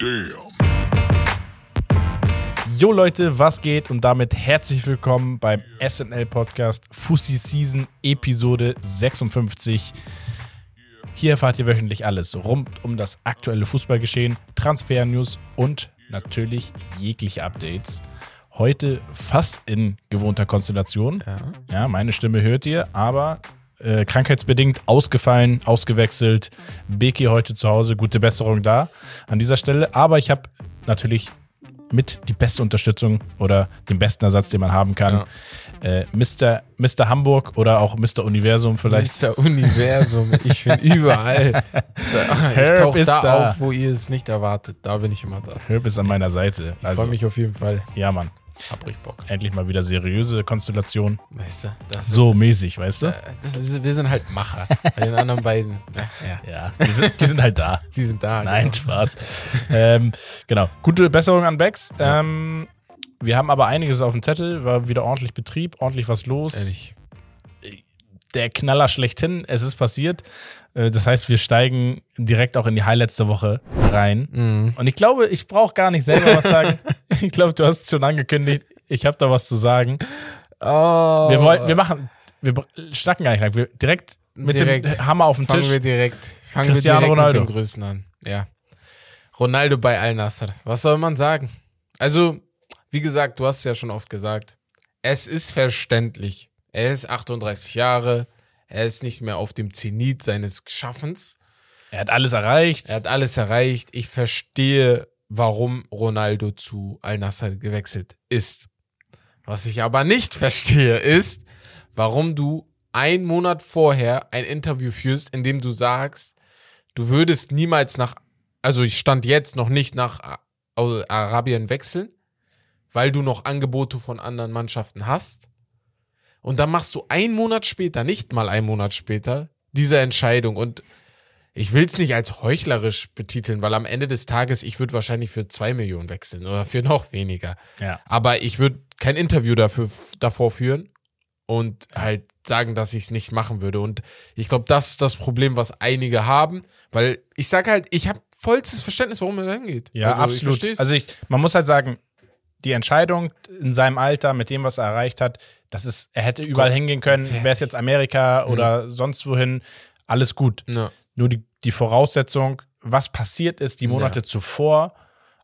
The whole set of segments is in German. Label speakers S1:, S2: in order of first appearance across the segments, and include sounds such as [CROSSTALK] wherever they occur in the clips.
S1: Damn.
S2: Jo Leute, was geht? Und damit herzlich willkommen beim SNL Podcast Fussi Season Episode 56. Hier erfahrt ihr wöchentlich alles rund um das aktuelle Fußballgeschehen, Transfer-News und natürlich jegliche Updates. Heute fast in gewohnter Konstellation.
S3: Ja.
S2: Ja, meine Stimme hört ihr, aber äh, krankheitsbedingt ausgefallen, ausgewechselt. Beki heute zu Hause, gute Besserung da an dieser Stelle. Aber ich habe natürlich mit die beste Unterstützung oder den besten Ersatz, den man haben kann. Äh, Mr. Mr. Hamburg oder auch Mr. Universum vielleicht.
S3: Mr. Universum, ich bin [LAUGHS] überall. Ich tauche
S2: ist
S3: da,
S2: da.
S3: auf, wo ihr es nicht erwartet. Da bin ich immer da.
S2: Herb ist an meiner Seite.
S3: Ich
S2: Also,
S3: freue mich auf jeden Fall.
S2: ja, Mann.
S3: Hab richtig Bock.
S2: Endlich mal wieder seriöse Konstellation.
S3: Weißt du? Das
S2: So mäßig, weißt du?
S3: Ist, das, ist- wir sind halt Macher. Bei den anderen beiden, ja, ja,
S2: Ja, die sind, die sind halt da. [LAUGHS]
S3: die sind da.
S2: Nein,
S3: genau.
S2: Spaß. ähm, genau. Gute Besserung an Bex. Ähm, wir haben aber einiges auf dem Zettel. War wieder ordentlich Betrieb, ordentlich was los.
S3: Ehrlich.
S2: Der Knaller schlechthin. Es ist passiert. Äh, Das heißt, wir steigen direkt auch in die Highlights der Woche rein.
S3: Mhm.
S2: Und ich glaube, ich brauche gar nicht selber was sagen. [LAUGHS] ich glaube, du hast es schon angekündigt. Ich habe da was zu sagen.
S3: Oh,
S2: Wir, wollen, wir machen, wir schnacken gar nicht lang. Wir direkt mit
S3: Direkt.
S2: dem Hammer auf den
S3: fangen
S2: Tisch.
S3: wir direkt, fangen
S2: Cristiano
S3: wir direkt
S2: Ronaldo.
S3: mit dem Größten an. Ja. Ronaldo bei Al Nassr. Was soll man sagen? Also, wie gesagt, du hast es ja schon oft gesagt. Es ist verständlich. Er ist 38 Jahre. Er ist nicht mehr auf dem Zenit seines Schaffens.
S2: er hat alles erreicht.
S3: Er hat alles erreicht. Ich verstehe, warum Ronaldo zu Al Nassr gewechselt ist. Was ich aber nicht verstehe, ist, warum du einen Monat vorher ein Interview führst, in dem du sagst, du würdest niemals nach, also ich stand jetzt noch nicht nach Arabien wechseln, weil du noch Angebote von anderen Mannschaften hast. Und dann machst du einen Monat später, nicht mal einen Monat später, diese Entscheidung. Und ich will es nicht als heuchlerisch betiteln, weil am Ende des Tages, ich würde wahrscheinlich für zwei Millionen wechseln oder für noch weniger.
S2: ja.
S3: Aber ich würde kein Interview dafür, davor führen und halt sagen, dass ich es nicht machen würde. Und ich glaube, das ist das Problem, was einige haben, weil ich sage halt, ich habe vollstes Verständnis, warum er da hingeht.
S2: Ja,
S3: also, Ich
S2: absolut.
S3: versteh's.
S2: also ich, man muss halt sagen, die Entscheidung in seinem Alter, mit dem, was er erreicht hat, das ist, er hätte überall
S3: Komm,
S2: hingehen können, wäre es jetzt Amerika oder sonst wohin, alles gut.
S3: ja,
S2: Nur die, die Voraussetzung, was passiert ist die Monate zuvor,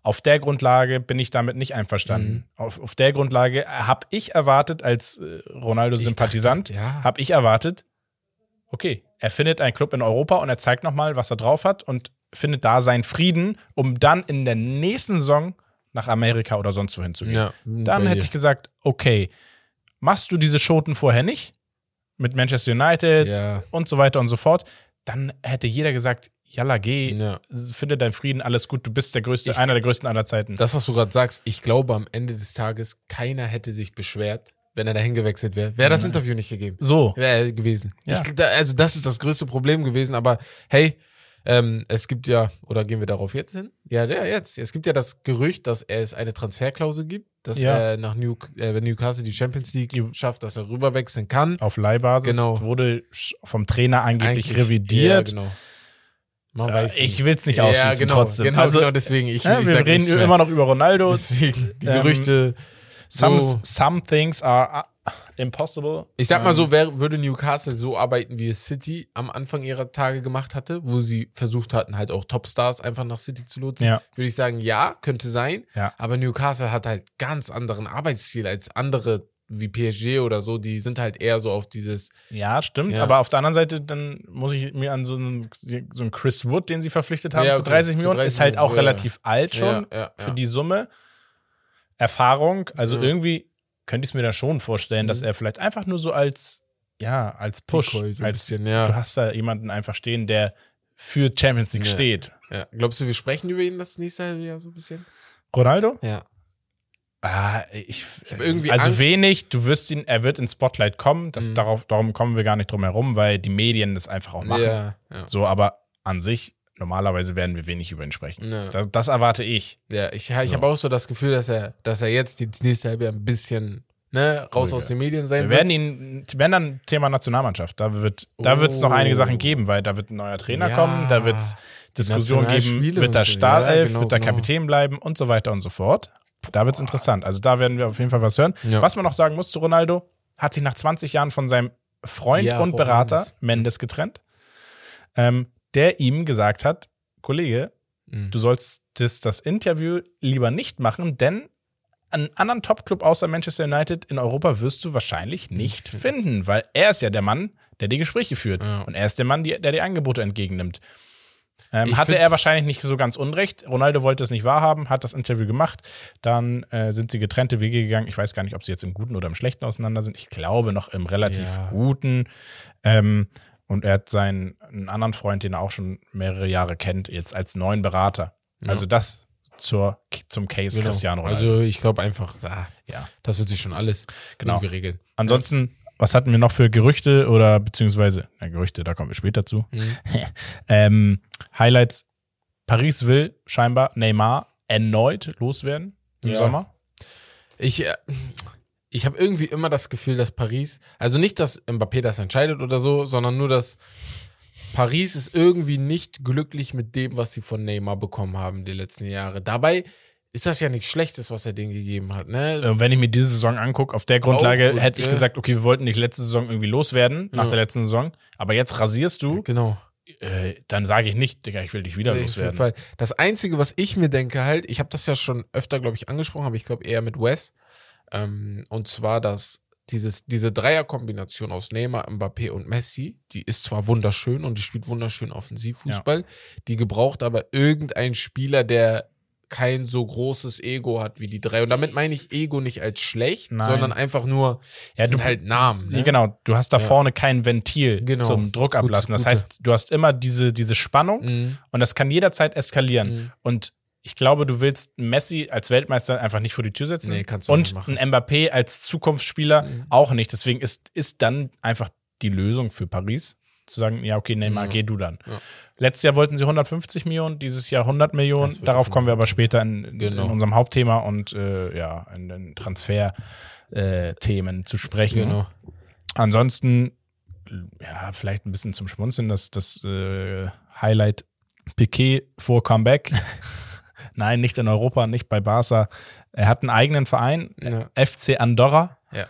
S2: auf der Grundlage bin ich damit nicht einverstanden.
S3: Mhm.
S2: Auf, auf der Grundlage habe ich erwartet, als äh, Ronaldo-Sympathisant,
S3: ja.
S2: habe ich erwartet, okay, er findet einen Club in Europa und er zeigt nochmal, was er drauf hat und findet da seinen Frieden, um dann in der nächsten Saison nach Amerika oder sonst wohin zu gehen.
S3: ja,
S2: Dann hätte ich gesagt, okay, machst du diese Schoten vorher nicht mit Manchester United
S3: Ja.
S2: und so weiter und so fort, dann hätte jeder gesagt, Jalla, geh,
S3: Ja.
S2: finde deinen Frieden, alles gut, du bist der größte,
S3: Ich-
S2: einer der größten aller Zeiten.
S3: Das, was du gerade sagst, ich glaube, am Ende des Tages, keiner hätte sich beschwert, wenn er dahin gewechselt wäre. Wäre das Interview nicht gegeben.
S2: so,
S3: Wäre gewesen.
S2: Ja.
S3: Ich, da, also das ist das größte Problem gewesen, aber hey, ähm, es gibt ja, oder gehen wir darauf jetzt hin? Ja, ja, jetzt. Es gibt ja das Gerücht, dass es eine Transferklausel gibt, dass
S2: Ja.
S3: er nach New, äh, wenn Newcastle die Champions League schafft, dass er rüberwechseln kann.
S2: auf Leihbasis
S3: Genau.
S2: wurde vom Trainer angeblich
S3: Eigentlich-
S2: revidiert.
S3: Ja, genau. Man
S2: Äh,
S3: weiß
S2: ich
S3: nicht.
S2: will's nicht
S3: Ja,
S2: ausschließen
S3: genau,
S2: trotzdem.
S3: Genau,
S2: Also,
S3: genau deswegen. Ich,
S2: Ja,
S3: ich
S2: wir reden immer noch über Ronaldo.
S3: Deswegen, die
S2: Ähm,
S3: Gerüchte.
S2: some,
S3: so,
S2: some things are impossible.
S3: Ich sag mal
S2: Ähm,
S3: so, wär, würde Newcastle so arbeiten, wie es City am Anfang ihrer Tage gemacht hatte, wo sie versucht hatten, halt auch Topstars einfach nach City zu lotsen,
S2: Ja.
S3: würde ich sagen, ja, könnte sein.
S2: Ja.
S3: Aber Newcastle hat halt ganz anderen Arbeitsstil als andere wie PSG oder so. Die sind halt eher so auf dieses,
S2: Ja, stimmt.
S3: Ja.
S2: Aber auf der anderen Seite, dann muss ich mir an so einen, so einen Chris Wood, den sie verpflichtet haben
S3: Ja,
S2: für
S3: okay,
S2: 30
S3: für
S2: Millionen,
S3: 30
S2: ist halt auch
S3: Millionen,
S2: relativ alt schon für die Summe. Erfahrung. Also
S3: Ja.
S2: irgendwie könnte ich es mir da schon vorstellen, dass
S3: Mhm.
S2: er vielleicht einfach nur so als, ja, als Push,
S3: Decoy so
S2: als,
S3: bisschen, ja.
S2: du hast da jemanden einfach stehen, der für Champions League
S3: Ja.
S2: steht.
S3: ja. Glaubst du, wir sprechen über ihn das nächste Jahr so ein bisschen?
S2: Ronaldo?
S3: Ja.
S2: Ah, ich,
S3: hab irgendwie
S2: also
S3: Angst.
S2: wenig, du wirst ihn, er wird ins Spotlight kommen, das,
S3: Mhm.
S2: darauf, darum kommen wir gar nicht drum herum, weil die Medien das einfach auch machen.
S3: Ja.
S2: So, aber an sich, normalerweise werden wir wenig über ihn sprechen.
S3: Ja.
S2: Das, das erwarte ich.
S3: Ja, ich, ich
S2: So.
S3: habe auch so das Gefühl, dass er, dass er jetzt das nächste halbe Jahr ein bisschen ne, raus
S2: Ruhiger.
S3: aus den Medien sein
S2: Wir
S3: wird.
S2: werden ihn, wenn dann Thema Nationalmannschaft. Da wird da wird's noch
S3: Oh.
S2: einige Sachen geben, weil da wird ein neuer Trainer
S3: Ja,
S2: kommen, da wird es Diskussionen geben, wird
S3: so.
S2: Startelf,
S3: Ja, genau,
S2: wird da
S3: genau.
S2: Kapitän bleiben und so weiter und so fort. Da wird es interessant. Also da werden wir auf jeden Fall was hören. Was man noch sagen muss zu Ronaldo, hat sich nach 20 Jahren von seinem Freund und Berater
S3: Mendes.
S2: Mendes getrennt, ähm, der ihm gesagt hat, Kollege,
S3: Mhm.
S2: du sollst das, das Interview lieber nicht machen, denn einen anderen Top-Club außer Manchester United in Europa wirst du wahrscheinlich nicht finden, weil er ist ja der Mann, der die Gespräche führt.
S3: Ja.
S2: Und er ist der Mann, die, der die Angebote entgegennimmt. Ähm, hatte er wahrscheinlich nicht so ganz unrecht. Ronaldo wollte es nicht wahrhaben, hat das Interview gemacht. Dann äh, sind sie getrennte Wege gegangen. Ich weiß gar nicht, ob sie jetzt im Guten oder im Schlechten auseinander sind. Ich glaube noch im relativ
S3: Ja.
S2: Guten. Ähm, und er hat seinen einen anderen Freund, den er auch schon mehrere Jahre kennt, jetzt als neuen Berater. Also das zur, zum Case
S3: Genau.
S2: Cristiano Ronaldo.
S3: Also ich glaube einfach, ah,
S2: ja.
S3: das wird sich schon alles
S2: Genau.
S3: regeln.
S2: Ansonsten, was hatten wir noch für Gerüchte oder beziehungsweise, na, Gerüchte, da kommen wir später zu.
S3: Mhm. [LAUGHS]
S2: ähm, Highlights: Paris will scheinbar Neymar erneut loswerden im
S3: Ja.
S2: Sommer.
S3: Ich, äh, ich habe irgendwie immer das Gefühl, dass Paris, also nicht, dass Mbappé das entscheidet oder so, sondern nur, dass Paris ist irgendwie nicht glücklich mit dem, was sie von Neymar bekommen haben die letzten Jahre. Dabei ist das ja nichts Schlechtes, was er denen gegeben hat. Ne?
S2: Äh, Wenn ich mir diese Saison angucke, auf der Grundlage
S3: gut,
S2: hätte ich
S3: ja.
S2: gesagt, okay, wir wollten nicht letzte Saison irgendwie loswerden, nach
S3: Ja.
S2: der letzten Saison, aber jetzt rasierst du,
S3: Genau.
S2: äh, dann sage ich nicht, Digga, ich will dich wieder
S3: Auf jeden
S2: loswerden.
S3: Fall. Das Einzige, was ich mir denke, halt, ich habe das ja schon öfter, glaube ich, angesprochen, aber ich glaube eher mit Wes. Ähm, und zwar, dass dieses, diese Dreierkombination aus Neymar, Mbappé und Messi, die ist zwar wunderschön und die spielt wunderschön Offensivfußball, die gebraucht aber irgendein Spieler, der kein so großes Ego hat wie die drei. Und damit meine ich Ego nicht als schlecht,
S2: Nein.
S3: sondern einfach nur,
S2: Ja,
S3: ja, sind
S2: du-
S3: halt Namen.
S2: Ja,
S3: Ne?
S2: genau, du hast da
S3: Ja.
S2: vorne kein Ventil
S3: Genau.
S2: zum Druck ablassen. Das
S3: gute.
S2: heißt, du hast immer diese, diese Spannung
S3: Mhm.
S2: und das kann jederzeit eskalieren.
S3: Mhm.
S2: Und ich glaube, du willst Messi als Weltmeister einfach nicht vor die Tür setzen.
S3: Nee, kannst du
S2: und
S3: nicht machen.
S2: ein Mbappé als Zukunftsspieler
S3: Mhm.
S2: auch nicht. Deswegen ist, ist dann einfach die Lösung für Paris, zu sagen, ja, okay, Neymar,
S3: Ja.
S2: geh du dann.
S3: Ja.
S2: Letztes Jahr wollten sie 150 Millionen, dieses Jahr 100 Millionen. Darauf
S3: auf
S2: kommen wir aber später in,
S3: Genau.
S2: in unserem Hauptthema und äh, ja, in den Transfer-Themen zu sprechen.
S3: Genau.
S2: Ansonsten, ja, vielleicht ein bisschen zum Schmunzeln, das, das äh, Highlight Piquet vor Comeback. [LAUGHS] Nein, nicht in Europa, nicht bei Barca. Er hat einen eigenen Verein,
S3: Ja.
S2: FC Andorra,
S3: ja.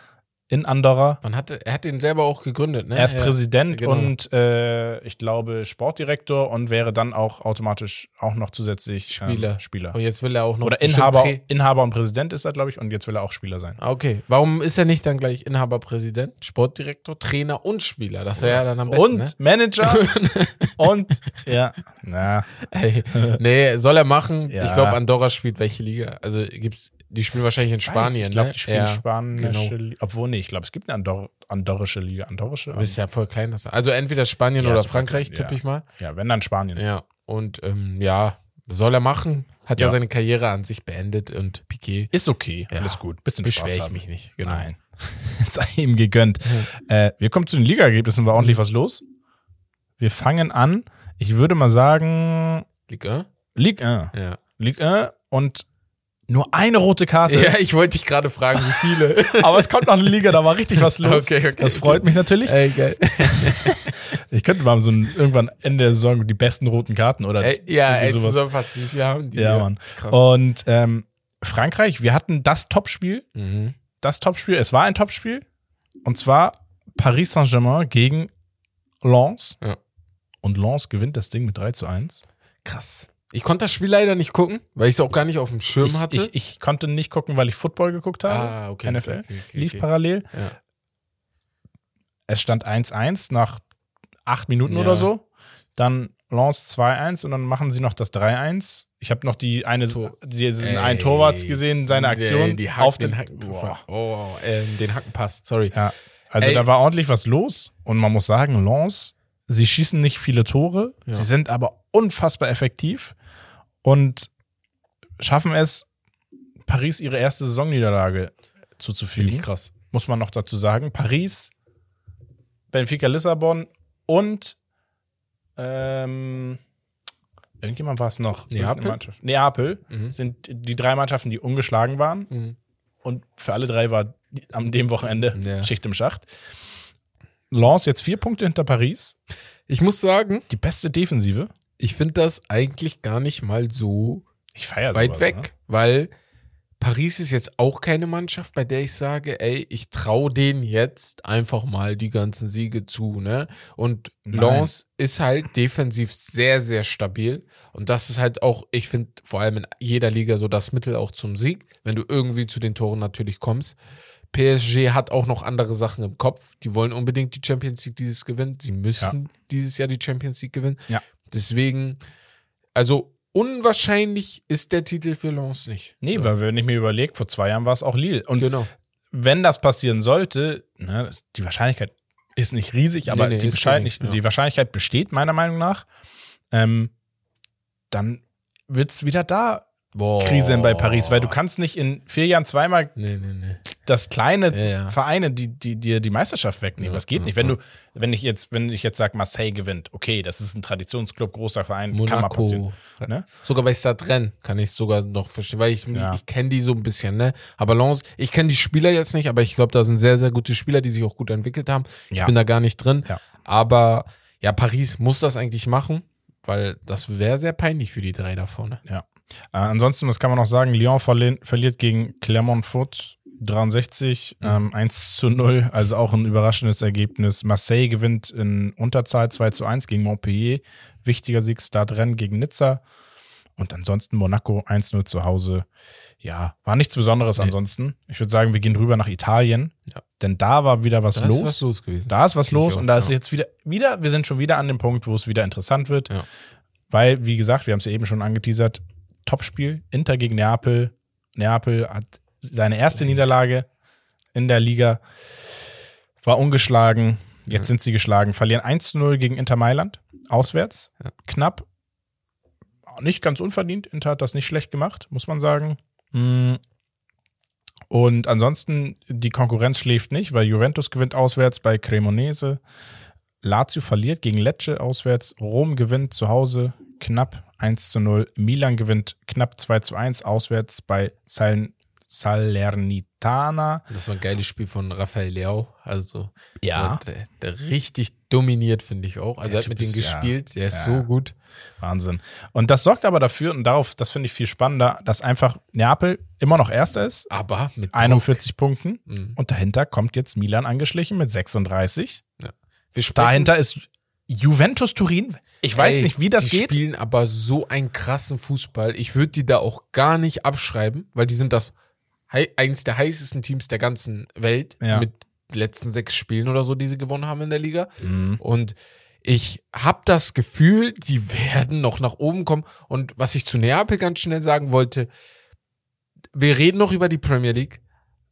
S2: In Andorra.
S3: Man hatte, er hat den selber auch gegründet, ne?
S2: Er ist
S3: Ja.
S2: Präsident
S3: genau.
S2: und äh, ich glaube Sportdirektor und wäre dann auch automatisch auch noch zusätzlich
S3: Spieler.
S2: Ähm, Spieler.
S3: Und jetzt will er auch noch
S2: Oder Inhaber, Inhaber und Präsident ist er, glaube ich, und jetzt will er auch Spieler sein.
S3: Ah, Okay, warum ist er nicht dann gleich Inhaber, Präsident, Sportdirektor, Trainer und Spieler? Das wäre ja dann am besten,
S2: und
S3: ne?
S2: Manager [LAUGHS] und ja, na,
S3: Ey, nee, soll er machen.
S2: Ja.
S3: Ich glaube, Andorra spielt welche Liga? Also gibt's, die spielen wahrscheinlich in Spanien,
S2: Ich glaube,
S3: ne?
S2: die spielen
S3: ja,
S2: spanische
S3: genau.
S2: Obwohl, nee, ich glaube, es gibt eine Andor andorische Liga. Andorische?
S3: Das ist ja voll klein. Das also entweder Spanien
S2: Ja,
S3: oder Frankreich, tippe
S2: ja.
S3: ich mal.
S2: Ja, wenn dann Spanien.
S3: Ja, und ähm, ja, soll er machen. Hat ja.
S2: Ja.
S3: seine Karriere an sich beendet und Piquet.
S2: Ist okay, alles gut. Bisschen
S3: Beschwere
S2: Spaß
S3: ich
S2: haben.
S3: mich nicht. Genau.
S2: Nein. [LAUGHS] Sei ihm gegönnt. Äh, wir kommen zu den Liga-Ergebnissen. War
S3: Mhm.
S2: ordentlich was los. Wir fangen an. Ich würde mal sagen,
S3: Liga?
S2: Ligue 1.
S3: Ja.
S2: Ligue 1 und nur eine rote Karte.
S3: Ja, ich wollte dich gerade fragen, wie viele. [LAUGHS]
S2: Aber es kommt noch eine Liga, da war richtig was los.
S3: Okay, okay,
S2: das
S3: okay.
S2: freut mich natürlich.
S3: Ey, geil. [LAUGHS]
S2: Ich könnte mal so ein, irgendwann Ende der Saison die besten roten Karten oder
S3: Ey, ja, ey,
S2: sowas.
S3: zusammenfassen, wie viele haben die?
S2: Ja, Mann.
S3: Krass.
S2: Und ähm, Frankreich, wir hatten das Topspiel,
S3: Mhm.
S2: das Topspiel, es war ein Topspiel, und zwar Paris Saint-Germain gegen Lens.
S3: Ja.
S2: Und Lens gewinnt das Ding mit 3 zu 1.
S3: Krass. Ich konnte das Spiel leider nicht gucken, weil ich es auch gar nicht auf dem Schirm
S2: Ich,
S3: hatte.
S2: ich, ich konnte nicht gucken, weil ich Football geguckt habe.
S3: ah, okay.
S2: NFL.
S3: Okay, okay,
S2: Lief
S3: okay.
S2: parallel.
S3: Ja.
S2: Es stand 1-1 nach acht Minuten
S3: Ja.
S2: oder so. Dann Lens 2-1 und dann machen sie noch das 3-1. Ich habe noch die eine,
S3: Tor.
S2: diesen
S3: Ey.
S2: einen Torwart gesehen, seine Aktion
S3: Ey, die Hack,
S2: auf den,
S3: den Hacken,
S2: Boah.
S3: oh, ähm, den Hackenpass, sorry.
S2: Ja, also
S3: Ey.
S2: da war ordentlich was los und man muss sagen, Lens, sie schießen nicht viele Tore,
S3: Ja.
S2: sie sind aber unfassbar effektiv und schaffen es, Paris ihre erste Saisonniederlage zuzufügen.
S3: Finde ich krass.
S2: Muss man noch dazu sagen. Paris, Benfica Lissabon und ähm, irgendjemand war es noch.
S3: Neapel?
S2: Neapel
S3: Mhm.
S2: sind die drei Mannschaften, die ungeschlagen waren.
S3: Mhm.
S2: und für alle drei war am dem Wochenende
S3: Ja.
S2: Schicht im Schacht. Lens jetzt vier Punkte hinter Paris,
S3: Ich muss sagen,
S2: die beste Defensive.
S3: Ich finde das eigentlich gar nicht mal so weit
S2: sowas,
S3: weg,
S2: Ne?
S3: weil Paris ist jetzt auch keine Mannschaft, bei der ich sage, ey, ich traue denen jetzt einfach mal die ganzen Siege zu, ne? Und
S2: Nein.
S3: Lens ist halt defensiv sehr, sehr stabil. Und das ist halt auch, ich finde, vor allem in jeder Liga so das Mittel auch zum Sieg, wenn du irgendwie zu den Toren natürlich kommst. PSG hat auch noch andere Sachen im Kopf. Die wollen unbedingt die Champions League dieses gewinnen. Sie müssen dieses Jahr die Champions League gewinnen.
S2: Ja.
S3: Deswegen, also unwahrscheinlich ist der Titel für Lens nicht.
S2: Nee,
S3: So.
S2: weil wenn ich mir überlege, vor zwei Jahren war es auch Lille. Und
S3: genau.
S2: wenn das passieren sollte, ne, die Wahrscheinlichkeit ist nicht riesig, aber
S3: nee,
S2: die,
S3: ist
S2: Wahrscheinlich,
S3: ja.
S2: die Wahrscheinlichkeit besteht meiner Meinung nach. Ähm, dann wird es wieder da
S3: Boah.
S2: kriseln bei Paris, weil du kannst nicht in vier Jahren zweimal
S3: Nee, nee, nee.
S2: das kleine
S3: Ja, ja.
S2: Vereine, die, die dir die Meisterschaft wegnehmen. Das geht nicht. Wenn
S3: ja.
S2: du, wenn ich jetzt, wenn ich jetzt sage, Marseille gewinnt, okay, das ist ein Traditionsclub, großer Verein, kann mal passieren.
S3: Monaco.
S2: Ne?
S3: Sogar bei Stade Rennes kann ich sogar noch verstehen, weil ich,
S2: Ja.
S3: ich kenne die so ein bisschen, ne? Aber Lens, ich kenne die Spieler jetzt nicht, aber ich glaube, da sind sehr, sehr gute Spieler, die sich auch gut entwickelt haben. Ich bin da gar nicht drin. Aber ja, Paris muss das eigentlich machen, weil das wäre sehr peinlich für die drei da vorne.
S2: Ja. Äh, ansonsten, was kann man noch sagen? Lyon verli verliert gegen Clermont-Foot 63,
S3: Mhm.
S2: ähm, 1 zu 0, also auch ein überraschendes Ergebnis. Marseille gewinnt in Unterzahl 2 zu 1 gegen Montpellier. Wichtiger Sieg, Start-Rennen gegen Nizza. Und ansonsten Monaco 1-0 zu Hause. Ja, war nichts Besonderes
S3: Nee.
S2: ansonsten. Ich würde sagen, wir gehen rüber nach Italien.
S3: Ja.
S2: Denn da war wieder was
S3: Da
S2: los.
S3: ist was los gewesen.
S2: Da ist was los und da ist jetzt wieder, wieder, wir sind schon wieder an dem Punkt, wo es wieder interessant wird.
S3: Ja.
S2: Weil, wie gesagt, wir haben es ja eben schon angeteasert, Topspiel, Inter gegen Neapel. Neapel hat seine erste Niederlage in der Liga, war ungeschlagen, jetzt sind sie geschlagen, verlieren 1 zu 0 gegen Inter Mailand, auswärts,
S3: Ja.
S2: knapp, nicht ganz unverdient, Inter hat das nicht schlecht gemacht, muss man sagen. Mm. Und ansonsten, die Konkurrenz schläft nicht, weil Juventus gewinnt auswärts bei Cremonese. Lazio verliert gegen Lecce auswärts. Rom gewinnt zu Hause knapp 1 zu 0. Milan gewinnt knapp 2 zu 1 auswärts bei Sal Salernitana.
S3: Das war ein geiles Spiel von Rafael Leao. Also,
S2: Ja.
S3: Der, der richtig dominiert, finde ich auch. Also,
S2: Der
S3: er hat mit denen
S2: ist- ja.
S3: gespielt. Der ist
S2: Ja.
S3: so gut.
S2: Wahnsinn. Und das sorgt aber dafür, und darauf, das finde ich viel spannender, dass einfach Neapel immer noch Erster ist,
S3: Aber mit Druck.
S2: 41 Punkten.
S3: Mhm.
S2: Und dahinter kommt jetzt Milan angeschlichen mit 36.
S3: Wir sprechen-
S2: Dahinter ist Juventus Turin. Ich weiß
S3: Ey,
S2: nicht, wie das
S3: die
S2: geht.
S3: spielen aber so einen krassen Fußball. Ich würde die da auch gar nicht abschreiben, weil die sind das eins der heißesten Teams der ganzen Welt
S2: Ja.
S3: mit den letzten sechs Spielen oder so, die sie gewonnen haben in der Liga.
S2: Mhm.
S3: Und ich habe das Gefühl, die werden noch nach oben kommen. Und was ich zu Neapel ganz schnell sagen wollte, wir reden noch über die Premier League,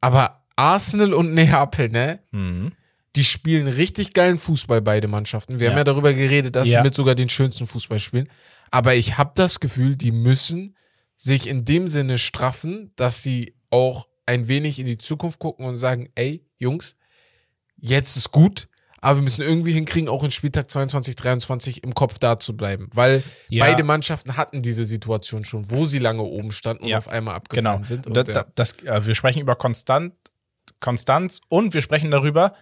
S3: aber Arsenal und Neapel, ne?
S2: Mhm.
S3: Die spielen richtig geilen Fußball, beide Mannschaften. Wir haben
S2: Ja.
S3: ja darüber geredet, dass
S2: Ja.
S3: sie mit sogar den schönsten Fußball spielen. Aber ich habe das Gefühl, die müssen sich in dem Sinne straffen, dass sie auch ein wenig in die Zukunft gucken und sagen, ey, Jungs, jetzt ist gut, aber wir müssen irgendwie hinkriegen, auch in Spieltag 22, 23 im Kopf da zu bleiben. Weil
S2: Ja.
S3: beide Mannschaften hatten diese Situation schon, wo sie lange oben standen und
S2: Ja.
S3: auf einmal abgefallen
S2: Genau.
S3: sind. Und,
S2: das,
S3: ja.
S2: das, äh, wir sprechen über Konstant, Konstanz und wir sprechen darüber,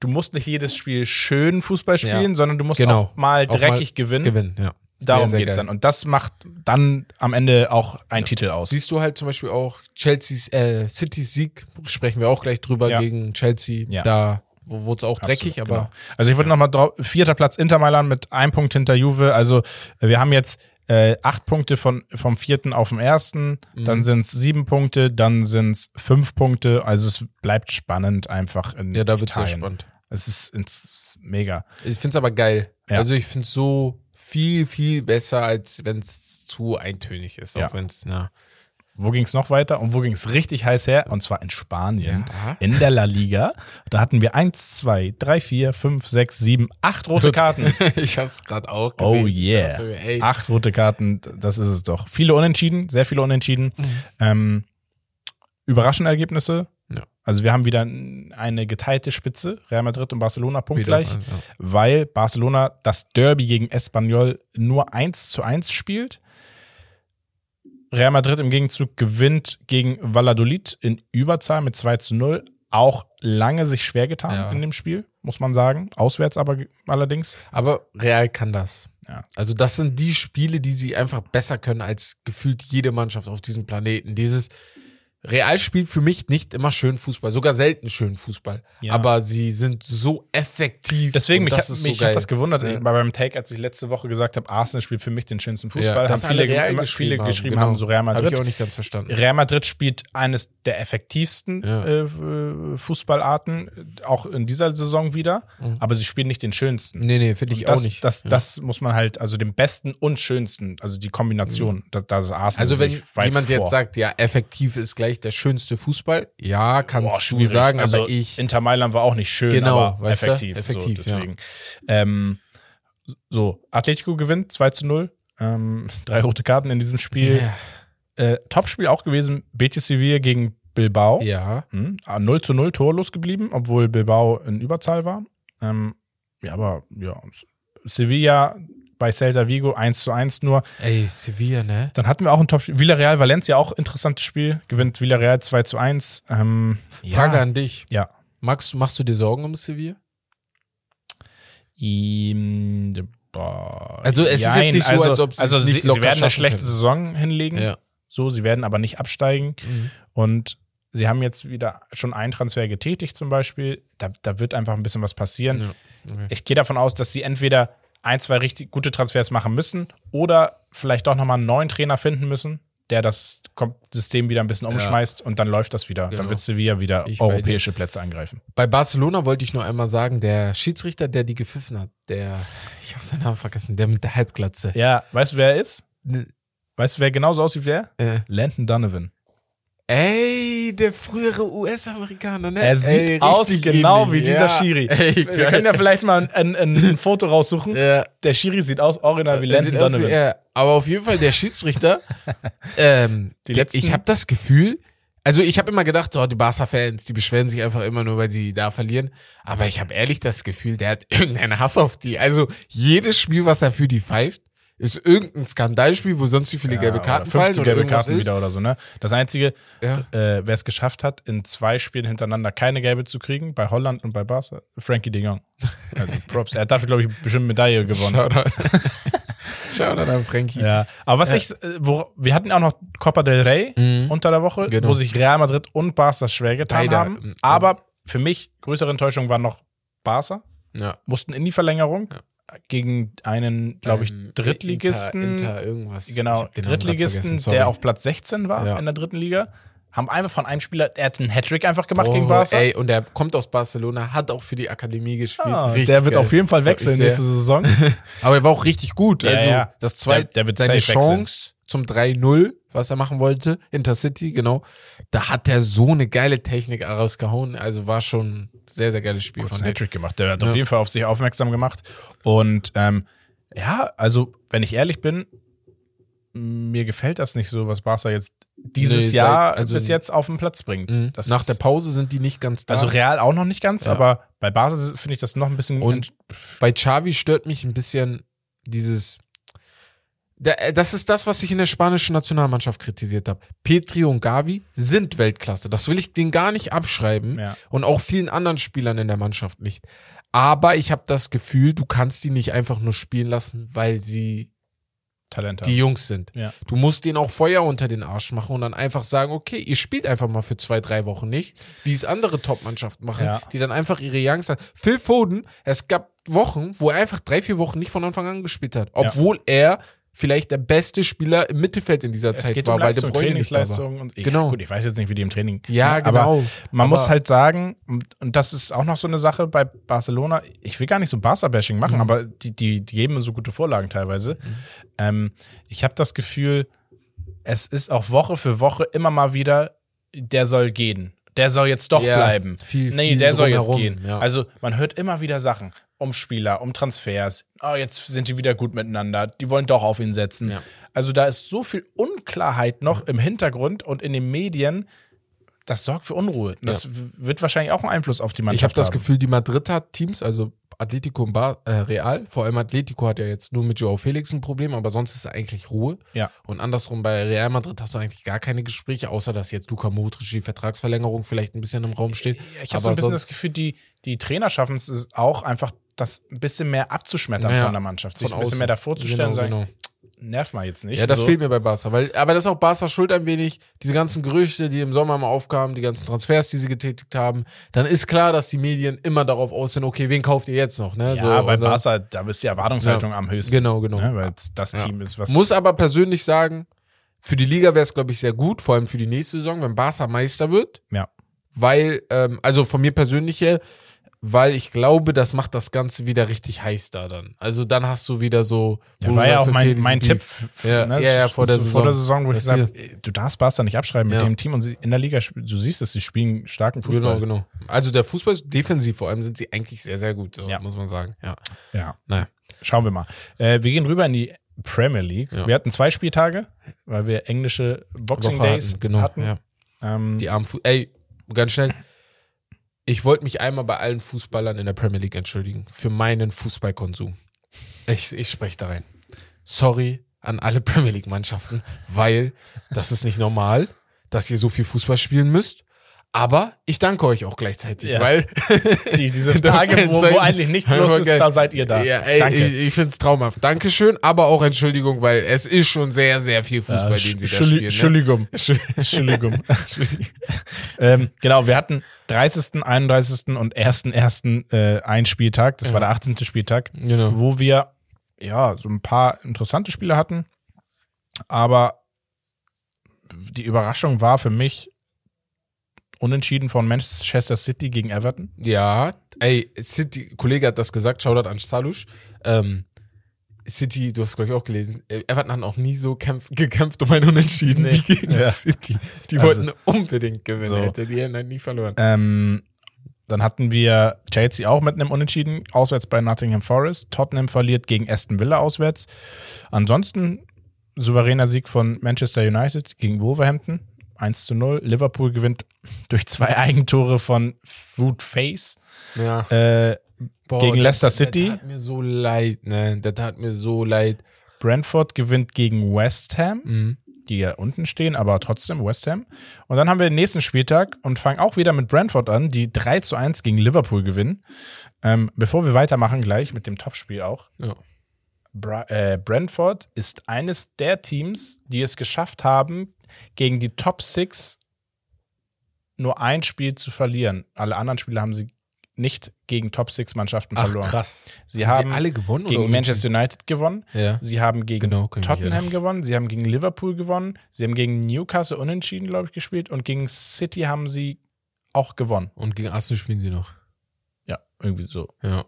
S2: du musst nicht jedes Spiel schön Fußball spielen, sondern du musst
S3: Genau.
S2: auch mal
S3: Auch
S2: dreckig
S3: mal
S2: gewinnen.
S3: Gewinnen, ja.
S2: Darum
S3: Sehr, sehr
S2: geht es dann. Und das macht dann am Ende auch einen Titel aus.
S3: Siehst du halt zum Beispiel auch Chelsea's, äh, Citys Sieg, sprechen wir auch gleich drüber
S2: Ja.
S3: gegen Chelsea.
S2: Ja.
S3: Da wurde es auch dreckig,
S2: Absolut,
S3: aber
S2: genau. Also ich würde nochmal drauf, vierter Platz Inter Mailand mit einem Punkt hinter Juve. Also äh, wir haben jetzt äh, acht Punkte von, vom vierten auf den ersten,
S3: Mhm.
S2: dann sind es sieben Punkte, dann sind es fünf Punkte. Also es bleibt spannend einfach in
S3: ja, da wird sehr
S2: Italien.
S3: spannend.
S2: Es ist ins, mega.
S3: Ich finde es aber geil.
S2: Ja.
S3: Also ich finde es so viel, viel besser, als wenn es zu eintönig ist.
S2: Ja.
S3: Auch wenn es, ja.
S2: Wo ging es noch weiter und wo ging es richtig heiß her? Und zwar in Spanien,
S3: Ja.
S2: in der La Liga. Da hatten wir eins, zwei, drei, vier, fünf, sechs, sieben, acht rote Karten. [LAUGHS]
S3: ich habe es gerade auch gesehen.
S2: Oh yeah.
S3: Ey,
S2: Acht rote Karten, das ist es doch. Viele Unentschieden, sehr viele Unentschieden. Ähm, überraschende Ergebnisse. Also wir haben wieder eine geteilte Spitze, Real Madrid und Barcelona punktgleich,
S3: ja.
S2: weil Barcelona das Derby gegen Espanyol nur 1 zu 1 spielt. Real Madrid im Gegenzug gewinnt gegen Valladolid in Überzahl mit 2 zu 0. Auch lange sich schwer getan
S3: Ja.
S2: in dem Spiel, muss man sagen. Auswärts aber allerdings.
S3: Aber Real kann das.
S2: Ja.
S3: Also das sind die Spiele, die sie einfach besser können als gefühlt jede Mannschaft auf diesem Planeten. Dieses Real spielt für mich nicht immer schön Fußball, sogar selten schön Fußball.
S2: Ja.
S3: Aber sie sind so effektiv.
S2: Deswegen, mich, hat,
S3: so
S2: mich hat das gewundert,
S3: Ja.
S2: ich, bei beim Take, als ich letzte Woche gesagt habe, Arsenal spielt für mich den schönsten Fußball,
S3: Ja,
S2: haben viele,
S3: Real geschrieben
S2: viele
S3: haben,
S2: geschrieben
S3: genau.
S2: haben, so Real
S3: Hab
S2: Madrid.
S3: ich auch nicht ganz verstanden.
S2: Real Madrid spielt eines der effektivsten
S3: Ja.
S2: äh, äh, Fußballarten, äh, auch in dieser Saison wieder, aber sie spielen nicht den schönsten.
S3: Nee, nee, finde ich
S2: das,
S3: auch nicht.
S2: Das, das muss man halt, also den besten und schönsten, also die Kombination, das, das ist Arsenal.
S3: also wenn jemand
S2: vor.
S3: jetzt sagt, ja, effektiv ist gleich der schönste Fußball, ja, kannst
S2: Boah,
S3: du sagen,
S2: also
S3: aber ich.
S2: Inter Mailand war auch nicht schön,
S3: Genau,
S2: aber
S3: du?
S2: effektiv.
S3: Effektiv,
S2: so,
S3: ja.
S2: deswegen. Ähm, so, Atletico gewinnt 2 zu 0. Ähm, [LAUGHS] drei rote Karten in diesem Spiel.
S3: Ja.
S2: Äh, Topspiel auch gewesen, Betis Sevilla gegen Bilbao.
S3: ja.
S2: Hm, ah, 0 zu 0 torlos geblieben, obwohl Bilbao in Überzahl war. Ähm, ja, aber ja, Sevilla bei Celta Vigo 1 zu 1 nur.
S3: Ey, Sevilla, ne?
S2: Dann hatten wir auch ein Topspiel. Villarreal Valencia auch interessantes Spiel. Gewinnt Villarreal 2 zu 1. Ähm,
S3: Frage
S2: ja,
S3: an dich.
S2: ja.
S3: Magst, machst du dir Sorgen um Sevilla?
S2: Boah,
S3: Also es ist jetzt nicht so,
S2: also,
S3: als ob sie
S2: also
S3: es nicht
S2: sie, sie werden eine schlechte
S3: können.
S2: Saison hinlegen.
S3: Ja.
S2: So, sie werden aber nicht absteigen.
S3: Mhm.
S2: Und sie haben jetzt wieder schon einen Transfer getätigt zum Beispiel. Da, da wird einfach ein bisschen was passieren.
S3: Ja. Okay.
S2: Ich gehe davon aus, dass sie entweder ein, zwei richtig gute Transfers machen müssen oder vielleicht doch nochmal einen neuen Trainer finden müssen, der das System wieder ein bisschen umschmeißt und dann läuft das wieder. Dann
S3: Genau.
S2: wird Sevilla wieder
S3: Ich
S2: europäische Plätze angreifen.
S3: Bei Barcelona wollte ich nur einmal sagen, der Schiedsrichter, der die gepfiffen hat, der, ich habe seinen Namen vergessen, der mit der Halbglatze.
S2: Ja, weißt du, wer er ist?
S3: Ne,
S2: Weißt du, wer genauso aussieht wie er?
S3: Äh,
S2: Landon Donovan.
S3: Ey, der frühere US-Amerikaner, ne?
S2: Er sieht
S3: ey,
S2: aus genau
S3: ähnlich.
S2: wie dieser
S3: ja.
S2: Schiri.
S3: Ey,
S2: Wir können ja vielleicht mal ein, ein, ein [LAUGHS] Foto raussuchen.
S3: ja.
S2: Der Schiri sieht aus original wie Landon
S3: aus wie
S2: Donovan.
S3: er. Aber auf jeden Fall der Schiedsrichter. [LAUGHS] ähm,
S2: Die letzten-
S3: ich habe das Gefühl, also ich habe immer gedacht, oh, die Barca-Fans, die beschweren sich einfach immer nur, weil sie da verlieren. Aber ich habe ehrlich das Gefühl, der hat [LAUGHS] irgendeinen Hass auf die. Also jedes Spiel, was er für die pfeift, ist irgendein Skandalspiel, wo sonst wie viele gelbe
S2: Ja,
S3: Karten
S2: oder 50
S3: fallen
S2: gelbe Karten
S3: ist.
S2: wieder oder so, ne? Das Einzige,
S3: Ja.
S2: äh, wer es geschafft hat, in zwei Spielen hintereinander keine gelbe zu kriegen, bei Holland und bei Barca, Frankie de Jong. Also [LAUGHS] Props. Er hat dafür, glaube ich, bestimmt Medaille gewonnen.
S3: Shoutout. [LAUGHS] Shoutout an Frankie.
S2: Ja, aber was ich, äh, wo, wir hatten auch noch Copa del Rey
S3: Mhm.
S2: unter der Woche,
S3: Genau.
S2: wo sich Real Madrid und Barca schwer getan
S3: Beide,
S2: haben.
S3: ähm,
S2: Aber für mich größere Enttäuschung war noch Barca,
S3: Ja.
S2: mussten in die Verlängerung gegen einen, glaube ich,
S3: Ähm,
S2: Drittligisten.
S3: Inter, Inter irgendwas.
S2: Genau, Drittligisten, der auf Platz 16 war
S3: Ja.
S2: in der dritten Liga, haben einfach von einem Spieler, der hat einen Hattrick einfach gemacht
S3: Oh,
S2: gegen Barca.
S3: Ey, und der kommt aus Barcelona, hat auch für die Akademie gespielt.
S2: Ah, der wird
S3: geil.
S2: auf jeden Fall wechseln nächste Saison. [LAUGHS]
S3: Aber er war auch richtig gut.
S2: Ja,
S3: also
S2: ja.
S3: das zweite,
S2: Der- der wird
S3: seine
S2: safe wechseln.
S3: Chance zum 3-0, was er machen wollte, Intercity, genau. Da hat er so eine geile Technik rausgehauen. Also war schon ein sehr, sehr geiles Spiel von.
S2: Hattrick gemacht. Der hat
S3: Ja.
S2: auf jeden Fall auf sich aufmerksam gemacht. Und ähm, ja, also, wenn ich ehrlich bin, mir gefällt das nicht so, was Barca jetzt dieses
S3: Nee,
S2: Jahr
S3: also-
S2: bis jetzt auf den Platz bringt.
S3: Mhm.
S2: Das,
S3: Nach der Pause sind die nicht ganz da.
S2: also Real auch noch nicht ganz,
S3: Ja.
S2: aber bei Barca finde ich das noch ein bisschen
S3: Und bei Xavi stört mich ein bisschen dieses. Äh, Das ist das, was ich in der spanischen Nationalmannschaft kritisiert habe. Petri und Gavi sind Weltklasse. Das will ich denen gar nicht abschreiben.
S2: Ja.
S3: Und auch vielen anderen Spielern in der Mannschaft nicht. Aber ich habe das Gefühl, du kannst die nicht einfach nur spielen lassen, weil sie
S2: Talent
S3: die
S2: haben.
S3: Jungs sind.
S2: Ja.
S3: Du musst denen auch Feuer unter den Arsch machen und dann einfach sagen, okay, ihr spielt einfach mal für zwei, drei Wochen nicht, wie es andere Top-Mannschaften machen,
S2: Ja.
S3: die dann einfach ihre Youngster. Phil Foden, es gab Wochen, wo er einfach drei, vier Wochen nicht von Anfang an gespielt hat, obwohl er vielleicht der beste Spieler im Mittelfeld in dieser
S2: Es
S3: Zeit war,
S2: um
S3: weil der Bräune nicht da war.
S2: Trainingsleistung. Und, ja,
S3: Genau.
S2: gut, ich weiß jetzt nicht, wie die im Training.
S3: Ja,
S2: ne,
S3: genau.
S2: Aber man
S3: Aber-
S2: muss halt sagen, und, und das ist auch noch so eine Sache bei Barcelona, ich will gar nicht so Barca-Bashing
S3: Mhm.
S2: machen, aber die, die, die geben so gute Vorlagen teilweise. Ähm, ich habe das Gefühl, es ist auch Woche für Woche immer mal wieder, der soll gehen. Der soll jetzt doch
S3: Ja,
S2: bleiben.
S3: viel-
S2: nee,
S3: viel
S2: der soll jetzt
S3: drumherum,
S2: gehen.
S3: ja.
S2: Also man hört immer wieder Sachen um Spieler, um Transfers. Oh, jetzt sind die wieder gut miteinander. Die wollen doch auf ihn setzen.
S3: Ja.
S2: Also da ist so viel Unklarheit noch im Hintergrund und in den Medien. das sorgt für Unruhe. Das w- wird wahrscheinlich auch einen Einfluss auf die Mannschaft
S3: Ich habe das
S2: haben.
S3: Gefühl, die Madrid-Teams, also Atletico und Bar, äh, Real, vor allem Atletico hat ja jetzt nur mit Joao Felix ein Problem, aber sonst ist eigentlich Ruhe.
S2: Ja.
S3: Und andersrum bei Real Madrid hast du eigentlich gar keine Gespräche, außer dass jetzt Luka Modric die Vertragsverlängerung vielleicht ein bisschen im Raum steht.
S2: Ich habe so ein bisschen das Gefühl, die, die Trainer schaffen es auch einfach, das ein bisschen mehr abzuschmettern
S3: Ja,
S2: von der Mannschaft. Sich ein bisschen
S3: außen.
S2: mehr davor zu stellen
S3: Genau,
S2: und sagen, nerv mal jetzt nicht.
S3: Ja, das
S2: so.
S3: fehlt mir bei Barca. Weil, aber das ist auch Barca schuld ein wenig. Diese ganzen Gerüchte, die im Sommer mal aufkamen, die ganzen Transfers, die sie getätigt haben. Dann ist klar, dass die Medien immer darauf aus sind, okay, wen kauft ihr jetzt noch? Ne?
S2: Ja,
S3: so,
S2: bei Barca, da ist die Erwartungshaltung am höchsten.
S3: Genau, genau.
S2: Ne, weil das
S3: Ja.
S2: Team ist, was.
S3: Muss aber persönlich sagen, für die Liga wäre es, glaube ich, sehr gut, vor allem für die nächste Saison, wenn Barca Meister wird.
S2: Ja.
S3: Weil, ähm, also von mir persönlich her, weil ich glaube, das macht das Ganze wieder richtig heiß da dann. Also dann hast du wieder so.
S2: Ja, war ja
S3: sagst,
S2: auch mein,
S3: okay,
S2: mein. Tipp.
S3: Ja,
S2: ne,
S3: ja, ja, vor der
S2: so
S3: Saison.
S2: vor der Saison, wo ich gesagt habe, du darfst Barca nicht abschreiben mit
S3: Ja.
S2: dem Team und sie in der Liga, du siehst es, sie spielen starken Fußball.
S3: Genau, genau. Also der Fußball, defensiv vor allem, sind sie eigentlich sehr, sehr gut, so,
S2: Ja.
S3: muss man sagen. Ja.
S2: Ja,
S3: Naja.
S2: schauen wir mal. Äh, wir gehen rüber in die Premier League. Wir hatten zwei Spieltage, weil wir englische Boxing
S3: Woche
S2: Days
S3: hatten, genau.
S2: hatten. Ähm,
S3: Die armen Fu Ey, ganz schnell. Ich wollte mich einmal bei allen Fußballern in der Premier League entschuldigen für meinen Fußballkonsum. Ich, ich spreche da rein. Sorry an alle Premier League-Mannschaften, weil das ist nicht normal, dass ihr so viel Fußball spielen müsst. Aber ich danke euch auch gleichzeitig,
S2: Ja.
S3: weil [LAUGHS]
S2: die, diese [LAUGHS] Tage, wo, wo eigentlich nichts los ist, da seid ihr da.
S3: Ja, ey,
S2: Danke.
S3: ich, ich finde es traumhaft. Dankeschön, aber auch Entschuldigung, weil es ist schon sehr, sehr viel Fußball,
S2: Ja,
S3: den sie da spielen. Ne?
S2: Entschuldigung. Entschuldigung. [LAUGHS] ähm, genau, wir hatten 30., 31. und 1.1. Äh, ein Spieltag, das war der 18. Spieltag,
S3: Genau.
S2: wo wir ja so ein paar interessante Spiele hatten, aber die Überraschung war für mich unentschieden von Manchester City gegen Everton.
S3: Ja, ey, City, Kollege hat das gesagt, Shoutout an Stalusch. Ähm, City, du hast glaube ich auch gelesen, äh, Everton hat auch nie so kämpf, gekämpft um ein Unentschieden
S2: Nee.
S3: gegen
S2: Ja.
S3: City. Die
S2: Also,
S3: wollten unbedingt gewinnen,
S2: so.
S3: hätte die hätten halt nie verloren.
S2: Ähm, dann hatten wir Chelsea auch mit einem Unentschieden, auswärts bei Nottingham Forest. Tottenham verliert gegen Aston Villa auswärts. Ansonsten souveräner Sieg von Manchester United gegen Wolverhampton. 1 zu 0. Liverpool gewinnt [LAUGHS] durch zwei Eigentore von Food Face.
S3: Ja.
S2: Äh,
S3: Boah,
S2: gegen
S3: der-
S2: Leicester
S3: Der
S2: City.
S3: tat mir so leid, ne? Der tat mir so leid.
S2: Brentford gewinnt gegen West Ham,
S3: Mhm.
S2: die ja unten stehen, aber trotzdem West Ham. Und dann haben wir den nächsten Spieltag und fangen auch wieder mit Brentford an, die 3 zu 1 gegen Liverpool gewinnen. Ähm, bevor wir weitermachen, gleich mit dem Topspiel auch.
S3: Ja.
S2: Bra äh, Brentford ist eines der Teams, die es geschafft haben, gegen die Top 6 nur ein Spiel zu verlieren. Alle anderen Spiele haben sie nicht gegen Top 6 Mannschaften
S3: Ach,
S2: verloren.
S3: krass.
S2: Sie
S3: Haben
S2: haben
S3: alle gewonnen
S2: gegen Manchester United gewonnen.
S3: Ja.
S2: Sie haben gegen
S3: Genau,
S2: Tottenham gewonnen, sie haben gegen Liverpool gewonnen, sie haben gegen Newcastle unentschieden, glaube ich, gespielt und gegen City haben sie auch gewonnen.
S3: Und gegen Arsenal spielen sie noch.
S2: Ja, irgendwie so.
S3: Ja.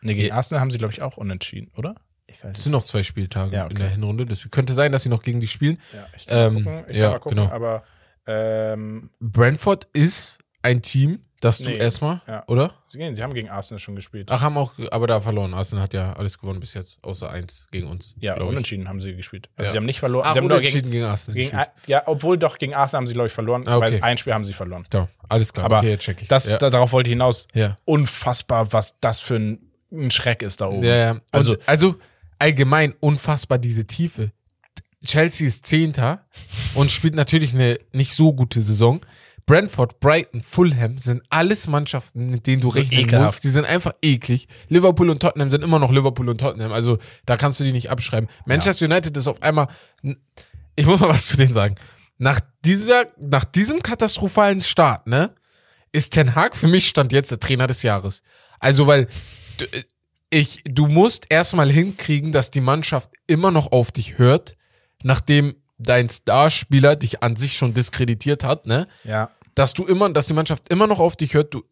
S2: Ne, gegen
S3: Ja.
S2: Arsenal haben sie, glaube ich, auch unentschieden, oder? Weiß
S3: Es sind noch zwei Spieltage
S2: Ja, okay.
S3: in der Hinrunde. Das könnte sein, dass sie noch gegen die spielen.
S2: Ja, ich
S3: Ähm,
S2: mal gucken.
S3: Ja,
S2: kann mal gucken,
S3: genau.
S2: aber ähm,
S3: Brentford ist ein Team, das du
S2: Nee.
S3: erstmal,
S2: Ja.
S3: oder?
S2: sie, gehen, sie haben gegen Arsenal schon gespielt.
S3: Ach, haben auch, aber da verloren. Arsenal hat ja alles gewonnen bis jetzt, außer eins gegen uns.
S2: ja,
S3: glaub ich.
S2: unentschieden haben sie gespielt. Also
S3: Ja.
S2: sie haben nicht verloren.
S3: Ach,
S2: sie haben
S3: unentschieden
S2: gegen,
S3: gegen, Arsenal.
S2: gegen, ja, obwohl doch gegen Arsenal haben sie, glaube ich, verloren,
S3: Ah, okay.
S2: weil ein Spiel haben sie verloren.
S3: Ja, alles klar.
S2: Aber
S3: okay, jetzt check ich
S2: Das,
S3: ja.
S2: da, darauf wollte ich hinaus.
S3: ja.
S2: Unfassbar, was das für ein, ein Schreck ist da oben.
S3: Ja, ja.
S2: Also-
S3: Also, also allgemein unfassbar diese Tiefe. Chelsea ist Zehnter und spielt natürlich eine nicht so gute Saison. Brentford, Brighton, Fulham sind alles Mannschaften, mit denen du
S2: So
S3: rechnen
S2: ekelhaft.
S3: musst. Die sind einfach eklig. Liverpool und Tottenham sind immer noch Liverpool und Tottenham. Also da kannst du die nicht abschreiben. Manchester United ist auf einmal. Ich muss mal was zu denen sagen. Nach dieser, nach diesem katastrophalen Start, ne, ist Ten Hag für mich stand jetzt der Trainer des Jahres. Also weil ich, du musst erstmal hinkriegen, dass die Mannschaft immer noch auf dich hört, nachdem dein Starspieler dich an sich schon diskreditiert hat, ne?
S2: ja.
S3: Dass du immer, dass die Mannschaft immer noch auf dich hört, du,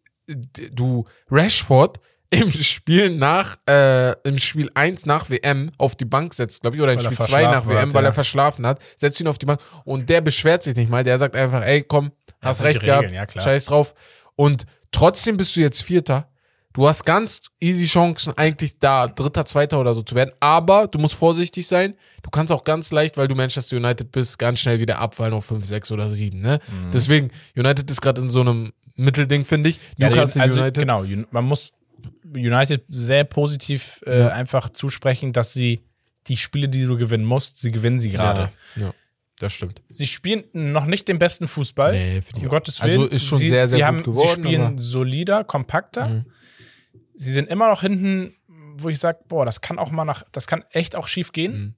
S3: du Rashford im Spiel nach, äh, im Spiel 1 nach WM auf die Bank setzt, glaube ich, oder im Spiel 2 nach WM,
S2: hat,
S3: weil
S2: ja.
S3: er verschlafen hat, setzt ihn auf die Bank und der beschwert sich nicht mal, der sagt einfach, ey, komm, hast recht gehabt,
S2: ja,
S3: scheiß drauf. Und trotzdem bist du jetzt Vierter. Du hast ganz easy Chancen, eigentlich da Dritter, Zweiter oder so zu werden. Aber du musst vorsichtig sein. Du kannst auch ganz leicht, weil du Manchester United bist, ganz schnell wieder abfallen auf 5, 6 oder 7. Ne?
S2: Mhm.
S3: Deswegen, United ist gerade in so einem Mittelding, finde ich.
S2: Ja,
S3: Newcastle
S2: also,
S3: United.
S2: Genau, man muss United sehr positiv äh,
S3: Ja.
S2: einfach zusprechen, dass sie die Spiele, die du gewinnen musst, sie gewinnen sie gerade.
S3: Ja, ja, das stimmt.
S2: Sie spielen noch nicht den besten Fußball.
S3: Nee,
S2: um. Gottes
S3: Also
S2: Willen.
S3: ist schon
S2: sie,
S3: sehr, sehr
S2: sie
S3: gut
S2: haben,
S3: geworden,
S2: Sie spielen solider, kompakter.
S3: Mhm.
S2: Sie sind immer noch hinten, wo ich sage, boah, das kann auch mal nach, das kann echt auch schief gehen.
S3: Mhm.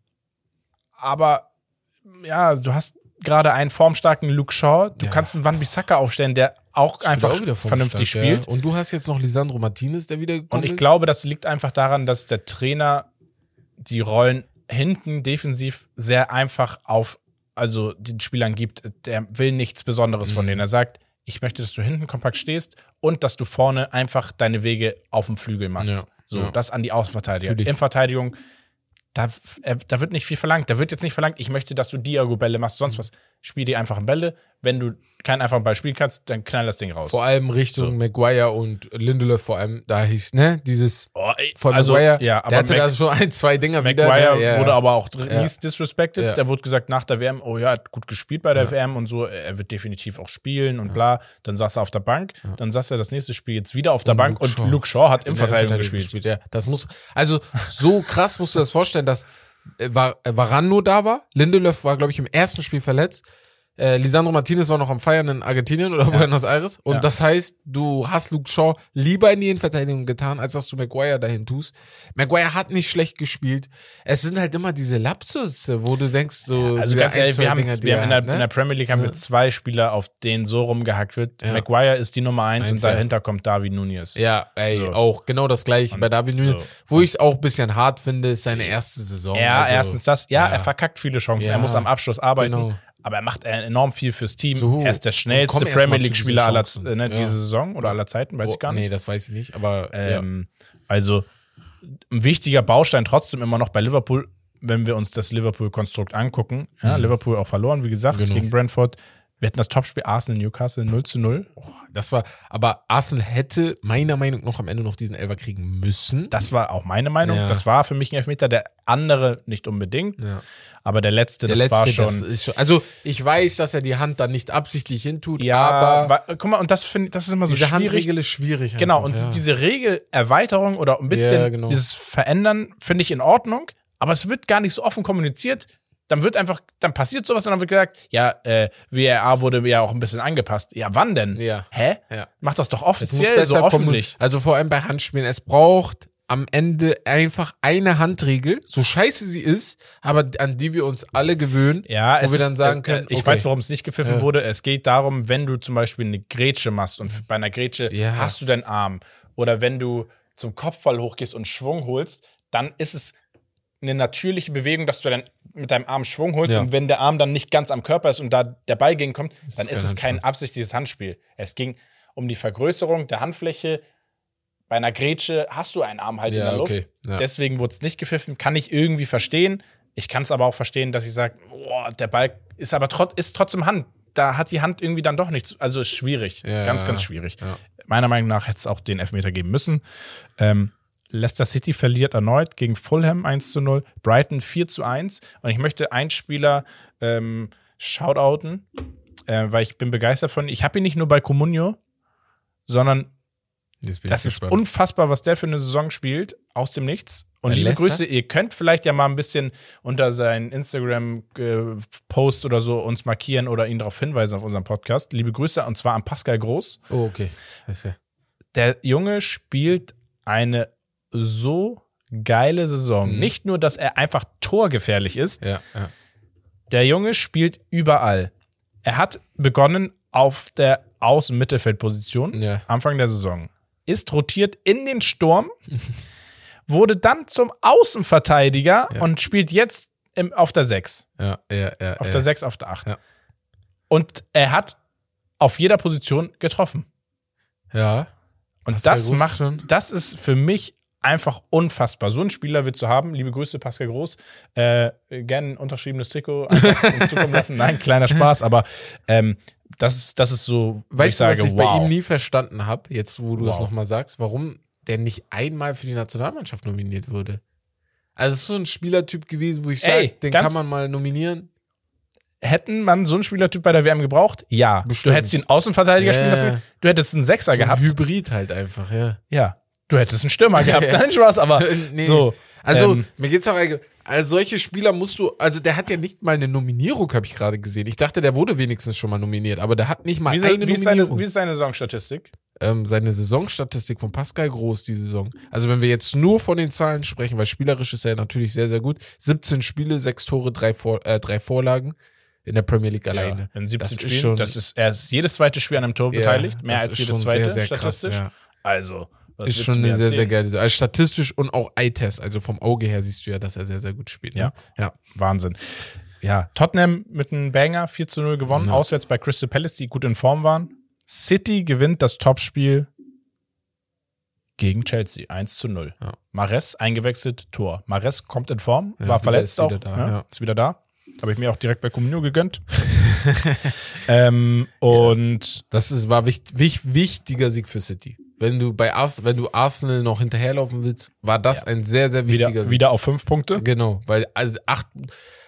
S2: Aber ja, du hast gerade einen formstarken Luke Shaw. Du
S3: Ja.
S2: kannst einen Van Bissaka aufstellen, der auch
S3: Spielt
S2: einfach
S3: auch
S2: vernünftig
S3: formstark, ja.
S2: spielt.
S3: Und du hast jetzt noch Lisandro Martinez, der wieder
S2: Und ich
S3: ist.
S2: glaube, das liegt einfach daran, dass der Trainer die Rollen hinten defensiv sehr einfach auf, also den Spielern gibt. Der will nichts Besonderes von
S3: Mhm.
S2: denen. Er sagt, ich möchte, dass du hinten kompakt stehst und dass du vorne einfach deine Wege auf dem Flügel machst.
S3: Ja,
S2: So,
S3: ja.
S2: das an die Außenverteidiger. In Verteidigung, da, äh, da wird nicht viel verlangt. Da wird jetzt nicht verlangt, ich möchte, dass du Diago-Bälle machst,
S3: Mhm.
S2: sonst was. Spiel die einfachen Bälle. Wenn du keinen einfachen Ball spielen kannst, dann knall das Ding raus.
S3: Vor allem Richtung
S2: So.
S3: Maguire und Lindelöf vor allem, da hieß, ne, dieses
S2: oh, ey,
S3: von
S2: also,
S3: Maguire,
S2: ja,
S3: der
S2: aber
S3: hatte
S2: Mac-
S3: da schon ein, zwei Dinger wieder.
S2: Maguire
S3: ne, ja.
S2: wurde aber auch
S3: Ja.
S2: mies disrespected.
S3: Ja.
S2: Da wurde gesagt nach der WM, oh ja, er hat gut gespielt bei der. WM und so, er wird definitiv auch spielen und bla. Dann saß er auf der Bank, dann saß er das nächste Spiel jetzt wieder auf der
S3: Und
S2: Bank
S3: Luke
S2: und. Luke Shaw hat
S3: der
S2: Verteidigung gespielt.
S3: Ja, das muss, also so krass musst du das vorstellen, dass äh, Var- äh, Varane nur da war. Lindelöf war, glaube ich, im ersten Spiel verletzt. Äh, Lisandro Martinez war noch am Feiern in Argentinien oder Buenos Aires. Und
S2: Ja.
S3: das heißt, du hast Luke Shaw lieber in die Innenverteidigung getan, als dass du Maguire dahin tust. Maguire hat nicht schlecht gespielt. Es sind halt immer diese Lapsus, wo du denkst, so.
S2: Also
S3: diese
S2: ganz ehrlich, wir haben,
S3: Dinger,
S2: wir haben in, der,
S3: ne?
S2: in der Premier League haben wir zwei Spieler, auf denen so rumgehackt wird.
S3: Ja.
S2: Maguire ist die Nummer eins,
S3: Eins,
S2: und
S3: ja.
S2: dahinter kommt David Nunez.
S3: Ja, ey,
S2: So.
S3: auch genau das gleiche bei David Nunes.
S2: so.
S3: Wo ich es auch ein bisschen hart finde, ist seine erste Saison.
S2: Ja,
S3: Also,
S2: erstens das. Ja,
S3: ja.
S2: er verkackt viele Chancen.
S3: Ja,
S2: er muss am Abschluss arbeiten.
S3: genau.
S2: Aber er macht äh, enorm viel fürs Team.
S3: So.
S2: er ist der schnellste Premier League-Spieler aller äh, ne,
S3: Ja.
S2: diese Saison oder aller Zeiten, weiß ich gar
S3: Oh,
S2: nicht.
S3: Nee, das weiß ich nicht, aber
S2: Ähm, Also ein wichtiger Baustein trotzdem immer noch bei Liverpool, wenn wir uns das Liverpool-Konstrukt angucken. Ja, Liverpool auch verloren, wie gesagt,
S3: Mhm. Genau.
S2: gegen Brentford. Wir hatten das Topspiel Arsenal-Newcastle 0 zu 0.
S3: ja, das war, aber Arsenal hätte meiner Meinung nach am Ende noch diesen Elfer kriegen müssen.
S2: Das war auch meine Meinung.
S3: Ja.
S2: Das war für mich ein Elfmeter. Der andere nicht unbedingt.
S3: Ja.
S2: Aber der letzte,
S3: Der
S2: das
S3: letzte,
S2: war schon.
S3: das ist schon. Also, ich weiß, dass er die Hand dann nicht absichtlich hintut,
S2: ja,
S3: aber
S2: wa- guck mal, und das finde das ist immer so
S3: diese
S2: schwierig.
S3: Handregel ist schwierig.
S2: Genau,
S3: einfach,
S2: und
S3: ja.
S2: diese Regelerweiterung oder ein bisschen
S3: Ja, genau.
S2: dieses Verändern finde ich in Ordnung, aber es wird gar nicht so offen kommuniziert. Dann wird einfach, dann passiert sowas und dann wird gesagt, ja, äh, WRA wurde ja auch ein bisschen angepasst. Ja, wann denn?
S3: Ja.
S2: Hä?
S3: Ja.
S2: Mach das doch offiziell, so öffentlich.
S3: Also vor allem bei Handspielen. Es braucht am Ende einfach eine Handregel, so scheiße sie ist, aber an die wir uns alle gewöhnen,
S2: Ja,
S3: wo wir
S2: ist,
S3: dann sagen
S2: äh,
S3: können,
S2: ich
S3: okay.
S2: weiß, warum es nicht gepfiffen
S3: Ja.
S2: wurde. Es geht darum, wenn du zum Beispiel eine Grätsche machst und bei einer Grätsche
S3: Ja.
S2: hast du deinen Arm oder wenn du zum Kopfball hochgehst und Schwung holst, dann ist es eine natürliche Bewegung, dass du dann mit deinem Arm Schwung holst
S3: Ja.
S2: und wenn der Arm dann nicht ganz am Körper ist und da der Ball gegenkommt, dann
S3: ist
S2: ist es kein absichtliches Handspiel. Es ging um die Vergrößerung der Handfläche. Bei einer Grätsche hast du einen Arm halt in
S3: Ja,
S2: der Luft.
S3: okay. Ja.
S2: Deswegen wurde es nicht gepfiffen. Kann ich irgendwie verstehen. Ich kann es aber auch verstehen, dass ich sage, boah, der Ball ist aber trot ist trotzdem Hand. Da hat die Hand irgendwie dann doch nichts. Also ist schwierig. Ganz, ganz schwierig. Meiner Meinung nach hätte es auch den Elfmeter geben müssen. Ähm, Leicester City verliert erneut gegen Fulham 1 zu 0, Brighton 4 zu 1. Und ich möchte einen Spieler ähm, shoutouten, äh, weil ich bin begeistert von. Ich habe ihn nicht nur bei Comunio, sondern das ist
S3: gespannt.
S2: unfassbar, was der für eine Saison spielt, aus dem Nichts. Und
S3: Bei
S2: liebe
S3: Leicester?
S2: Grüße, ihr könnt vielleicht ja mal ein bisschen unter seinen Instagram-Post oder so uns markieren oder ihn darauf hinweisen auf unserem Podcast. Liebe Grüße und zwar an Pascal Groß.
S3: Oh, okay.
S2: Der Junge spielt eine so geile Saison.
S3: Mhm.
S2: Nicht nur, dass er einfach torgefährlich ist,
S3: Ja, ja.
S2: der Junge spielt überall. Er hat begonnen auf der Außen-Mittelfeldposition
S3: Ja.
S2: Anfang der Saison. Ist rotiert in den Sturm, [LAUGHS] wurde dann zum Außenverteidiger
S3: Ja.
S2: und spielt jetzt im, auf der 6.
S3: Ja.
S2: Auf der 6, auf der 8.
S3: Ja.
S2: Und er hat auf jeder Position getroffen.
S3: Ja.
S2: Und das
S3: Groß
S2: macht,
S3: schon.
S2: das ist für mich einfach unfassbar. So einen Spieler willst du haben. Liebe Grüße, Pascal Groß. Äh, gerne ein unterschriebenes Trikot [LAUGHS] zukommen lassen. Nein, kleiner Spaß, aber ähm, das, ist, das ist so, wo ich
S3: Weißt du,
S2: sage,
S3: was ich
S2: wow.
S3: bei ihm nie verstanden habe, jetzt wo du das
S2: Wow.
S3: nochmal sagst, warum der nicht einmal für die Nationalmannschaft nominiert wurde. Also es ist so ein Spielertyp gewesen, wo ich sage, den kann man mal nominieren.
S2: Hätten man so einen Spielertyp bei der WM gebraucht? Ja.
S3: Bestimmt.
S2: Du hättest den Außenverteidiger
S3: Ja.
S2: spielen lassen, du hättest einen Sechser
S3: So ein
S2: gehabt.
S3: Hybrid halt einfach, ja.
S2: Ja. Du hättest einen Stürmer [LAUGHS] gehabt. Nein, Spaß, aber [LAUGHS]
S3: Nee.
S2: so.
S3: Also,
S2: Ähm,
S3: mir geht's auch eigentlich. Also solche Spieler musst du, also der hat ja nicht mal eine Nominierung, habe ich gerade gesehen. Ich dachte, der wurde wenigstens schon mal nominiert, aber der hat nicht mal
S2: Wie, ist-
S3: eine
S2: wie, ist seine,
S3: Nominierung.
S2: wie ist seine Saisonstatistik?
S3: ähm, seine Saisonstatistik von Pascal Groß die Saison. Also wenn wir jetzt nur von den Zahlen sprechen, weil spielerisch ist er natürlich sehr, sehr gut. 17 Spiele, 6 Tore, 3, Vor äh, drei Vorlagen in der Premier League alleine.
S2: Ja, in 17
S3: Das ist
S2: Spielen.
S3: schon-
S2: das ist, er ist jedes zweite Spiel an einem Tor
S3: Ja,
S2: beteiligt. Mehr als
S3: ist
S2: jedes zweite
S3: sehr, sehr krass,
S2: statistisch.
S3: ja.
S2: Also, was
S3: ist schon eine sehr, sehr geile. Also statistisch und auch Eye-Test, also vom Auge her siehst du ja, dass er sehr, sehr gut spielt.
S2: Ja.
S3: Ne? ja.
S2: Wahnsinn. Ja, Tottenham mit einem Banger 4 zu 0 gewonnen,
S3: Ja.
S2: auswärts bei Crystal Palace, die gut in Form waren. City gewinnt das Topspiel gegen Chelsea 1 zu 0.
S3: Ja.
S2: Mares eingewechselt, Tor. Mares kommt in Form,
S3: Ja,
S2: war verletzt
S3: ist
S2: auch,
S3: wieder da,
S2: ne?
S3: ja.
S2: ist wieder da. Habe ich mir auch direkt bei Comunio gegönnt. [LAUGHS] ähm, und
S3: Das ist, war wicht, wich, wichtiger Sieg für City. Wenn du bei Ars, wenn du Arsenal noch hinterherlaufen willst, war das
S2: Ja.
S3: ein sehr, sehr wichtiger
S2: wieder,
S3: Sieg.
S2: wieder auf fünf Punkte.
S3: Genau, weil also acht,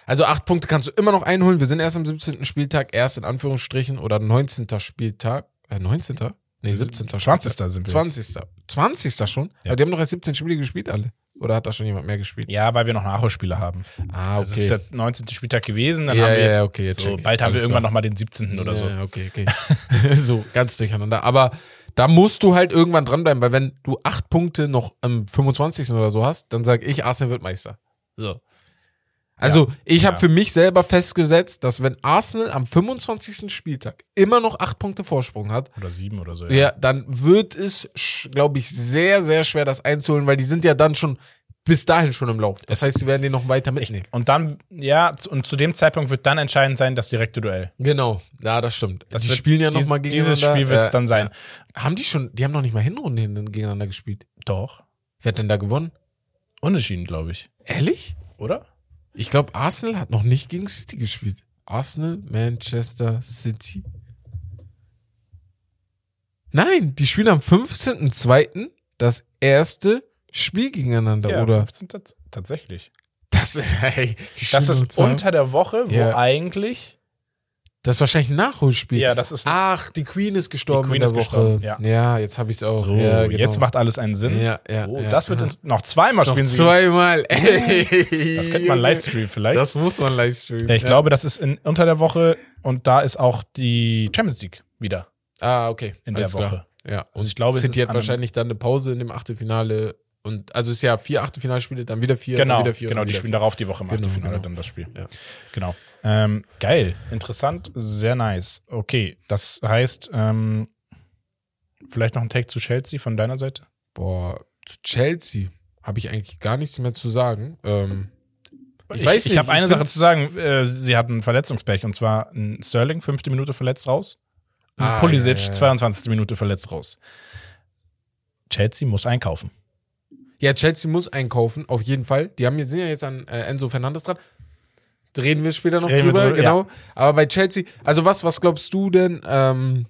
S3: also acht Punkte kannst du immer noch einholen. Wir sind erst am 17. Spieltag, erst in Anführungsstrichen oder 19. Spieltag. Äh, 19. Nee, 17.
S2: 20.
S3: Spieltag.
S2: sind wir.
S3: 20. 20. schon?
S2: Ja.
S3: Aber die haben doch erst 17 Spiele gespielt, alle. Oder hat da schon jemand mehr gespielt?
S2: Ja, weil wir noch Nachholspiele haben.
S3: Ah,
S2: Das ist der 19. Spieltag gewesen, dann
S3: Ja,
S2: haben wir
S3: ja,
S2: jetzt,
S3: ja, okay, jetzt
S2: so, bald haben wir irgendwann
S3: klar.
S2: noch mal den 17. oder so.
S3: Ja, okay, okay. [LAUGHS] so, ganz durcheinander. Aber da musst du halt irgendwann dranbleiben, weil wenn du acht Punkte noch am 25. oder so hast, dann sage ich, Arsenal wird Meister. So. Also, ich habe
S2: ja.
S3: für mich selber festgesetzt, dass wenn Arsenal am 25. Spieltag immer noch acht Punkte Vorsprung hat,
S2: Oder sieben oder so.
S3: ja, dann wird es, glaube ich, sehr, sehr schwer, das einzuholen, weil die sind ja dann schon bis dahin schon im Lauf. Das
S2: Es-
S3: heißt, sie werden den noch weiter mitnehmen.
S2: Und dann, ja, zu- und zu dem Zeitpunkt wird dann entscheidend sein, das direkte Duell.
S3: Genau, ja, das stimmt.
S2: Das
S3: die
S2: wird-
S3: spielen ja
S2: dies-
S3: noch mal gegeneinander.
S2: Dieses Spiel wird es
S3: Äh,
S2: dann sein.
S3: Haben die schon, die haben noch nicht mal Hinrunden hin- gegeneinander gespielt.
S2: Doch.
S3: Wer hat denn da gewonnen?
S2: Unentschieden, glaube ich.
S3: Ehrlich?
S2: Oder?
S3: Ich glaube, Arsenal hat noch nicht gegen City gespielt. Arsenal, Manchester City. Nein, die spielen am 15.02. das erste Spiel gegeneinander,
S2: Ja,
S3: oder?
S2: 15. tats- tatsächlich.
S3: Das, [LAUGHS] hey,
S2: Das ist
S3: zwei-
S2: unter der Woche, wo
S3: Ja.
S2: eigentlich.
S3: Das ist wahrscheinlich ein Nachholspiel.
S2: Ja, das ist.
S3: Ach, die Queen ist gestorben
S2: Queen
S3: in der Woche.
S2: ja.
S3: ja. jetzt habe ich es auch.
S2: so,
S3: genau.
S2: jetzt macht alles einen Sinn.
S3: Ja, ja,
S2: oh, das wird ins, noch zweimal
S3: noch
S2: spielen
S3: zweimal. Ey, [LAUGHS]
S2: Das könnte man live streamen vielleicht.
S3: Das muss man live streamen.
S2: Ja, ich glaube, das ist in, unter der Woche und da ist auch die Champions League wieder
S3: Ah, okay.
S2: in
S3: Alles
S2: der Woche.
S3: Klar. Ja, und
S2: Also ich glaube, es
S3: City
S2: ist
S3: hat wahrscheinlich dann eine Pause in dem Achtelfinale. Und also es ist ja vier Achtelfinalspiele, dann wieder vier,
S2: Genau,
S3: dann wieder vier.
S2: genau, die spielen
S3: vier.
S2: darauf die Woche im
S3: Genau,
S2: Achtelfinale
S3: genau.
S2: dann das Spiel.
S3: Ja.
S2: Genau. Ähm, geil, interessant, sehr nice. Okay, das heißt, ähm, vielleicht noch ein Take zu Chelsea von deiner Seite?
S3: Boah, zu Chelsea habe ich eigentlich gar nichts mehr zu sagen. Ähm, ich,
S2: Ich,
S3: weiß nicht.
S2: ich habe eine Sache zu sagen. Äh, sie hatten Verletzungspech und zwar ein Sterling, fünfte Minute verletzt raus.
S3: Ah,
S2: Pulisic,
S3: ja, ja, ja.
S2: 22. Minute verletzt raus. Chelsea muss einkaufen.
S3: Ja, Chelsea muss einkaufen, auf jeden Fall. Die haben jetzt, sind ja jetzt an äh, Enzo Fernandes dran. Reden wir später noch drüber,
S2: drüber,
S3: genau. Aber bei Chelsea, also was, was glaubst du denn? Ähm,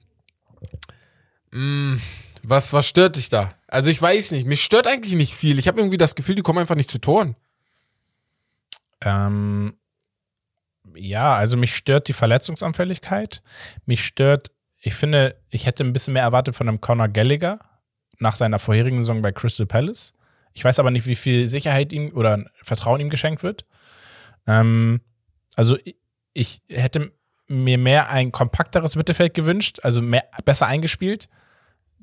S3: mh, was, was stört dich da? Also ich weiß nicht, mich stört eigentlich nicht viel. Ich habe irgendwie das Gefühl, die kommen einfach nicht zu Toren.
S2: Ähm, ja, also mich stört die Verletzungsanfälligkeit. Mich stört, ich finde, ich hätte ein bisschen mehr erwartet von einem Conor Gallagher nach seiner vorherigen Saison bei Crystal Palace. Ich weiß aber nicht, wie viel Sicherheit ihm oder Vertrauen ihm geschenkt wird. Ähm, also ich, hätte mir mehr ein kompakteres Mittelfeld gewünscht, also mehr, besser eingespielt.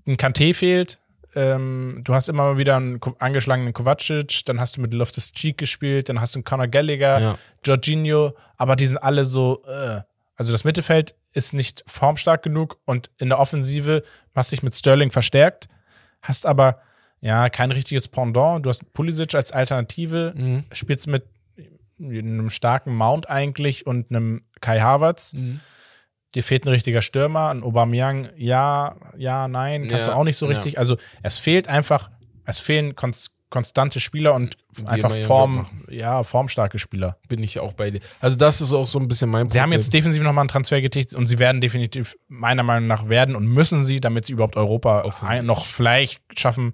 S2: Ein Kanté fehlt. Ähm, du hast immer mal wieder einen angeschlagenen Kovacic, dann hast du mit Loftus Cheek gespielt, dann hast du einen Conor Gallagher,
S3: Ja.
S2: Jorginho, aber die sind alle so, äh. also das Mittelfeld ist nicht formstark genug und in der Offensive hast dich mit Sterling verstärkt, hast aber ja kein richtiges Pendant. Du hast Pulisic als Alternative,
S3: Mhm.
S2: spielst mit einem starken Mount eigentlich und einem Kai Havertz.
S3: Mhm.
S2: Dir fehlt ein richtiger Stürmer, ein Aubameyang, ja, ja, nein, kannst
S3: Ja,
S2: du auch nicht so
S3: ja.
S2: richtig. Also es fehlt einfach, es fehlen konst konstante Spieler und einfach Form, ja, formstarke Spieler.
S3: Bin ich auch bei dir. Also das ist auch so ein bisschen mein
S2: Sie haben jetzt defensiv nochmal einen Transfer getätigt und sie werden definitiv, meiner Meinung nach, werden und müssen sie, damit sie überhaupt Europa ein, noch vielleicht schaffen,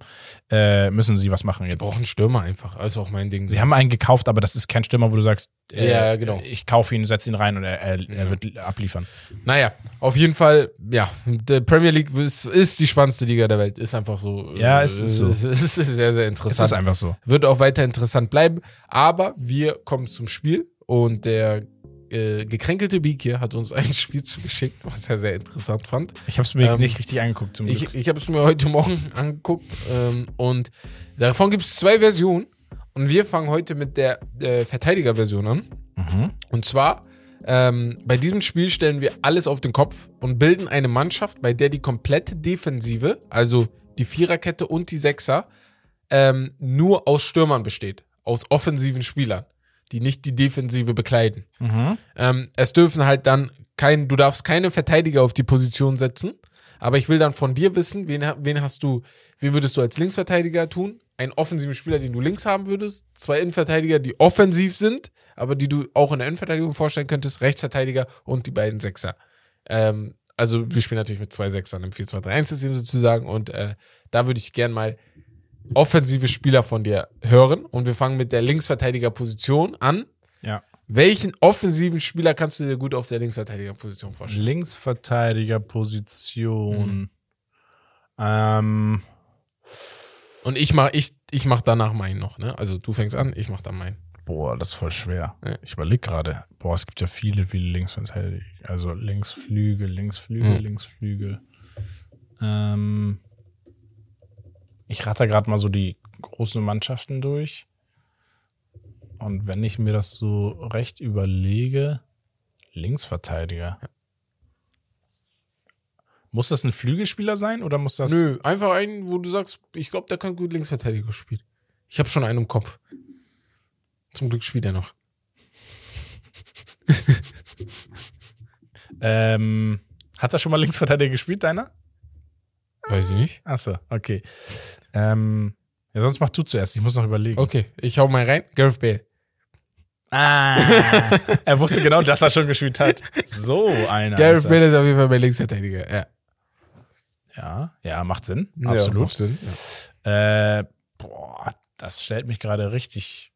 S2: äh, müssen sie was machen jetzt.
S3: brauchen einen Stürmer einfach. Also auch mein Ding.
S2: Sie haben einen gekauft, aber das ist kein Stürmer, wo du sagst, äh,
S3: Ja, genau.
S2: ich kaufe ihn, setze ihn rein und er, er, er
S3: Ja.
S2: wird abliefern.
S3: Naja, auf jeden Fall, ja, die Premier League ist, ist die spannendste Liga der Welt. Ist einfach so.
S2: Ja, es ist so. [LAUGHS]
S3: Es ist sehr, sehr
S2: Es
S3: interessant.
S2: ist einfach so.
S3: Wird auch weiter interessant bleiben. Aber wir kommen zum Spiel und der äh, gekränkelte Beak hier hat uns [LAUGHS] ein Spiel zugeschickt, was er sehr interessant fand.
S2: Ich habe es mir
S3: Ähm,
S2: nicht richtig angeguckt zum Glück.
S3: Ich, ich habe es mir heute Morgen [LAUGHS] angeguckt ähm, und davon gibt es zwei Versionen. Und wir fangen heute mit der äh, Verteidiger-Version an.
S2: mhm.
S3: Und zwar, ähm, bei diesem Spiel stellen wir alles auf den Kopf und bilden eine Mannschaft, bei der die komplette Defensive, also die Viererkette und die Sechser, ähm, nur aus Stürmern besteht. Aus offensiven Spielern, die nicht die Defensive bekleiden.
S2: Mhm.
S3: Ähm, es dürfen halt dann kein, du darfst keine Verteidiger auf die Position setzen. Aber ich will dann von dir wissen, wen, wen hast du, wen würdest du als Linksverteidiger tun? Einen offensiven Spieler, den du links haben würdest. Zwei Innenverteidiger, die offensiv sind, aber die du auch in der Innenverteidigung vorstellen könntest. Rechtsverteidiger und die beiden Sechser. Ähm, also wir spielen natürlich mit zwei Sechsern im 4-2-3-1-System sozusagen. Und äh, da würde ich gern mal offensive Spieler von dir hören. Und wir fangen mit der Linksverteidigerposition an.
S2: Ja.
S3: Welchen offensiven Spieler kannst du dir gut auf der Linksverteidigerposition vorstellen?
S2: Linksverteidigerposition. Ähm,
S3: Und ich mach, ich, ich mach danach meinen noch, ne? Also du fängst an, ich mach dann meinen.
S2: boah, das ist voll schwer.
S3: Ja.
S2: Ich überlege gerade. Boah, es gibt ja viele, viele Linksverteidiger. Also Linksflügel, Linksflügel,
S3: Mhm.
S2: Linksflügel. Ähm, ich rate gerade mal so die großen Mannschaften durch. Und wenn ich mir das so recht überlege, Linksverteidiger. Muss das ein Flügelspieler sein oder muss das.
S3: Nö, einfach einen, wo du sagst, ich glaube, der kann gut Linksverteidiger spielen. Ich habe schon einen im Kopf. Zum Glück spielt er noch. [LAUGHS]
S2: Ähm, hat er schon mal Linksverteidiger gespielt, deiner?
S3: Weiß ich nicht.
S2: Achso, okay. Ähm, ja, sonst mach du zuerst. Ich muss noch überlegen.
S3: Okay, ich hau mal rein. Gareth Bale.
S2: Ah, [LAUGHS] er wusste genau, dass er schon gespielt hat. So einer.
S3: Gareth
S2: ist.
S3: Bale ist auf jeden Fall mein Linksverteidiger. Ja,
S2: Ja, ja, macht Sinn.
S3: Ja,
S2: Absolut.
S3: macht Sinn, ja.
S2: Äh, boah, das stellt mich gerade richtig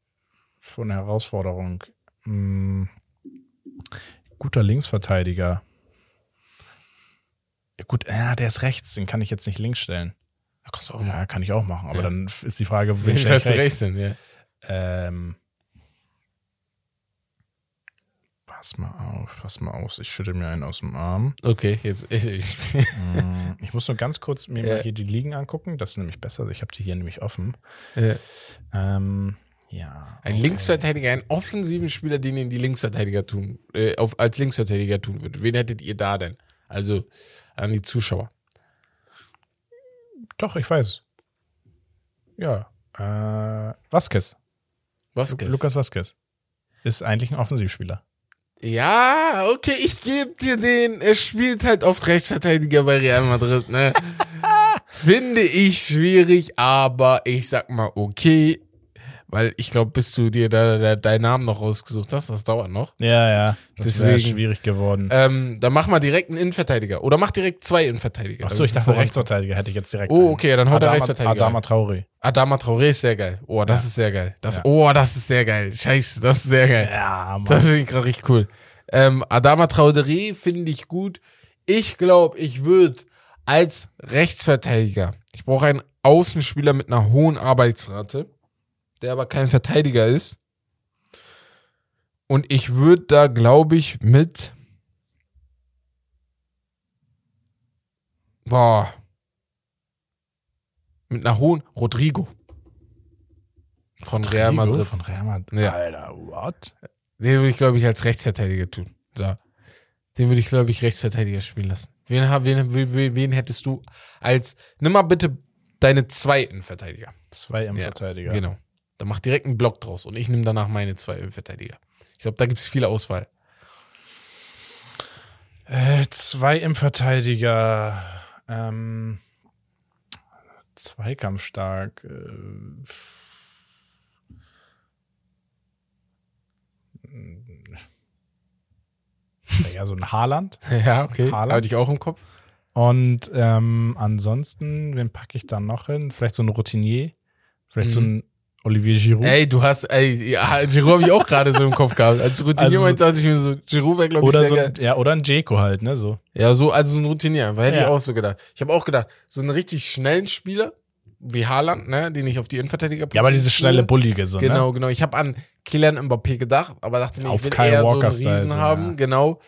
S2: vor eine Herausforderung. Hm, guter Linksverteidiger. Gut, ja, der ist rechts, den kann ich jetzt nicht links stellen.
S3: Auch.
S2: Ja, kann ich auch machen, aber
S3: Ja.
S2: dann ist die Frage, [LAUGHS] wen
S3: fährst du
S2: rechts?
S3: rechts hin, ja.
S2: Ähm, pass mal auf, pass mal aus. Ich schütte mir einen aus dem Arm.
S3: Okay, jetzt [LAUGHS] ich, ich,
S2: Mm, Ich muss nur ganz kurz mir
S3: Ja.
S2: mal hier die Ligen angucken. Das ist nämlich besser. Ich habe die hier nämlich offen.
S3: ja.
S2: Ähm, ja.
S3: Ein
S2: okay.
S3: Linksverteidiger, einen offensiven Spieler, den ihn die Linksverteidiger tun, äh, auf, als Linksverteidiger tun würde. Wen hättet ihr da denn? Also an die Zuschauer.
S2: Doch, ich weiß. Ja. Äh, Vasquez.
S3: Was?
S2: Lukas Vasquez. Ist eigentlich ein Offensivspieler.
S3: Ja, okay, ich gebe dir den. Er spielt halt oft Rechtsverteidiger bei Real Madrid, ne? [LAUGHS] Finde ich schwierig, aber ich sag mal okay. Weil ich glaube, bis du dir da, da deinen Namen noch rausgesucht hast, das dauert noch.
S2: Ja, ja. Das
S3: Deswegen-
S2: schwierig geworden.
S3: Ähm, dann mach mal direkt einen Innenverteidiger. Oder mach direkt zwei Innenverteidiger.
S2: Achso, ich dachte
S3: Voran-
S2: Rechtsverteidiger hätte ich jetzt direkt.
S3: Oh, okay, dann haut der
S2: Adama,
S3: Rechtsverteidiger.
S2: Adama Traoré.
S3: Adama Traoré ist sehr geil. Oh, das
S2: Ja.
S3: ist sehr geil. Das,
S2: Ja.
S3: Oh, das ist sehr geil. Scheiße, das ist sehr geil.
S2: Ja, Mann.
S3: Das finde ich gerade richtig cool. Ähm, Adama Traoré finde ich gut. Ich glaube, ich würde als Rechtsverteidiger, ich brauche einen Außenspieler mit einer hohen Arbeitsrate, der aber kein Verteidiger ist. Und ich würde da, glaube ich, mit. Boah. Mit einer hohen. Rodrigo. Von Real
S2: Rodrigo
S3: Madrid.
S2: Von Real Madrid.
S3: Ja.
S2: Alter, what?
S3: Den würde ich, glaube ich, als Rechtsverteidiger tun. So. Den würde ich, glaube ich, Rechtsverteidiger spielen lassen. Wen, wen, wen, wen hättest du als. Nimm mal bitte deine zwei Innenverteidiger.
S2: Zwei im
S3: Ja,
S2: Verteidiger.
S3: Genau. Dann mach direkt einen Block draus und ich nehme danach meine zwei Innenverteidiger. Ich glaube, da gibt es viele Auswahl.
S2: Äh, zwei im Verteidiger. Ähm, zweikampfstark. Äh, ja, so ein Haaland. [LAUGHS]
S3: Ja, okay.
S2: Haaland.
S3: Hatte ich auch im Kopf.
S2: Und ähm, ansonsten, wen packe ich dann noch hin? Vielleicht so ein Routinier. Vielleicht so ein Olivier Giroud.
S3: Ey, du hast, ey, ja, Giroud habe ich auch gerade so im Kopf gehabt. Als [LAUGHS] Routinier
S2: Also-
S3: dachte ich mir so, Giroud wäre, glaube ich,
S2: oder
S3: sehr
S2: so ein, ja, oder ein Jeko halt, ne? So.
S3: Ja, so, also so ein Routinier, weil hätte ich
S2: Ja.
S3: auch so gedacht. Ich habe auch gedacht, so einen richtig schnellen Spieler, wie Haaland, ne, den ich auf die Innenverteidiger
S2: Ja, aber diese schnelle. Bullige so,
S3: Genau,
S2: ne?
S3: genau. Ich habe an Kylian Mbappé gedacht, aber dachte mir,
S2: Auf
S3: ich will
S2: Kyle
S3: eher so
S2: Walker-Style
S3: einen Riesen
S2: so,
S3: haben,
S2: ja.
S3: genau.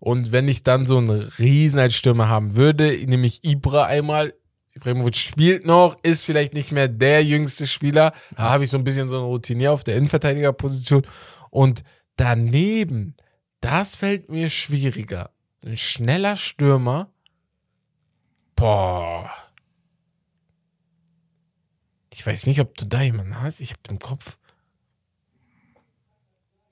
S3: Und wenn ich dann so einen Riesen als Stürmer haben würde, nämlich Ibra einmal, Ibrahimovic spielt noch, ist vielleicht nicht mehr der jüngste Spieler, da habe ich so ein bisschen so einen Routinier auf der Innenverteidigerposition und daneben, das fällt mir schwieriger. Ein schneller Stürmer, boah. Ich weiß nicht, ob du da jemanden hast. Ich habe im Kopf.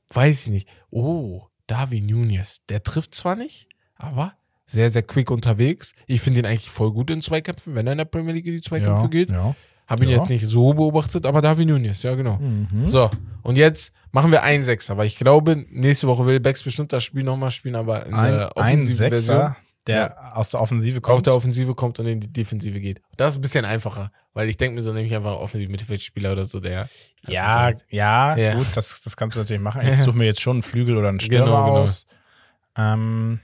S3: Weiß ich nicht. Oh, Darwin Nunez. Der trifft zwar nicht, aber sehr, sehr quick unterwegs. Ich finde ihn eigentlich voll gut in Zweikämpfen, wenn er in der Premier League in die Zweikämpfe
S2: Ja,
S3: geht.
S2: ja.
S3: Habe ihn
S2: Ja.
S3: jetzt nicht so beobachtet, aber Darwin Nunez, ja genau.
S2: Mhm.
S3: So, und jetzt machen wir einen Sechser, weil ich glaube, nächste Woche will Bex bestimmt das Spiel nochmal spielen, aber in
S2: Ein,
S3: der
S2: ein
S3: offensiven Version
S2: Sechser, der aus der Offensive
S3: auf
S2: kommt.
S3: der Offensive kommt und in die Defensive geht. Das ist ein bisschen einfacher, weil ich denke mir so nämlich einfach offensiv Mittelfeldspieler oder so, der
S2: ja, ja,
S3: Ja.
S2: gut, das, das kannst du natürlich machen. Ich suche mir jetzt schon einen Flügel oder einen Stürmer
S3: Genau, genau.
S2: aus. Ähm,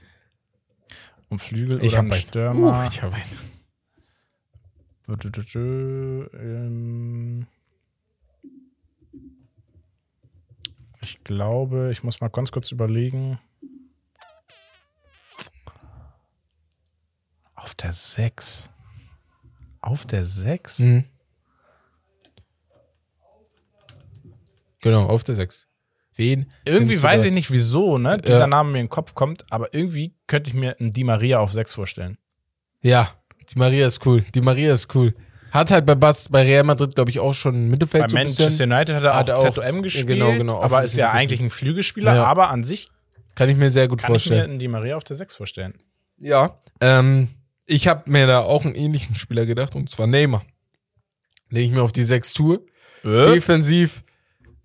S2: und Flügel
S3: ich
S2: oder einen Stürmer.
S3: Uh, ich habe einen.
S2: Ähm, Ich glaube, ich muss mal ganz kurz überlegen. Auf der 6. Auf der 6?
S3: Mhm. Genau, auf der 6. Wen?
S2: Irgendwie weiß ich nicht wieso, ne? Dieser
S3: Ja.
S2: Name mir in den Kopf kommt, aber irgendwie könnte ich mir einen Di Maria auf 6 vorstellen.
S3: Ja, die Maria ist cool. Die Maria ist cool. Hat halt bei, Bas, bei Real Madrid, glaube ich, auch schon im Mittelfeld
S2: Bei
S3: ein
S2: Manchester
S3: bisschen.
S2: United hat er
S3: Hat
S2: auch
S3: auch-
S2: ZOM gespielt,
S3: genau, genau,
S2: aber ist ja eigentlich ein Flügelspieler,
S3: Ja.
S2: aber an sich
S3: Kann ich mir sehr gut
S2: kann ich mir
S3: vorstellen.
S2: einen Di Maria auf der 6 vorstellen.
S3: Ja. Ähm, ich habe mir da auch einen ähnlichen Spieler gedacht, und zwar Neymar. Den ich mir auf die 6 tue.
S2: Äh?
S3: Defensiv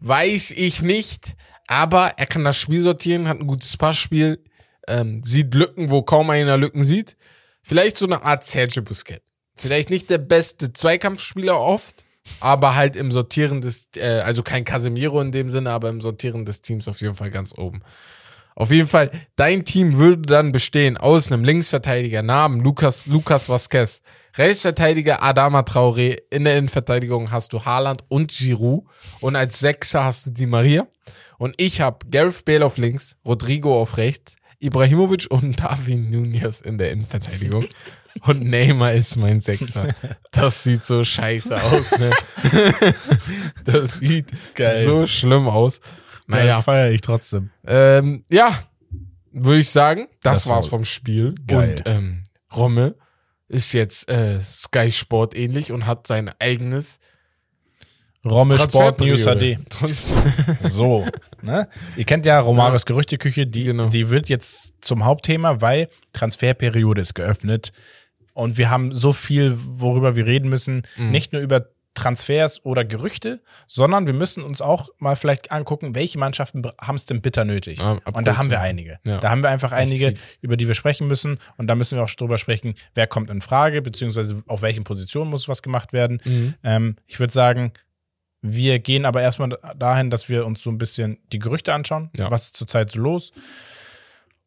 S3: weiß ich nicht, aber er kann das Spiel sortieren, hat ein gutes Passspiel, ähm, sieht Lücken, wo kaum einer Lücken sieht. Vielleicht so eine Art Sergio Busquets. Vielleicht nicht der beste Zweikampfspieler oft, aber halt im Sortieren des, äh, also kein Casemiro in dem Sinne, aber im Sortieren des Teams auf jeden Fall ganz oben. Auf jeden Fall, dein Team würde dann bestehen aus einem Linksverteidiger Namen Lukas, Lukas Vasquez, Rechtsverteidiger Adama Traoré, in der Innenverteidigung hast du Haaland und Giroud und als Sechser hast du Di Maria und ich habe Gareth Bale auf links, Rodrigo auf rechts, Ibrahimovic und [LAUGHS] Darwin Nunez in der Innenverteidigung und Neymar ist mein Sechser. Das sieht so scheiße aus, ne? [LAUGHS] Das sieht
S2: Geil.
S3: so schlimm aus.
S2: Naja, feiere ich trotzdem.
S3: ähm, ja, würde ich sagen, das,
S2: Das war
S3: war's vom Spiel.
S2: geil.
S3: Und ähm, Romme ist jetzt äh, Sky Sport ähnlich und hat sein eigenes
S2: Rommel Sport News. HD. So, ne? Ihr kennt ja Romares Gerüchteküche, die,
S3: Genau.
S2: die wird jetzt zum Hauptthema, weil Transferperiode ist geöffnet. Und wir haben so viel, worüber wir reden müssen.
S3: Mhm.
S2: Nicht nur über Transfers oder Gerüchte, sondern wir müssen uns auch mal vielleicht angucken, welche Mannschaften haben es denn bitter nötig.
S3: Ja,
S2: und da haben wir einige.
S3: Ja.
S2: Da haben wir einfach einige, über die wir sprechen müssen. Und da müssen wir auch drüber sprechen, wer kommt in Frage, beziehungsweise auf welchen Positionen muss was gemacht werden.
S3: Mhm.
S2: Ähm, ich würde sagen, wir gehen aber erstmal dahin, dass wir uns so ein bisschen die Gerüchte anschauen,
S3: Ja.
S2: was ist zurzeit so los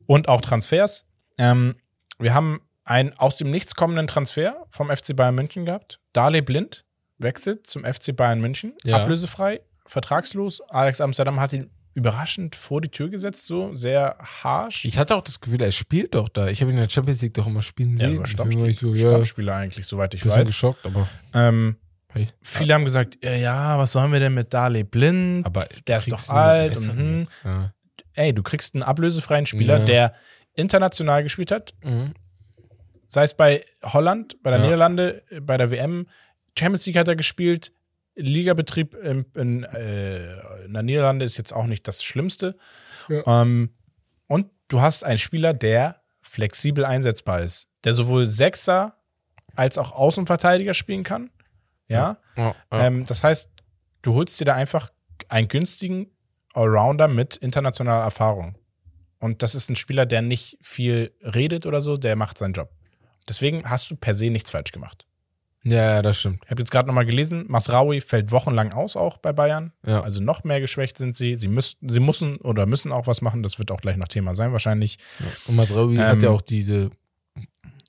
S2: und auch Transfers. Ähm, wir haben einen aus dem Nichts kommenden Transfer vom FC Bayern München gehabt. Dale Blind wechselt zum FC Bayern München,
S3: Ja.
S2: ablösefrei, vertragslos. Alex Amsterdam hat ihn überraschend vor die Tür gesetzt, so sehr harsh.
S3: Ich hatte auch das Gefühl, er spielt doch da. Ich habe ihn in der Champions League doch immer spielen
S2: ja,
S3: sehen. Deswegen war so, ja,
S2: Stammspieler eigentlich, soweit ich
S3: bisschen
S2: weiß.
S3: geschockt, aber
S2: Ähm,
S3: hey.
S2: viele haben gesagt, ja, ja, was sollen wir denn mit Dale Blind?
S3: aber
S2: der ist doch alt und, hm.
S3: Ja.
S2: ey, du kriegst einen ablösefreien Spieler,
S3: Ja.
S2: der international gespielt hat,
S3: Mhm.
S2: sei es bei Holland, bei der
S3: Ja.
S2: Niederlande, bei der WM, Champions League hat er gespielt, Ligabetrieb in, in, äh, in der Niederlande ist jetzt auch nicht das Schlimmste.
S3: Ja.
S2: Ähm, und du hast einen Spieler, der flexibel einsetzbar ist, der sowohl Sechser als auch Außenverteidiger spielen kann. Ja.
S3: Ja, ja.
S2: Ähm, das heißt, du holst dir da einfach einen günstigen Allrounder mit internationaler Erfahrung. Und das ist ein Spieler, der nicht viel redet oder so, der macht seinen Job. Deswegen hast du per se nichts falsch gemacht.
S3: Ja, ja, das stimmt.
S2: Ich habe jetzt gerade nochmal gelesen, Masraoui fällt wochenlang aus, auch bei Bayern.
S3: Ja.
S2: Also noch mehr geschwächt sind sie. Sie, müssen, sie müssen oder müssen auch was machen. Das wird auch gleich noch Thema sein, wahrscheinlich.
S3: Und Masraoui
S2: Ähm,
S3: hat ja auch diese.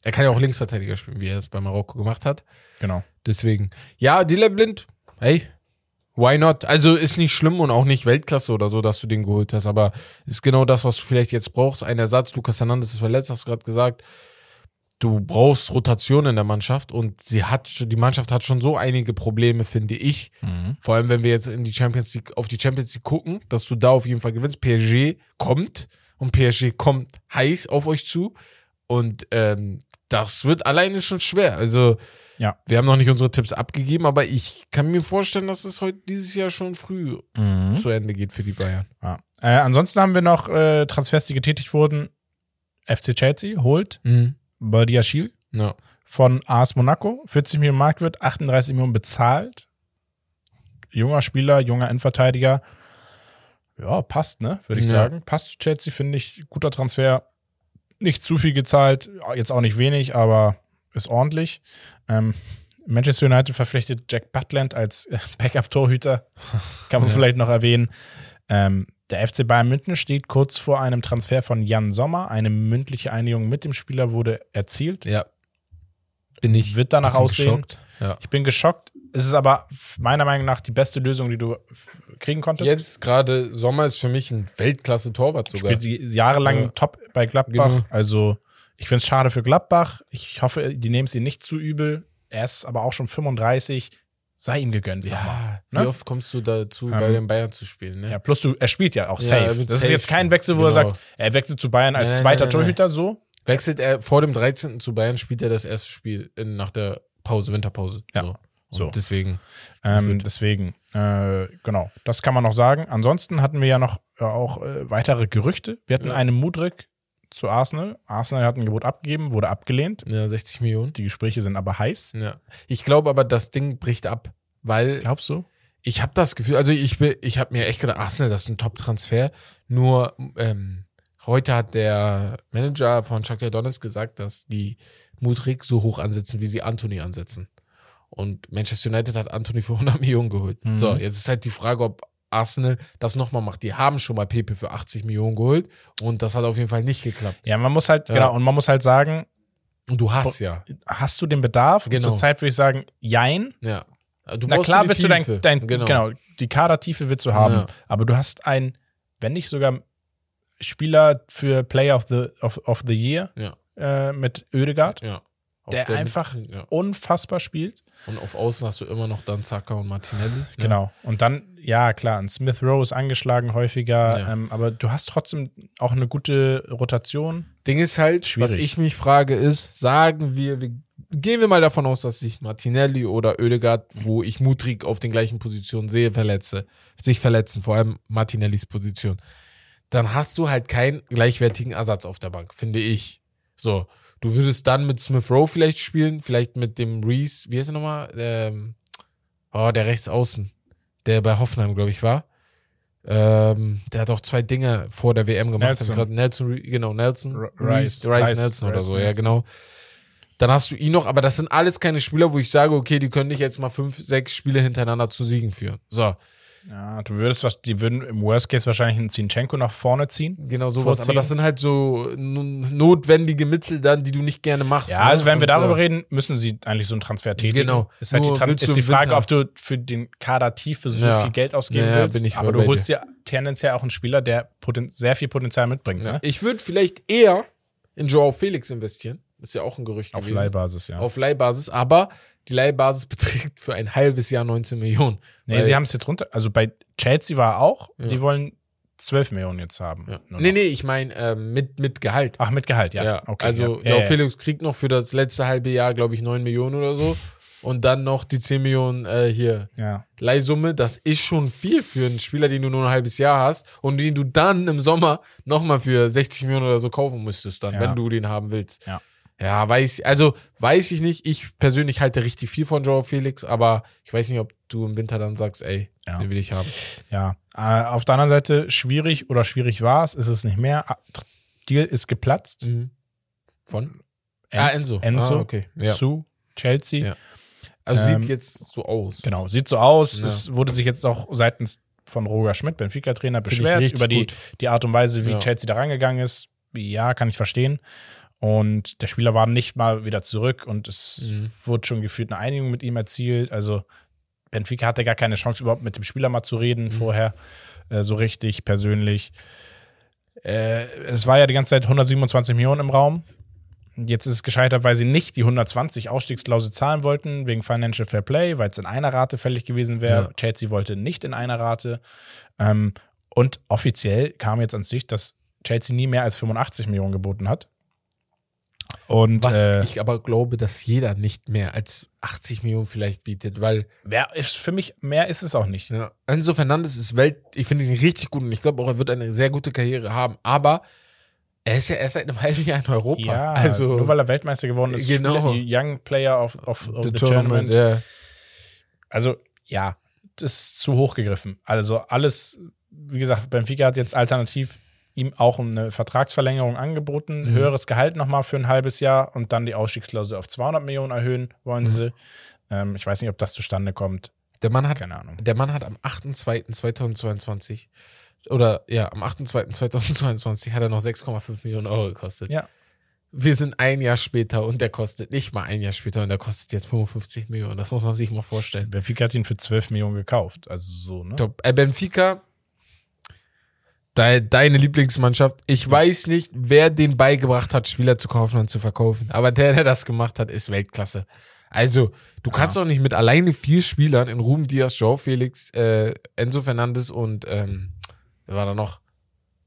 S3: Er kann ja auch Linksverteidiger spielen, wie er es bei Marokko gemacht hat.
S2: Genau.
S3: Deswegen. Ja, Dila Blind, hey, why not? Also ist nicht schlimm und auch nicht Weltklasse oder so, dass du den geholt hast, aber ist genau das, was du vielleicht jetzt brauchst. Ein Ersatz. Lukas Hernandez ist verletzt, hast du gerade gesagt. Du brauchst Rotation in der Mannschaft und sie hat, die Mannschaft hat schon so einige Probleme, finde ich. Vor allem, wenn wir jetzt in die Champions League, auf die Champions League gucken, dass du da auf jeden Fall gewinnst. PSG kommt und PSG kommt heiß auf euch zu und ähm, das wird alleine schon schwer. Also
S2: Ja.
S3: wir haben noch nicht unsere Tipps abgegeben, aber ich kann mir vorstellen, dass es heute dieses Jahr schon früh zu Ende geht für die Bayern.
S2: Ja. Äh, ansonsten haben wir noch äh, Transfers, die getätigt wurden. FC Chelsea holt Badiachil
S3: Ja.
S2: von AS Monaco. 40 Millionen Marktwert, 38 Millionen bezahlt. Junger Spieler, junger Endverteidiger. Ja, passt, ne? Würde ich
S3: Ja.
S2: sagen. Passt zu Chelsea, finde ich. Guter Transfer. Nicht zu viel gezahlt, jetzt auch nicht wenig, aber ist ordentlich. Ähm, Manchester United verpflichtet Jack Butland als [LAUGHS] Backup-Torhüter. Kann man
S3: Ja.
S2: vielleicht noch erwähnen. Ähm, der FC Bayern München steht kurz vor einem Transfer von Jan Sommer. Eine mündliche Einigung mit dem Spieler wurde erzielt.
S3: Ja. Bin ich.
S2: Wird danach aussehen.
S3: geschockt. Ja.
S2: Ich bin geschockt. Es ist aber meiner Meinung nach die beste Lösung, die du kriegen konntest.
S3: Jetzt gerade Sommer ist für mich ein Weltklasse-Torwart sogar.
S2: Spielt jahrelang
S3: Ja.
S2: top bei Gladbach.
S3: Genau.
S2: Also, ich finde es schade für Gladbach. Ich hoffe, die nehmen es ihm nicht zu übel. Er ist aber auch schon 35. Sei ihm gegönnt.
S3: Ja, wie
S2: Ne?
S3: oft kommst du dazu,
S2: Ähm,
S3: bei den Bayern zu spielen? Ne?
S2: Ja, plus du, er spielt ja auch
S3: Ja,
S2: safe.
S3: er wird
S2: das ist
S3: safe
S2: jetzt kein. Wechsel, wo er
S3: Genau.
S2: sagt, er wechselt zu Bayern als
S3: Nein,
S2: zweiter
S3: nein, nein.
S2: Torhüter so.
S3: Wechselt er vor dem 13. zu Bayern, spielt er das erste Spiel in, nach der Pause, Winterpause.
S2: Ja.
S3: So.
S2: So.
S3: deswegen.
S2: Ähm, deswegen, äh, genau, das kann man noch sagen. Ansonsten hatten wir ja noch äh, auch äh, weitere Gerüchte. Wir hatten
S3: Ja.
S2: einen Mudrik zu Arsenal. Arsenal hat ein Gebot abgegeben, wurde abgelehnt.
S3: Ja, 60 Millionen.
S2: Die Gespräche sind aber heiß.
S3: Ja. Ich glaube aber, das Ding bricht ab, weil
S2: Glaubst du?
S3: ich habe das Gefühl, also ich, bin- ich habe mir echt gedacht, Arsenal, das ist ein Top-Transfer. Nur ähm, heute hat der Manager von Shakhtar Donetsk gesagt, dass die Mudrik so hoch ansetzen, wie sie Anthony ansetzen. Und Manchester United hat Anthony für 100 Millionen geholt.
S2: Mhm.
S3: So, jetzt ist halt die Frage, ob Arsenal das nochmal macht. Die haben schon mal Pepe für 80 Millionen geholt und das hat auf jeden Fall nicht geklappt.
S2: Ja, man muss halt,
S3: Ja.
S2: genau, und man muss halt sagen,
S3: Und du hast ja.
S2: hast du den Bedarf?
S3: Genau.
S2: Zurzeit würde ich sagen, jein.
S3: Ja. Du
S2: Na klar
S3: die
S2: willst du dein, dein genau. die Kadertiefe willst du haben,
S3: Ja.
S2: aber du hast einen, wenn nicht sogar Spieler für Player of the, of, of the Year
S3: Ja.
S2: äh, mit Oedegaard,
S3: Ja.
S2: Der einfach
S3: ja.
S2: unfassbar spielt.
S3: Und auf Außen hast du immer noch dann Saka und Martinelli. Ne?
S2: Genau. Und dann, ja, klar, ein Smith Rowe ist angeschlagen häufiger,
S3: Ja.
S2: ähm, aber du hast trotzdem auch eine gute Rotation.
S3: Ding ist halt,
S2: Schwierig.
S3: was ich mich frage, ist, sagen wir, wir gehen wir mal davon aus, dass sich Martinelli oder Oedegaard, wo ich Mutrig auf den gleichen Positionen sehe, verletze, sich verletzen, vor allem Martinellis Position. Dann hast du halt keinen gleichwertigen Ersatz auf der Bank, finde ich. So, du würdest dann mit Smith Rowe vielleicht spielen, vielleicht mit dem Reese, wie heißt er nochmal? Ähm, oh, der Rechtsaußen, der bei Hoffenheim, glaube ich, war. Ähm, der hat auch zwei Dinge vor der WM gemacht.
S2: Nelson.
S3: Nelson, genau, Nelson.
S2: R-
S3: Rice,
S2: Rice,
S3: Rice,
S2: Rice,
S3: Nelson oder
S2: Rice
S3: so, ja,
S2: Nelson.
S3: genau. Dann hast du ihn noch, aber das sind alles keine Spieler, wo ich sage, okay, die können dich jetzt mal fünf, sechs Spiele hintereinander zu Siegen führen. So,
S2: Ja, du würdest was, die würden im Worst Case wahrscheinlich einen Zinchenko nach vorne ziehen.
S3: genau sowas.
S2: Vorziehen.
S3: Aber das sind halt so notwendige Mittel dann, die du nicht gerne machst.
S2: Ja,
S3: ne?
S2: also wenn wir
S3: Und,
S2: darüber
S3: äh,
S2: reden, müssen sie eigentlich so einen Transfer tätigen.
S3: Genau.
S2: Ist halt die,
S3: Nur du
S2: ist die Frage,
S3: Winter-
S2: ob du für den Kader Tiefe so
S3: Ja.
S2: viel Geld ausgeben
S3: Ja,
S2: willst.
S3: bin ich
S2: aber du holst ja tendenziell auch einen Spieler, der sehr viel Potenzial mitbringt.
S3: Ja.
S2: Ne?
S3: Ich würde vielleicht eher in Joao Felix investieren. Ist ja auch ein Gerücht
S2: Auf
S3: gewesen.
S2: Leihbasis, ja.
S3: Auf Leihbasis, aber die Leihbasis [LAUGHS] beträgt für ein halbes Jahr 19 Millionen.
S2: nee, sie haben es jetzt runter. Also bei Chelsea war auch,
S3: Ja.
S2: die wollen 12 Millionen jetzt haben.
S3: Ja. Nee, nee, ich meine ähm, mit, mit Gehalt.
S2: Ach, mit Gehalt, ja.
S3: Ja,
S2: okay,
S3: also
S2: ja. Ja.
S3: Felix kriegt noch für das letzte halbe Jahr, glaube ich, 9 Millionen oder so. Und dann noch die 10 Millionen äh, hier
S2: Ja.
S3: Leihsumme. Das ist schon viel für einen Spieler, den du nur ein halbes Jahr hast und den du dann im Sommer nochmal für 60 Millionen oder so kaufen müsstest dann, wenn du den haben willst.
S2: Ja.
S3: Ja, weiß, also weiß ich nicht. Ich persönlich halte richtig viel von Joao Felix, aber ich weiß nicht, ob du im Winter dann sagst, ey,
S2: Ja.
S3: den will ich haben.
S2: Ja, äh, auf der anderen Seite, schwierig oder schwierig war es, ist es nicht mehr. Ah, Deal ist geplatzt.
S3: Von? Ah, Enzo.
S2: Enzo
S3: Ah, okay. Ja.
S2: zu Chelsea.
S3: Ja. Also
S2: Ähm,
S3: sieht jetzt so aus.
S2: Genau, sieht so aus.
S3: Ja.
S2: Es wurde sich jetzt auch seitens von Roger Schmidt, Benfica-Trainer, beschwert über die,
S3: gut.
S2: die Art und Weise, wie. Chelsea da rangegangen ist. Ja, kann ich verstehen. Und der Spieler war nicht mal wieder zurück und es
S3: Mhm.
S2: wurde schon gefühlt eine Einigung mit ihm erzielt. Also Benfica hatte gar keine Chance, überhaupt mit dem Spieler mal zu reden
S3: Mhm.
S2: vorher, äh, so richtig persönlich. Äh, es war ja die ganze Zeit 127 Millionen im Raum. Jetzt ist es gescheitert, weil sie nicht die 120 Ausstiegsklausel zahlen wollten, wegen Financial Fair Play, weil es in einer Rate fällig gewesen wäre.
S3: Ja.
S2: Chelsea wollte nicht in einer Rate. Ähm, und offiziell kam jetzt ans Licht, dass Chelsea nie mehr als 85 Millionen geboten hat. Und
S3: Was
S2: äh,
S3: ich aber glaube, dass jeder nicht mehr als 80 Millionen vielleicht bietet, weil
S2: wer ist für mich, mehr ist es auch nicht.
S3: ja, Enzo Fernandes ist Welt, ich finde ihn richtig gut und ich glaube auch, er wird eine sehr gute Karriere haben, aber er ist ja erst seit einem [LAUGHS] halben Jahr in Europa.
S2: Ja,
S3: also
S2: nur weil er Weltmeister geworden ist,
S3: Genau.
S2: Young Player of, of, of
S3: the
S2: the,
S3: Tournament,
S2: Tournament.
S3: ja.
S2: Also, ja, das ist zu hoch gegriffen. Also, alles, wie gesagt, Benfica hat jetzt alternativ ihm auch eine Vertragsverlängerung angeboten,
S3: Mhm.
S2: höheres Gehalt nochmal für ein halbes Jahr und dann die Ausstiegsklausel auf 200 Millionen erhöhen wollen
S3: Mhm.
S2: sie. Ähm, ich weiß nicht, ob das zustande kommt.
S3: Der Mann hat
S2: Keine Ahnung.
S3: Der Mann hat am 8.2.2022 oder ja, am 8.2.2022 hat er noch 6,5 Millionen Euro gekostet.
S2: Ja.
S3: Wir sind ein Jahr später und der kostet nicht mal ein Jahr später und der kostet jetzt 55 Millionen. Das muss man sich mal vorstellen.
S2: Benfica hat ihn für 12 Millionen gekauft. Also so, ne?
S3: Top. Äh, Benfica, deine Lieblingsmannschaft. Ich weiß nicht, wer den beigebracht hat, Spieler zu kaufen und zu verkaufen. Aber der, der das gemacht hat, ist Weltklasse. Also, du kannst doch nicht mit alleine vier Spielern in Ruben Diaz, Joao Felix, äh, Enzo Fernandes und ähm, wer war da noch?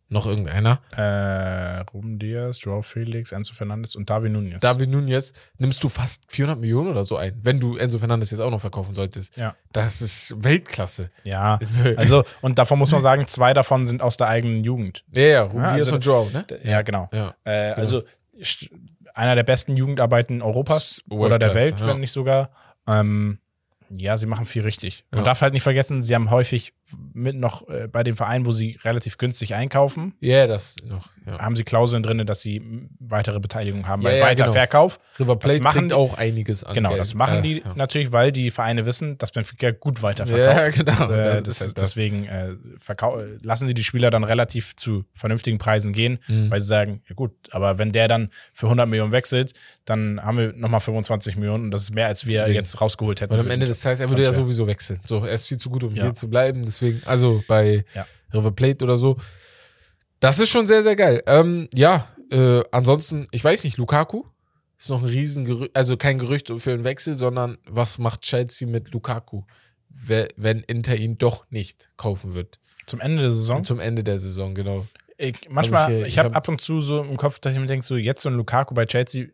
S3: Noch irgendeiner?
S2: Äh, Ruben Diaz, Joao Felix, Enzo Fernandes und David Nunez.
S3: David Nunez nimmst du fast 400 Millionen oder so ein, wenn du Enzo Fernandes jetzt auch noch verkaufen solltest.
S2: ja.
S3: Das ist Weltklasse.
S2: Ja,
S3: Also- [LAUGHS]
S2: also, und davon muss man sagen, zwei davon sind aus der eigenen Jugend.
S3: Ja, ja, Ruben
S2: Ja,
S3: Diaz
S2: also-
S3: und Joao, ne?
S2: Ja, genau.
S3: Ja.
S2: Äh, Also st- einer der besten Jugendarbeiten Europas oder der Welt,
S3: ja.
S2: wenn nicht sogar. Ähm, ja, sie machen viel richtig. Man
S3: Ja.
S2: darf halt nicht vergessen, sie haben häufig mit noch äh, bei dem Verein, wo sie relativ günstig einkaufen,
S3: Ja, das noch. Ja.
S2: haben sie Klauseln drin, dass sie weitere Beteiligung haben
S3: Ja,
S2: beim
S3: ja,
S2: Weiterverkauf.
S3: River Plate
S2: machen
S3: kriegt
S2: die-
S3: auch einiges an
S2: Genau,
S3: Geld.
S2: das machen
S3: Äh,
S2: die natürlich, weil die Vereine wissen, dass Benfica gut weiterverkauft.
S3: Ja, [LAUGHS] genau.
S2: Äh,
S3: Das
S2: das,
S3: halt das.
S2: deswegen äh, lassen sie die Spieler dann relativ zu vernünftigen Preisen gehen,
S3: Mhm.
S2: weil sie sagen, ja gut, aber wenn der dann für 100 Millionen wechselt, dann haben wir nochmal 25 Millionen und das ist mehr, als wir
S3: Deswegen.
S2: jetzt rausgeholt hätten.
S3: Weil am Ende des Tages, er würde ja sowieso wechseln. So, er ist viel zu gut, um hier zu bleiben. Deswegen, also bei
S2: Ja.
S3: River Plate oder so. Das ist schon sehr, sehr geil. Ähm, ja, äh, ansonsten, ich weiß nicht, Lukaku ist noch ein Riesengerücht, also kein Gerücht für einen Wechsel, sondern was macht Chelsea mit Lukaku, we- wenn Inter ihn doch nicht kaufen wird?
S2: Zum Ende der Saison.
S3: Zum Ende der Saison, genau.
S2: Ich, manchmal,
S3: Hab ich
S2: ich habe
S3: hab-
S2: ab und zu so im Kopf, dass ich mir denke, so jetzt so ein Lukaku bei Chelsea,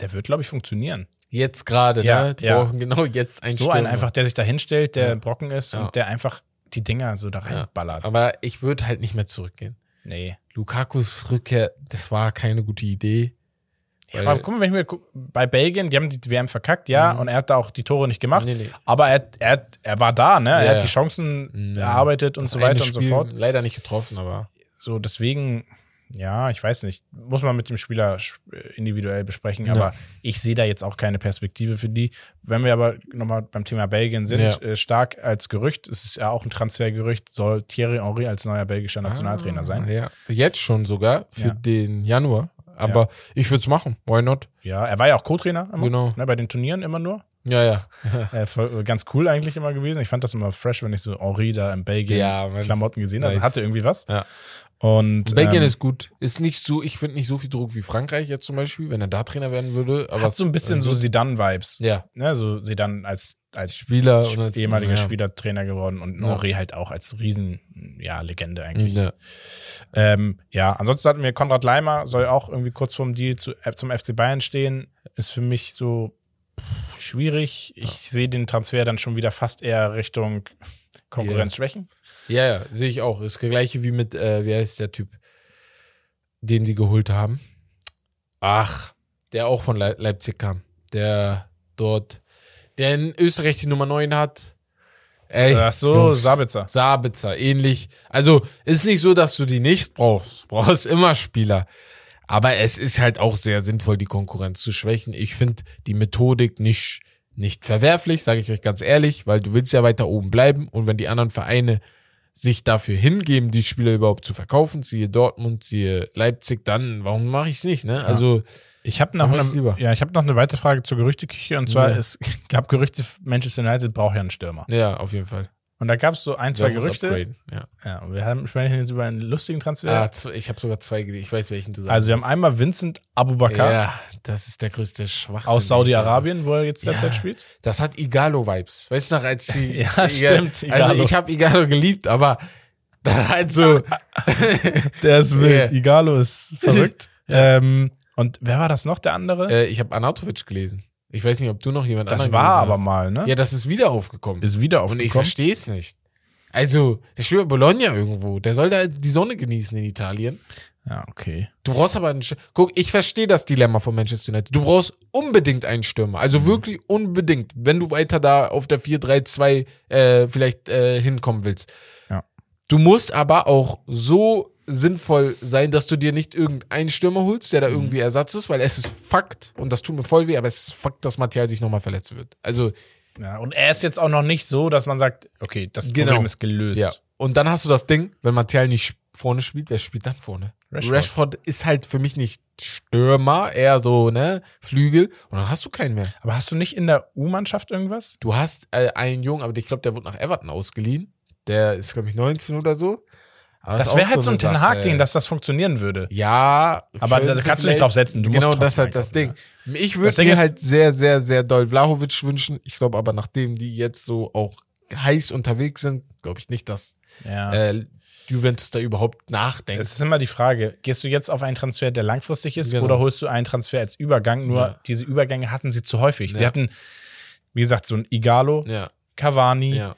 S2: der wird, glaube ich, funktionieren.
S3: Jetzt gerade,
S2: Ja,
S3: ne? Die
S2: ja.
S3: brauchen genau jetzt einen
S2: so
S3: Stürmer.
S2: ein einfach, der sich da hinstellt, der
S3: Ja.
S2: Brocken ist und der einfach die Dinger so da reinballert.
S3: Aber ich würde halt nicht mehr zurückgehen.
S2: Nee.
S3: Lukakus Rückkehr, das war keine gute Idee.
S2: Ja, aber guck mal, wenn ich mir guck, bei Belgien, die haben die WM verkackt, ja,
S3: Mhm.
S2: und er hat da auch die Tore nicht gemacht.
S3: Nee, nee.
S2: Aber er, er, er war da, ne?
S3: Ja,
S2: er hat die Chancen
S3: Ja.
S2: erarbeitet und
S3: Das
S2: so
S3: eine
S2: weiter und so
S3: Spiel
S2: fort.
S3: Leider nicht getroffen, aber.
S2: So, deswegen, ja, ich weiß nicht, muss man mit dem Spieler sch- individuell besprechen,
S3: Ja.
S2: aber ich sehe da jetzt auch keine Perspektive für die. Wenn wir aber nochmal beim Thema Belgien sind,
S3: Ja.
S2: äh, stark als Gerücht, es ist ja auch ein Transfergerücht, soll Thierry Henry als neuer belgischer Nationaltrainer
S3: Ah,
S2: sein.
S3: Ja. Jetzt schon sogar für
S2: Ja.
S3: den Januar. Aber ich würde es machen. Why not?
S2: Ja, er war ja auch Co-Trainer
S3: Genau.
S2: ne, bei den Turnieren immer nur.
S3: Ja, ja. [LAUGHS]
S2: Äh, voll- ganz cool eigentlich immer gewesen. Ich fand das immer fresh, wenn ich so Henri da in Belgien
S3: Ja.
S2: Klamotten gesehen habe.
S3: Nice.
S2: Hatte irgendwie was.
S3: Ja.
S2: Und
S3: Belgien
S2: ähm,
S3: ist gut. Ist nicht so, ich finde nicht so viel Druck wie Frankreich jetzt zum Beispiel, wenn er da Trainer werden würde. Aber
S2: hat so ein bisschen
S3: es-
S2: so Zidane-Vibes.
S3: Ja.
S2: Ne, so Zidane als, als
S3: Spieler
S2: Sp-
S3: als-
S2: ehemaliger
S3: ja.
S2: Spielertrainer geworden und
S3: Ja.
S2: Henri halt auch als Riesen, ja, Legende eigentlich.
S3: Ja.
S2: Ähm, ja, ansonsten hatten wir Konrad Leimer, soll auch irgendwie kurz vorm Deal zu, äh, zum FC Bayern stehen. Ist für mich so schwierig. Ich sehe den Transfer dann schon wieder fast eher Richtung Konkurrenz schwächen.
S3: Ja, ja, sehe ich auch. Ist das gleiche wie mit, äh, wie heißt der Typ, den die geholt haben? Ach, der auch von Le Leipzig kam. Der dort, der in Österreich die Nummer 9 hat. Ey,
S2: Ach so,
S3: Jungs,
S2: Sabitzer.
S3: Sabitzer, ähnlich. Also, ist nicht so, dass du die nicht brauchst. Du brauchst immer Spieler. Aber es ist halt auch sehr sinnvoll, die Konkurrenz zu schwächen. Ich finde die Methodik nicht, nicht verwerflich, sage ich euch ganz ehrlich, weil du willst ja weiter oben bleiben und wenn die anderen Vereine sich dafür hingeben, die Spieler überhaupt zu verkaufen, siehe Dortmund, siehe Leipzig, dann warum mache ich es nicht, ne? Also
S2: Ich habe noch, ja, ich hab noch eine weitere Frage zur Gerüchteküche und zwar,
S3: Ja.
S2: es [LAUGHS] gab Gerüchte, Manchester United braucht ja einen Stürmer.
S3: ja, auf jeden Fall.
S2: Und da gab es so ein, zwei Gerüchte.
S3: Ja.
S2: Ja, und wir haben, sprechen jetzt über einen lustigen Transfer.
S3: Ah, ich habe sogar zwei, ich weiß welchen du sagst.
S2: also wir haben einmal Vincent Abubakar
S3: Ja, das ist der größte Schwachsinn.
S2: aus Saudi-Arabien, wo er jetzt
S3: Ja.
S2: derzeit spielt.
S3: Das hat Igalo-Vibes. Weißt du noch, als die. [LAUGHS]
S2: Ja, stimmt,
S3: Also
S2: Igalo.
S3: ich habe Igalo geliebt, aber [LAUGHS] halt so. [LAUGHS]
S2: Der ist
S3: wild.
S2: Igalo ist verrückt. ähm, und wer war das noch, der andere?
S3: äh, ich habe Anatovic gelesen. Ich weiß nicht, ob du noch jemand
S2: das war aber
S3: hast.
S2: mal, ne?
S3: Ja, das ist wieder aufgekommen.
S2: ist wieder
S3: Und ich
S2: aufgekommen.
S3: verstehe es nicht. Also, der spielt bei Bologna irgendwo. Der soll da die Sonne genießen in Italien.
S2: Ja, okay.
S3: Du brauchst aber einen. Sch- Guck, ich verstehe das Dilemma von Manchester United. Du brauchst unbedingt einen Stürmer. Also wirklich unbedingt, wenn du weiter da auf der 4-3-2 äh, vielleicht äh, hinkommen willst.
S2: Ja.
S3: Du musst aber auch so sinnvoll sein, dass du dir nicht irgendeinen Stürmer holst, der da irgendwie Ersatz ist, weil es ist Fakt, und das tut mir voll weh, aber es ist Fakt, dass Martial sich nochmal verletzen wird. Also,
S2: Ja, und er ist jetzt auch noch nicht so, dass man sagt, okay, das
S3: Genau.
S2: Problem ist gelöst.
S3: ja. Und dann hast du das Ding, wenn Martial nicht vorne spielt, wer spielt dann vorne?
S2: Rashford.
S3: Rashford ist halt für mich nicht Stürmer, eher so, ne, Flügel. Und dann hast du keinen mehr.
S2: Aber hast du nicht in der U-Mannschaft irgendwas?
S3: Du hast äh, einen Jungen, aber ich glaube, der wurde nach Everton ausgeliehen. Der ist, glaube ich, 19 oder so. Aber
S2: Das wäre halt so ein Ten. Hag-Ding, dass das funktionieren würde.
S3: Ja.
S2: Aber da kannst du nicht drauf setzen. Du
S3: genau, das ist halt das Ding.
S2: einkaufen,
S3: Ich
S2: Das
S3: würde mir halt sehr, sehr, sehr doll Vlahovic wünschen. Ich glaube aber, nachdem die jetzt so auch heiß unterwegs sind, glaube ich nicht, dass
S2: Ja.
S3: äh, Juventus da überhaupt nachdenkt.
S2: Es ist immer die Frage, gehst du jetzt auf einen Transfer, der langfristig ist,
S3: Genau.
S2: oder holst du einen Transfer als Übergang? Nur
S3: Ja.
S2: diese Übergänge hatten sie zu häufig. Sie
S3: Ja.
S2: hatten, wie gesagt, so ein Igalo,
S3: ja,
S2: Cavani,
S3: ja.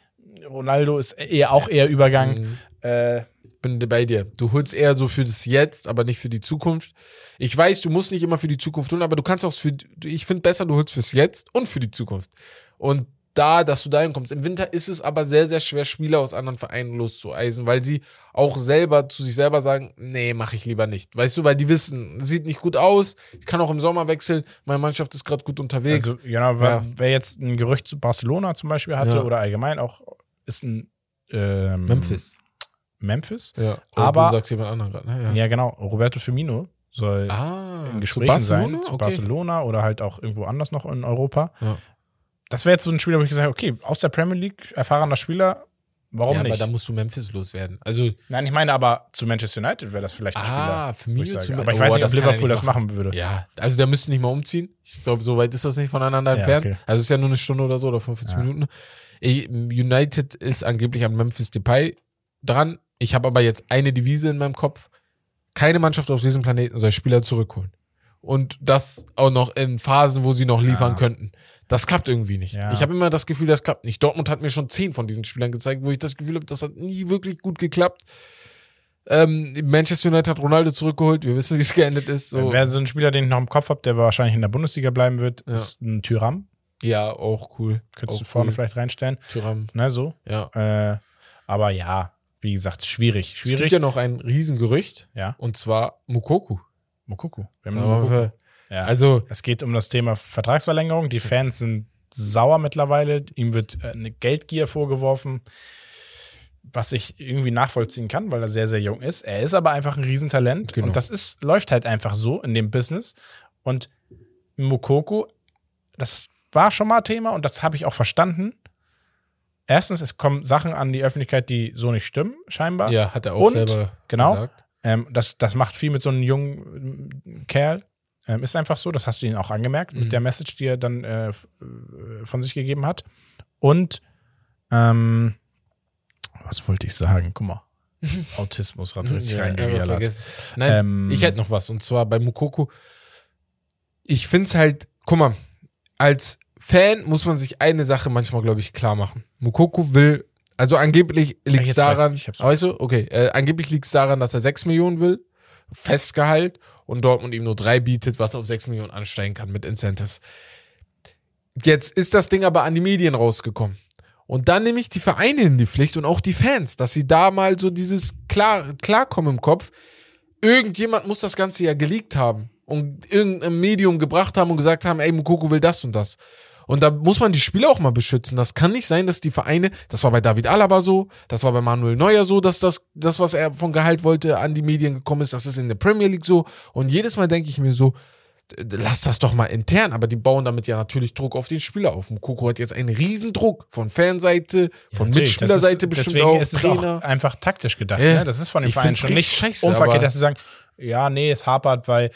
S2: Ronaldo ist eher auch eher Übergang.
S3: Mhm.
S2: Äh,
S3: bin bei dir. Du holst eher so für das Jetzt, aber nicht für die Zukunft. Ich weiß, du musst nicht immer für die Zukunft holen, aber du kannst auch für, ich finde besser, du holst fürs Jetzt und für die Zukunft. Und da, dass du dahin kommst. Im Winter ist es aber sehr, sehr schwer, Spieler aus anderen Vereinen loszueisen, weil sie auch selber zu sich selber sagen, nee, mache ich lieber nicht. Weißt du, weil die wissen, sieht nicht gut aus, ich kann auch im Sommer wechseln, meine Mannschaft ist gerade gut unterwegs.
S2: also, genau, wer,
S3: Ja.
S2: wer jetzt ein Gerücht zu Barcelona zum Beispiel hatte
S3: Ja.
S2: oder allgemein auch, ist ein ähm,
S3: Memphis.
S2: Memphis.
S3: Ja.
S2: Aber-
S3: du sagst jemand anderen gerade, ne?
S2: Ja. genau. Roberto Firmino soll
S3: Ah,
S2: in
S3: zu
S2: Gesprächen sein
S3: Barcelona?
S2: zu
S3: Okay.
S2: Barcelona oder halt auch irgendwo anders noch in Europa.
S3: Ja.
S2: Das wäre jetzt so ein Spieler, wo ich gesagt habe, okay, aus der Premier League, erfahrener Spieler, warum
S3: ja,
S2: nicht?
S3: aber da musst du Memphis loswerden. Also,
S2: Nein, ich meine aber zu Manchester United wäre das vielleicht ein
S3: Ah,
S2: Spieler.
S3: mich
S2: ich
S3: zu-.
S2: Aber ich
S3: Oh,
S2: weiß nicht, ob
S3: er
S2: Liverpool das machen würde.
S3: Ja, also der müsste nicht mal umziehen. Ich glaube, so weit ist das nicht voneinander
S2: Ja,
S3: entfernt.
S2: okay.
S3: Also es ist ja nur eine Stunde oder so oder 45
S2: Ja.
S3: Minuten. United ist angeblich an Memphis Depay dran. Ich habe aber jetzt eine Devise in meinem Kopf. Keine Mannschaft auf diesem Planeten soll Spieler zurückholen. Und das auch noch in Phasen, wo sie noch liefern
S2: Ja.
S3: könnten. Das klappt irgendwie nicht.
S2: Ja.
S3: Ich habe immer das Gefühl, das klappt nicht. Dortmund hat mir schon zehn von diesen Spielern gezeigt, wo ich das Gefühl habe, das hat nie wirklich gut geklappt. Ähm, Manchester United hat Ronaldo zurückgeholt. Wir wissen, wie es geendet ist. So.
S2: Wer so ein Spieler, den ich noch im Kopf habe, der wahrscheinlich in der Bundesliga bleiben wird,
S3: Ja.
S2: ist ein Tyram.
S3: Ja, auch cool.
S2: Könntest
S3: auch
S2: du vorne
S3: cool.
S2: vielleicht reinstellen.
S3: Thuram,
S2: Ne, so.
S3: ja.
S2: Äh, aber ja, wie gesagt, schwierig.
S3: Es
S2: Schwierig.
S3: gibt ja noch ein Riesengerücht,
S2: ja.
S3: und zwar Mukoku.
S2: Mokuku. Wir haben
S3: wir-
S2: Ja.
S3: Also,
S2: Es geht um das Thema Vertragsverlängerung. Die Fans sind sauer mittlerweile. Ihm wird äh, eine Geldgier vorgeworfen, was ich irgendwie nachvollziehen kann, weil er sehr, sehr jung ist. Er ist aber einfach ein Riesentalent.
S3: Genau.
S2: Und das ist, läuft halt einfach so in dem Business. Und Mokoko, das war schon mal Thema und das habe ich auch verstanden. Erstens, es kommen Sachen an die Öffentlichkeit, die so nicht stimmen, scheinbar.
S3: ja, hat er auch
S2: Und,
S3: selber
S2: genau.
S3: gesagt.
S2: Ähm, das, das macht viel mit so einem jungen ähm, Kerl. Ähm, ist einfach so, das hast du ihn auch angemerkt,
S3: Mhm.
S2: mit der Message, die er dann äh, äh, von sich gegeben hat. Und ähm, was wollte ich sagen? Guck mal. [LAUGHS] Autismus hat richtig
S3: Ja, vergessen. Nein,
S2: Ähm,
S3: ich hätte noch was. Und zwar bei Mukoku. Ich finde es halt, guck mal, als Fan muss man sich eine Sache manchmal, glaube ich, klar machen. Mukoku will, also angeblich liegt es
S2: jetzt weiß
S3: daran,
S2: ich, ich hab's-
S3: weißt du, okay, äh, angeblich liegt es daran, dass er 6 Millionen will Festgehalt und Dortmund ihm nur drei bietet, was auf sechs Millionen ansteigen kann mit Incentives. Jetzt ist das Ding aber an die Medien rausgekommen. Und dann nehme ich die Vereine in die Pflicht und auch die Fans, dass sie da mal so dieses klar, Klarkommen im Kopf. Irgendjemand muss das Ganze ja geleakt haben und irgendein Medium gebracht haben und gesagt haben, ey, Mukoko will das und das. Und da muss man die Spieler auch mal beschützen. Das kann nicht sein, dass die Vereine, das war bei David Alaba so, das war bei Manuel Neuer so, dass das, das, was er von Gehalt wollte, an die Medien gekommen ist. Das ist in der Premier League so. Und jedes Mal denke ich mir so, lass das doch mal intern, aber die bauen damit ja natürlich Druck auf den Spieler auf. Mukoko hat jetzt einen riesen Druck von Fanseite, von
S2: Natürlich,
S3: Mitspielerseite bestimmt
S2: deswegen
S3: auch,
S2: ist es
S3: Trainer.
S2: auch einfach taktisch gedacht.
S3: Ja.
S2: Ne? Das ist von den
S3: Ich
S2: Vereinen
S3: find's
S2: schon nicht
S3: scheiße,
S2: unverkehrt, dass sie sagen, ja, nee, es hapert, weil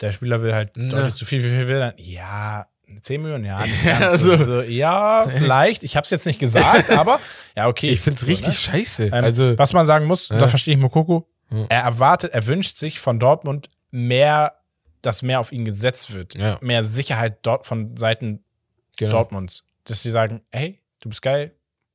S2: der Spieler will halt
S3: Ne.
S2: deutlich zu viel, wie viel will er? Ja, 10 Millionen, ja. [LAUGHS]
S3: also-
S2: so, ja, vielleicht. Ich habe es jetzt nicht gesagt, [LAUGHS] aber ja, okay.
S3: Ich find's
S2: So,
S3: richtig
S2: ne?
S3: scheiße.
S2: Ähm,
S3: also,
S2: was man sagen muss,
S3: Ja.
S2: da verstehe ich Mokoko,
S3: Ja.
S2: er erwartet, er wünscht sich von Dortmund mehr, dass mehr auf ihn gesetzt wird.
S3: Ja.
S2: Mehr Sicherheit dort von Seiten
S3: genau.
S2: Dortmunds. Dass sie sagen, hey, du bist geil,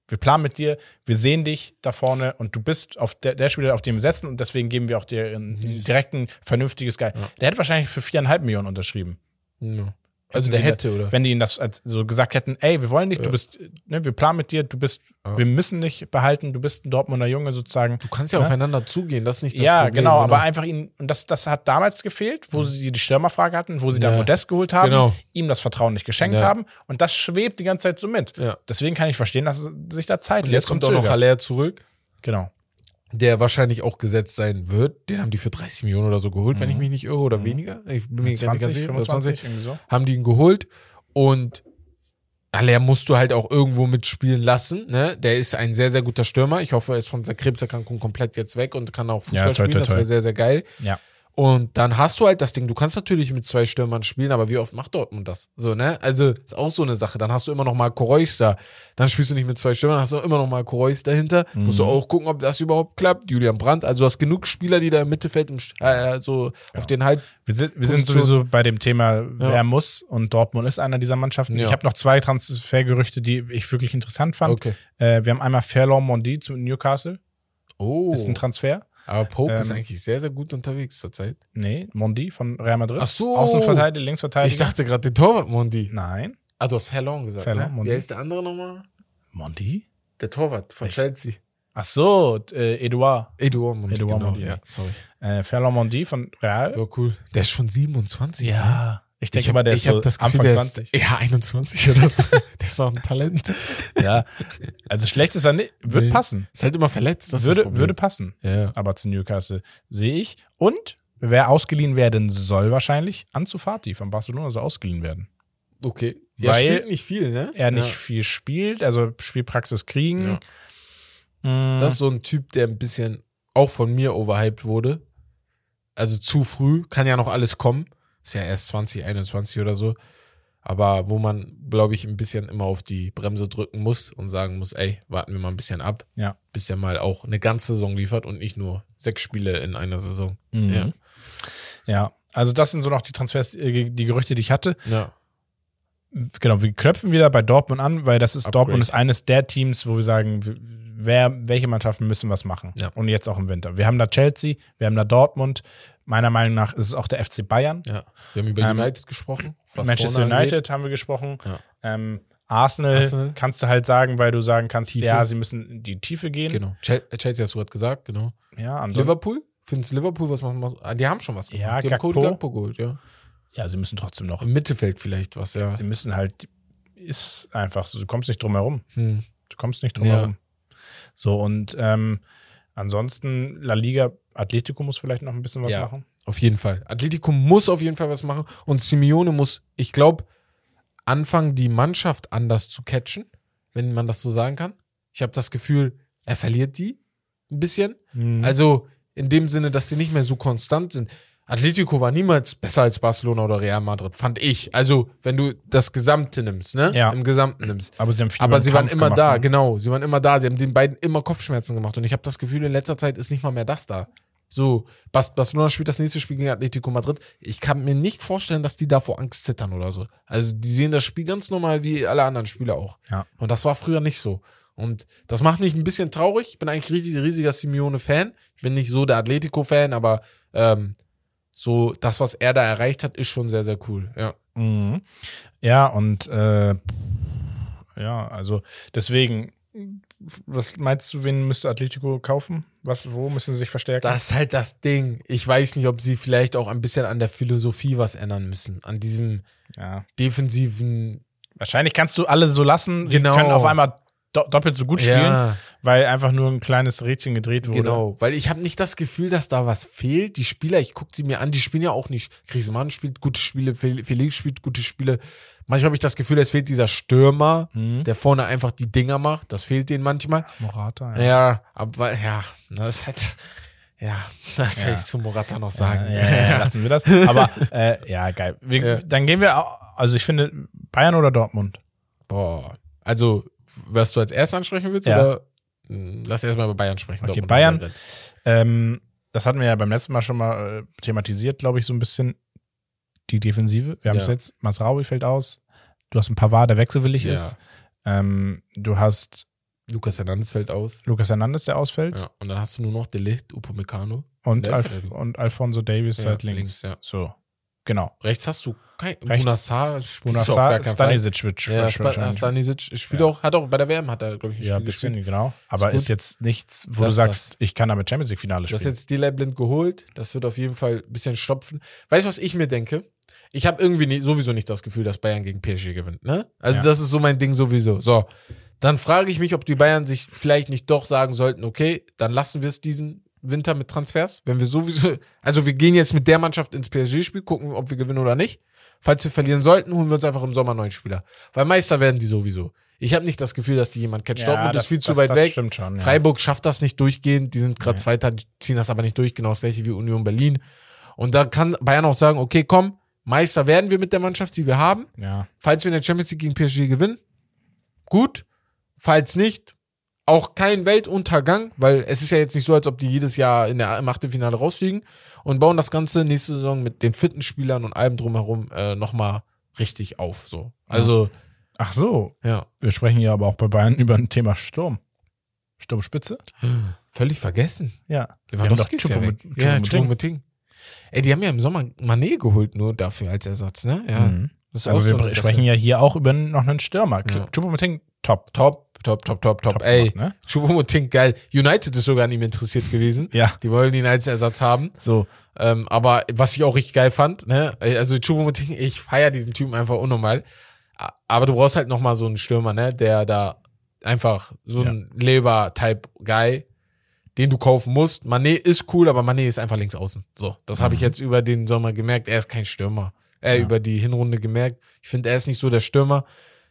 S2: wir planen mit dir, wir sehen dich da vorne und du bist auf der, der Spieler, auf den wir setzen und deswegen geben wir auch dir einen direkten, vernünftiges Geil. Der hätte wahrscheinlich für viereinhalb Millionen unterschrieben.
S3: Ja. Also der
S2: sie
S3: hätte, oder?
S2: Wenn die ihnen das als so gesagt hätten, ey, wir wollen dich,
S3: Ja.
S2: du bist, ne, wir planen mit dir, du bist,
S3: Ja.
S2: wir müssen dich behalten, du bist ein Dortmunder Junge sozusagen.
S3: Du kannst ja
S2: Ne?
S3: aufeinander zugehen, das ist nicht das
S2: ja,
S3: Problem.
S2: genau,
S3: oder?
S2: aber einfach ihn, und das, das hat damals gefehlt, wo sie die Stürmerfrage hatten, wo sie dann
S3: Ja.
S2: Modest geholt haben,
S3: Genau.
S2: ihm das Vertrauen nicht geschenkt
S3: Ja.
S2: haben und das schwebt die ganze Zeit so mit.
S3: Ja.
S2: Deswegen kann ich verstehen, dass sich da Zeit
S3: Und
S2: lässt
S3: jetzt kommt auch noch. Haller zurück,
S2: Genau.
S3: Der wahrscheinlich auch gesetzt sein wird. Den haben die für 30 Millionen oder so geholt, wenn ich mich nicht irre, oder weniger. Ich bin mir gar nicht ganz
S2: 20,
S3: sicher. Oder
S2: 25, irgendwie so.
S3: haben die ihn geholt und Haller musst du halt auch irgendwo mitspielen lassen. Ne? Der ist ein sehr, sehr guter Stürmer. Ich hoffe, er ist von seiner Krebserkrankung komplett jetzt weg und kann auch Fußball
S2: Ja, toi,
S3: spielen.
S2: toi,
S3: Das
S2: toi.
S3: wäre sehr, sehr geil.
S2: Ja.
S3: Und dann hast du halt das Ding, du kannst natürlich mit zwei Stürmern spielen, aber wie oft macht Dortmund das? So, ne? Also, ist auch so eine Sache. Dann hast du immer noch mal Reus da. Dann spielst du nicht mit zwei Stürmern, hast du immer noch mal Reus dahinter. Musst
S2: Mhm.
S3: du auch gucken, ob das überhaupt klappt. Julian Brandt. Also, du hast genug Spieler, die da im Mittelfeld im, St- äh, so auf den halt.
S2: Wir sind, wir sind sowieso bei dem Thema,
S3: Ja.
S2: wer muss und Dortmund ist einer dieser Mannschaften.
S3: Ja.
S2: Ich habe noch zwei Transfergerüchte, die ich wirklich interessant fand.
S3: Okay.
S2: Äh, wir haben einmal Ferland Mondi zu Newcastle,
S3: Oh.
S2: ist ein Transfer.
S3: Aber Pope ist
S2: Ähm,
S3: eigentlich sehr, sehr gut unterwegs zurzeit.
S2: Nee, Mondi von Real Madrid.
S3: Ach so.
S2: Außenverteidiger, Linksverteidiger.
S3: Ich dachte gerade den Torwart Mondi.
S2: Nein.
S3: Ah, du hast Verlon gesagt.
S2: Verlon,
S3: ne?
S2: Mondi.
S3: Wer ist der andere nochmal?
S2: Mondi?
S3: Der Torwart von
S2: Ich-
S3: Chelsea.
S2: Ach so, äh, Eduard.
S3: Eduard Mondi.
S2: Eduard
S3: genau.
S2: Mondi,
S3: ja, sorry.
S2: Äh, Ferland Mondi von Real.
S3: Ja, cool. Der ist schon 27. ne?
S2: Ja. Ich denke
S3: Ich
S2: mal, der ist
S3: hab
S2: so
S3: das Gefühl,
S2: Anfang
S3: der
S2: 20.
S3: Ist, ja, 21 oder so. [LAUGHS] der ist noch ein Talent.
S2: Ja. Also schlecht ist er nicht. Wird
S3: Nee.
S2: passen.
S3: Ist halt immer verletzt. Ist
S2: Würde, würde passen.
S3: Ja.
S2: Aber zu Newcastle sehe ich. Und wer ausgeliehen werden soll wahrscheinlich, Ansu Fati von Barcelona soll ausgeliehen werden.
S3: Okay. Ja,
S2: Weil
S3: spielt nicht viel, ne?
S2: Er nicht
S3: Ja.
S2: viel spielt, also Spielpraxis kriegen.
S3: Ja.
S2: Mm,
S3: Das ist so ein Typ, der ein bisschen auch von mir overhyped wurde. Also zu früh, kann ja noch alles kommen. Ist ja erst 20, 21 oder so. Aber wo man, glaube ich, ein bisschen immer auf die Bremse drücken muss und sagen muss, ey, warten wir mal ein bisschen ab,
S2: ja.
S3: bis der mal auch eine ganze Saison liefert und nicht nur sechs Spiele in einer Saison.
S2: Mhm.
S3: Ja.
S2: ja. Also das sind so noch die Transfers, äh, die Gerüchte, die ich hatte.
S3: Ja.
S2: Genau, wir knöpfen wieder bei Dortmund an, weil das ist
S3: Upgrade.
S2: Dortmund ist eines der Teams, wo wir sagen, wer, welche Mannschaften müssen was machen.
S3: Ja.
S2: Und jetzt auch im Winter. Wir haben da Chelsea, wir haben da Dortmund. Meiner Meinung nach ist es auch der FC Bayern.
S3: ja. Wir haben über
S2: Ähm,
S3: United gesprochen.
S2: Manchester
S3: vorne angeht.
S2: United haben wir gesprochen.
S3: Ja.
S2: Ähm, Arsenal,
S3: Arsenal.
S2: kannst du halt sagen, weil du sagen kannst,
S3: Tiefe.
S2: ja, sie müssen in die Tiefe gehen.
S3: Genau. Chel- Chelsea hast du gerade gesagt, genau.
S2: Ja,
S3: Liverpool? Findest du Liverpool, was machen? Ah, Die haben schon was gemacht.
S2: Ja,
S3: die haben Cody
S2: Gakpo.
S3: Gakpo geholt, ja.
S2: Ja, sie müssen trotzdem noch.
S3: Im Mittelfeld vielleicht was, ja.
S2: Sie müssen halt, ist einfach so, du kommst nicht drum herum.
S3: Hm.
S2: Du kommst nicht drum
S3: Ja.
S2: herum. So, und ähm, ansonsten, La Liga, Atletico muss vielleicht noch ein bisschen was
S3: Ja.
S2: machen.
S3: Auf jeden Fall. Atletico muss auf jeden Fall was machen. Und Simeone muss, ich glaube, anfangen, die Mannschaft anders zu catchen, wenn man das so sagen kann. Ich habe das Gefühl, er verliert die ein bisschen.
S2: Mhm.
S3: Also in dem Sinne, dass sie nicht mehr so konstant sind. Atletico war niemals besser als Barcelona oder Real Madrid, fand ich. Also, wenn du das Gesamte nimmst, ne?
S2: Ja.
S3: Im Gesamten nimmst.
S2: aber sie
S3: Aber sie waren immer
S2: gemacht,
S3: da,
S2: ne?
S3: genau. Sie waren immer da. Sie haben den beiden immer Kopfschmerzen gemacht. Und ich habe das Gefühl, in letzter Zeit ist nicht mal mehr das da. So, Barcelona spielt das nächste Spiel gegen Atletico Madrid. Ich kann mir nicht vorstellen, dass die da vor Angst zittern oder so. Also die sehen das Spiel ganz normal wie alle anderen Spieler auch.
S2: Ja.
S3: Und das war früher nicht so. Und das macht mich ein bisschen traurig. Ich bin eigentlich riesig, riesiger Simeone-Fan. Ich bin nicht so der Atletico-Fan, aber ähm, so das, was er da erreicht hat, ist schon sehr, sehr cool. Ja.
S2: Mhm. Ja, und äh, ja, also deswegen, was meinst du, wen müsste Atletico kaufen? Was, wo müssen sie sich verstärken?
S3: Das ist halt das Ding. Ich weiß nicht, ob sie vielleicht auch ein bisschen an der Philosophie was ändern müssen. An diesem
S2: ja.
S3: defensiven.
S2: Wahrscheinlich kannst du alle so lassen, die
S3: Genau.
S2: können auf einmal do doppelt so gut spielen,
S3: Ja,
S2: weil einfach nur ein kleines Rädchen gedreht wurde.
S3: genau. Weil ich habe nicht das Gefühl, dass da was fehlt. Die Spieler, ich gucke sie mir an, die spielen ja auch nicht. Griezmann spielt gute Spiele, Fel- Felix spielt gute Spiele. Manchmal habe ich das Gefühl, es fehlt dieser Stürmer,
S2: Mhm.
S3: der vorne einfach die Dinger macht. Das fehlt denen manchmal.
S2: Morata, ja.
S3: Ja, aber ja, das ist halt. Ja, [LAUGHS] das
S2: Ja.
S3: will ich zu Morata noch sagen.
S2: Ja, ja, lassen wir das. [LAUGHS] Aber äh, ja, geil. Wir. Dann gehen wir, au- also ich finde, Bayern oder Dortmund?
S3: Boah. Also, was du als erstes ansprechen willst,
S2: Ja.
S3: oder? Hm, Lass erstmal über Bayern sprechen.
S2: Okay,
S3: Dortmund
S2: Bayern. Ähm, das hatten wir ja beim letzten Mal schon mal äh, thematisiert, glaube ich, so ein bisschen die Defensive. Wir haben es
S3: Ja.
S2: jetzt, Masraoui fällt aus. Du hast ein Pavard, der wechselwillig
S3: Ja.
S2: ist. Ähm, du hast
S3: Lukas Hernandez fällt aus.
S2: Lukas Hernandez, der ausfällt.
S3: Ja. Und dann hast du nur noch Delicht, Upamecano.
S2: Und, Alf und Alfonso Davis
S3: Ja,
S2: halt links.
S3: links, ja.
S2: So, genau.
S3: Rechts hast du kein Fall.
S2: Stanisic wird
S3: Ja, Stanisic spielt
S2: Ja.
S3: auch, hat auch bei der WM, hat er, glaube ich, ein
S2: Ja, ein
S3: Spiel
S2: bisschen,
S3: gespielt.
S2: genau. Aber
S3: Ist
S2: ist, jetzt nichts, wo
S3: Das
S2: du sagst, ich kann damit Champions League-Finale
S3: Du hast
S2: spielen.
S3: jetzt Delay blind geholt. Das wird auf jeden Fall ein bisschen stopfen. Weißt du, was ich mir denke? Ich habe irgendwie nie, sowieso nicht das Gefühl, dass Bayern gegen PSG gewinnt. Ne? Also
S2: Ja.
S3: das ist so mein Ding sowieso. So, dann frage ich mich, ob die Bayern sich vielleicht nicht doch sagen sollten, okay, dann lassen wir es diesen Winter mit Transfers. Wenn wir sowieso, also wir gehen jetzt mit der Mannschaft ins PSG-Spiel, gucken, ob wir gewinnen oder nicht. Falls wir verlieren sollten, holen wir uns einfach im Sommer neuen Spieler. Weil Meister werden die sowieso. Ich habe nicht das Gefühl, dass die jemand catcht. Dortmund ist viel zu weit
S2: das
S3: weg.
S2: schon. Ja.
S3: Freiburg schafft das nicht durchgehend. Die sind gerade
S2: Nee.
S3: Zweiter, ziehen das aber nicht durch. Genau das gleiche wie Union Berlin. Und da kann Bayern auch sagen, okay, komm, Meister werden wir mit der Mannschaft, die wir haben.
S2: Ja.
S3: Falls wir in der Champions League gegen PSG gewinnen, gut. Falls nicht, auch kein Weltuntergang, weil es ist ja jetzt nicht so, als ob die jedes Jahr in der, im Achtelfinale rausfliegen und bauen das Ganze nächste Saison mit den fitten Spielern und allem drumherum äh, nochmal richtig auf. So. Also,
S2: Ach so,
S3: ja.
S2: wir sprechen ja aber auch bei Bayern über ein Thema Sturm. Sturmspitze?
S3: Völlig vergessen.
S2: Ja.
S3: Lewandowski ist ja weg.
S2: Choupo-Moting.
S3: Ja, Choupo-Moting. Ey, die haben ja im Sommer Mané geholt nur dafür als Ersatz, ne? Ja.
S2: Mhm. Also wir
S3: so
S2: sprechen ja hier auch über noch einen Stürmer.
S3: Ja.
S2: Choupo-Moting, top.
S3: Top, top, top, top, top.
S2: Top
S3: Ey,
S2: gemacht, ne?
S3: Choupo-Moting, geil. United ist sogar an ihm interessiert gewesen.
S2: Ja.
S3: Die wollen ihn als Ersatz haben.
S2: So,
S3: Ähm, aber was ich auch richtig geil fand, ne? Also Choupo-Moting, ich feier diesen Typen einfach unnormal. Aber du brauchst halt noch mal so einen Stürmer, ne? Der da einfach so ein Lever-Type-Guy, den du kaufen musst. Mané ist cool, aber Mané ist einfach links außen. So, das habe ich jetzt über den Sommer gemerkt. Er ist kein Stürmer. Äh,
S2: Ja.
S3: über die Hinrunde gemerkt. Ich finde, er ist nicht so der Stürmer.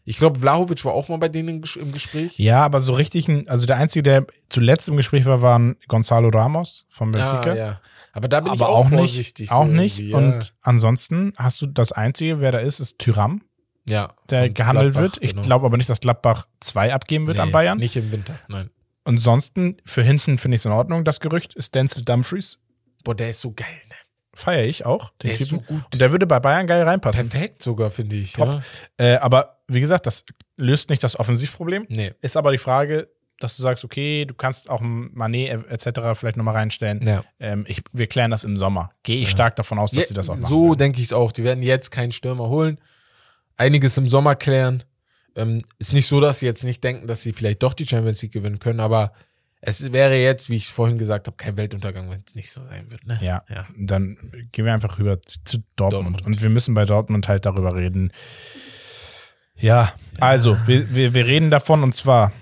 S3: Ich glaube, Vlahovic war auch mal bei denen im Ges- im Gespräch.
S2: ja, aber so richtig, also der Einzige, der zuletzt im Gespräch war, waren Gonzalo Ramos von Benfica.
S3: Ah, ja. Aber da bin ich
S2: aber
S3: auch,
S2: auch, nicht,
S3: vorsichtig.
S2: auch
S3: so
S2: nicht.
S3: irgendwie,
S2: Und ansonsten hast du das Einzige, wer da ist, ist Tyram,
S3: ja, ja,
S2: der gehandelt
S3: Gladbach,
S2: wird. Ich
S3: genau.
S2: glaube aber nicht, dass Gladbach zwei abgeben wird
S3: Nee,
S2: an Bayern.
S3: Nicht im Winter, nein.
S2: Ansonsten, für hinten finde ich es in Ordnung, das Gerücht, ist Denzel Dumfries.
S3: Boah, der ist so geil, ne?
S2: Feiere ich auch. den
S3: Der ist so
S2: Typen.
S3: gut.
S2: Und der würde bei Bayern geil reinpassen.
S3: Perfekt sogar, finde ich. Ja.
S2: Äh, aber wie gesagt, das löst nicht das Offensivproblem.
S3: Nee.
S2: Ist aber die Frage, dass du sagst, okay, du kannst auch einen Mané etc. vielleicht nochmal reinstellen.
S3: Ja.
S2: Ähm, ich, wir klären das im Sommer. Gehe ich stark davon aus, dass
S3: Ja,
S2: sie das auch machen.
S3: so denke ich es auch. Die werden jetzt keinen Stürmer holen. Einiges im Sommer klären. Ähm, ist nicht so, dass sie jetzt nicht denken, dass sie vielleicht doch die Champions League gewinnen können, aber es wäre jetzt, wie ich vorhin gesagt habe, kein Weltuntergang, wenn es nicht so sein wird. Ne?
S2: Ja,
S3: Ja.
S2: dann gehen wir einfach rüber zu Dortmund.
S3: Dortmund.
S2: Und wir müssen bei Dortmund halt darüber reden. Ja, also, wir, wir, wir reden davon und zwar,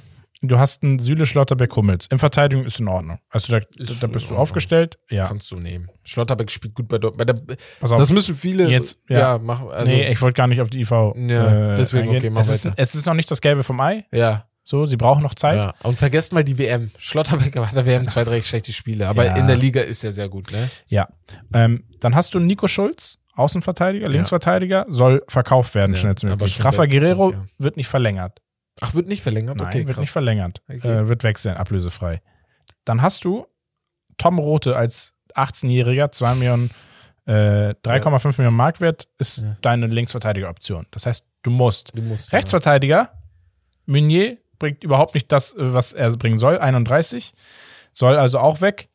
S2: du hast einen Süle Schlotterbeck Hummels. In Verteidigung ist in Ordnung. Also da,
S3: Ist
S2: da bist du aufgestellt. Ja,
S3: Kannst du nehmen. Schlotterbeck spielt gut bei Dortmund.
S2: Pass auf.
S3: das müssen viele
S2: Jetzt, ja.
S3: ja. machen. Also,
S2: nee, ich wollte gar nicht auf die IV.
S3: Ja, deswegen,
S2: eingehen.
S3: okay, mach
S2: es ist,
S3: weiter.
S2: es ist noch nicht das Gelbe vom Ei.
S3: ja,
S2: So, sie brauchen noch Zeit.
S3: ja. Und vergesst mal die WM. Schlotterbeck hat der WM zwei, drei schlechte Spiele, aber
S2: Ja.
S3: in der Liga ist er sehr gut, ne?
S2: Ja. Ähm, dann hast du Nico Schulz, Außenverteidiger, Linksverteidiger, soll verkauft werden,
S3: Ja,
S2: schnellstmöglich. Rafa Guerrero wird nicht verlängert.
S3: Ach, wird nicht verlängert?
S2: Nein,
S3: okay,
S2: wird
S3: krass.
S2: nicht verlängert.
S3: Okay.
S2: Äh, wird wechseln, ablösefrei. Dann hast du Tom Rote als 18-Jähriger, 2 Millionen, äh, 3,5 Millionen Marktwert ist
S3: Ja.
S2: deine Linksverteidiger-Option. Das heißt, du musst.
S3: Du musst.
S2: Rechtsverteidiger, Meunier bringt überhaupt nicht das, äh, was er bringen soll, 31. Soll also auch weg.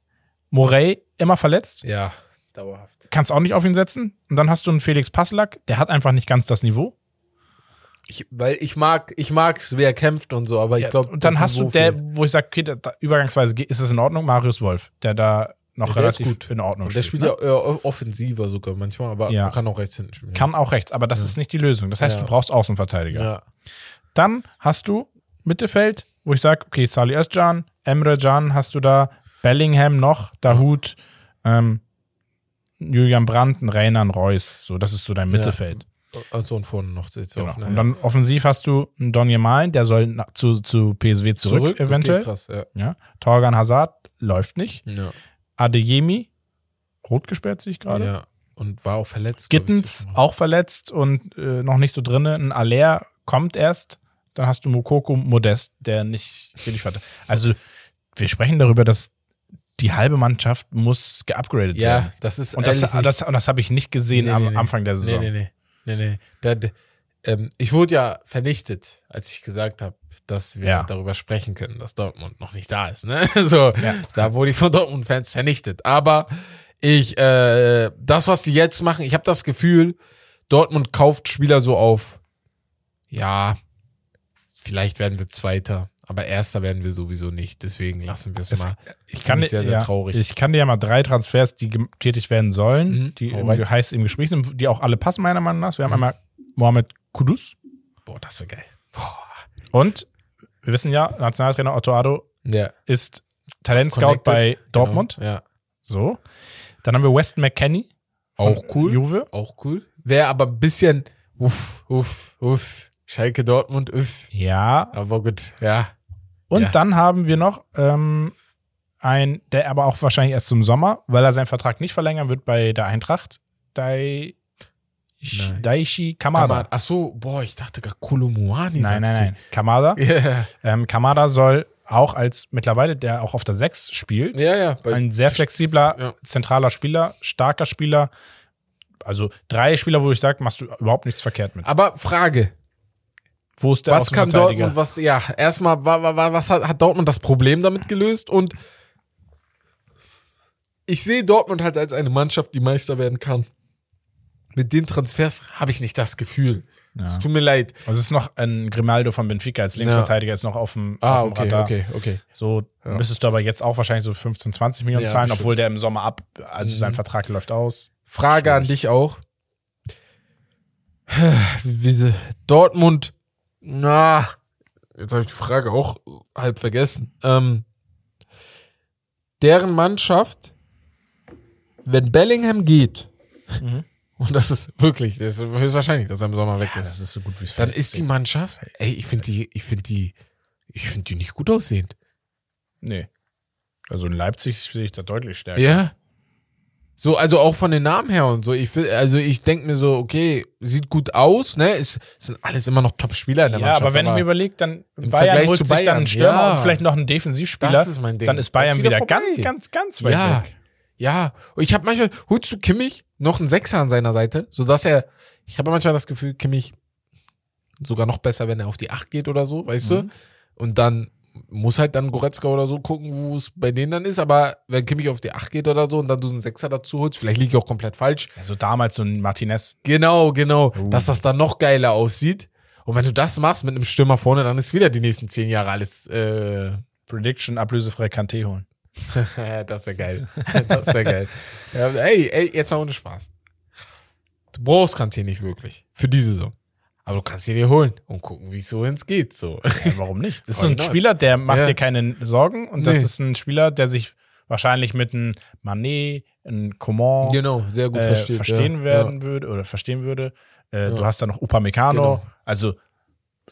S2: Morey immer verletzt,
S3: Ja, ja dauerhaft.
S2: kannst auch nicht auf ihn setzen. Und dann hast du einen Felix Passlack, der hat einfach nicht ganz das Niveau.
S3: Ich, weil ich mag, ich mag's, wer kämpft und so, aber ich glaube.
S2: Und dann hast du der, wo ich sage, okay, da, übergangsweise ist es in Ordnung, Marius Wolf, der da noch
S3: Ja, der
S2: relativ
S3: gut.
S2: in Ordnung
S3: Der spielt
S2: ne?
S3: ja eher offensiver sogar manchmal, aber
S2: Ja.
S3: man kann auch rechts hinten spielen.
S2: Kann auch rechts, aber das ist nicht die Lösung. Das heißt,
S3: Ja.
S2: du brauchst Außenverteidiger.
S3: ja.
S2: Dann hast du Mittelfeld, wo ich sage, okay, Salih Özcan, Emre Can hast du da, Bellingham noch, Dahut, ähm, Julian Rainer, ein Reus. So, das ist so dein Mittelfeld.
S3: Also und vorne noch jetzt
S2: Genau.
S3: auf, ne?
S2: Und dann offensiv hast du einen Donny Malen, der soll na- zu, zu PSW zurück, eventuell.
S3: Okay, krass, ja.
S2: Ja. Torgan Hazard läuft nicht.
S3: Ja.
S2: Adeyemi, rot gesperrt sehe ich gerade.
S3: ja. Und war auch verletzt. ich,
S2: Gittens auch verletzt und äh, noch nicht so drinne. Ein Aller kommt erst. Dann hast du Mokoko Modest, der nicht geliefert hat. Also wir sprechen darüber, dass die halbe Mannschaft muss geupgradet
S3: Ja,
S2: werden.
S3: das ist
S2: Und das,
S3: nicht-
S2: das, und das habe ich nicht gesehen
S3: Nee,
S2: am
S3: nee, nee.
S2: Anfang der Saison.
S3: Nee, nee, nee. nee, nee. Da, da, ähm, ich wurde ja vernichtet, als ich gesagt habe, dass wir
S2: Ja.
S3: darüber sprechen können, dass Dortmund noch nicht da ist. Ne? [LAUGHS] So,
S2: Ja.
S3: da wurde ich von Dortmund-Fans vernichtet. Aber ich, äh, das, was die jetzt machen, ich habe das Gefühl, Dortmund kauft Spieler so auf, ja, vielleicht werden wir Zweiter, aber Erster werden wir sowieso nicht. Deswegen lassen wir es mal.
S2: ich, kann,
S3: ich sehr, sehr
S2: ja,
S3: traurig.
S2: ich kann dir ja mal drei Transfers, die getätigt werden sollen,
S3: Mhm.
S2: die
S3: Hau
S2: im, heiß im Gespräch sind, die auch alle passen, meiner Meinung nach. Wir haben
S3: Mhm.
S2: einmal Mohamed Kudus
S3: Boah, das wäre geil. Boah.
S2: und wir wissen ja, Nationaltrainer Otto Addo
S3: Ja.
S2: ist Talentscout bei Dortmund.
S3: Genau. Ja.
S2: So. Dann haben wir Weston McKenney.
S3: Auch cool.
S2: Juve.
S3: Auch cool. Wäre aber ein bisschen, uff, uff, uff. Schalke Dortmund, uff.
S2: Ja.
S3: Aber gut, ja.
S2: Und
S3: Ja.
S2: dann haben wir noch ähm, ein, der aber auch wahrscheinlich erst zum Sommer, weil er seinen Vertrag nicht verlängern wird bei der Eintracht. Dai,
S3: Nein.
S2: Daishi Kamada.
S3: Kamada. Ach so, boah, ich dachte gerade Kolumuani.
S2: Nein, nein, nein. Kamada. [LAUGHS]
S3: Ja,
S2: Ähm, Kamada soll auch als mittlerweile, der auch auf der 6 spielt,
S3: ja, ja.
S2: Ein sehr flexibler,
S3: Ja.
S2: zentraler Spieler, starker Spieler. Also drei Spieler, wo ich sage, machst du überhaupt nichts verkehrt mit.
S3: aber Frage,
S2: Wo ist der
S3: was kann? Dortmund, was, ja, erstmal, wa, wa, wa, was hat, hat Dortmund das Problem damit gelöst? Und ich sehe Dortmund halt als eine Mannschaft, die Meister werden kann. Mit den Transfers habe ich nicht das Gefühl. Es tut mir leid.
S2: Also es ist noch ein Grimaldo von Benfica als Linksverteidiger ist noch auf dem,
S3: Ah,
S2: auf dem
S3: okay,
S2: Radar.
S3: okay, okay.
S2: So müsstest du aber jetzt auch wahrscheinlich so 15, 20 Millionen
S3: Ja,
S2: zahlen,
S3: bestimmt.
S2: obwohl der im Sommer ab, also
S3: Mhm.
S2: sein Vertrag läuft aus.
S3: Frage an
S2: Schwierig.
S3: dich auch. Dortmund, na, jetzt habe ich die Frage auch halb vergessen. Ähm, deren Mannschaft, wenn Bellingham geht,
S2: Mhm. [LAUGHS]
S3: und das ist wirklich, das ist höchstwahrscheinlich, dass er im Sommer weg ist,
S2: ist so gut wie es
S3: dann ist die Mannschaft, ey, ich finde die, ich finde die, ich finde die nicht gut aussehend.
S2: Nee. Also in Leipzig sehe ich da deutlich stärker.
S3: Ja. So, also auch von den Namen her und so. Ich will, also ich denke mir so, okay, sieht gut aus, ne? Es sind alles immer noch Top-Spieler in der
S2: Ja,
S3: Mannschaft.
S2: aber wenn ich mir überlege, dann
S3: im
S2: Bayern
S3: Vergleich
S2: holt
S3: zu
S2: sich dann
S3: Bayern,
S2: einen Stürmer
S3: ja.
S2: und vielleicht noch einen Defensivspieler,
S3: Das ist mein Ding.
S2: dann ist Bayern wieder,
S3: wieder
S2: ganz, ganz, ganz weit
S3: ja,
S2: weg.
S3: ja. Und ich habe manchmal, holst du Kimmich noch einen Sechser an seiner Seite, sodass er, ich habe manchmal das Gefühl, Kimmich sogar noch besser, wenn er auf die Acht geht oder so, weißt
S2: Mhm.
S3: du? Und dann muss halt dann Goretzka oder so gucken, wo es bei denen dann ist. Aber wenn Kimmich auf die Acht geht oder so und dann du einen Sechser dazu holst, vielleicht liege ich auch komplett falsch,
S2: Also damals so ein Martinez.
S3: Genau, genau.
S2: Uh.
S3: Dass das dann noch geiler aussieht. Und wenn du das machst mit einem Stürmer vorne, dann ist wieder die nächsten zehn Jahre alles. Äh,
S2: Prediction, ablösefrei Kanté holen. [LAUGHS]
S3: das wäre geil. Das wäre geil. [LAUGHS] Ja, ey, ey, jetzt mal ohne Spaß. Du brauchst Kanté nicht wirklich. Für die Saison. Aber du kannst ihn dir holen und gucken, wie es so ins geht. So.
S2: Ja, warum nicht? Das ist so ein? Spieler, der macht
S3: Ja.
S2: dir keine Sorgen und das
S3: Nee.
S2: ist ein Spieler, der sich wahrscheinlich mit einem Manet, einem Coman
S3: Genau, sehr gut
S2: äh,
S3: versteht.
S2: verstehen
S3: ja.
S2: werden würde oder verstehen würde. Äh, Du hast da noch Upamecano.
S3: Genau.
S2: Also.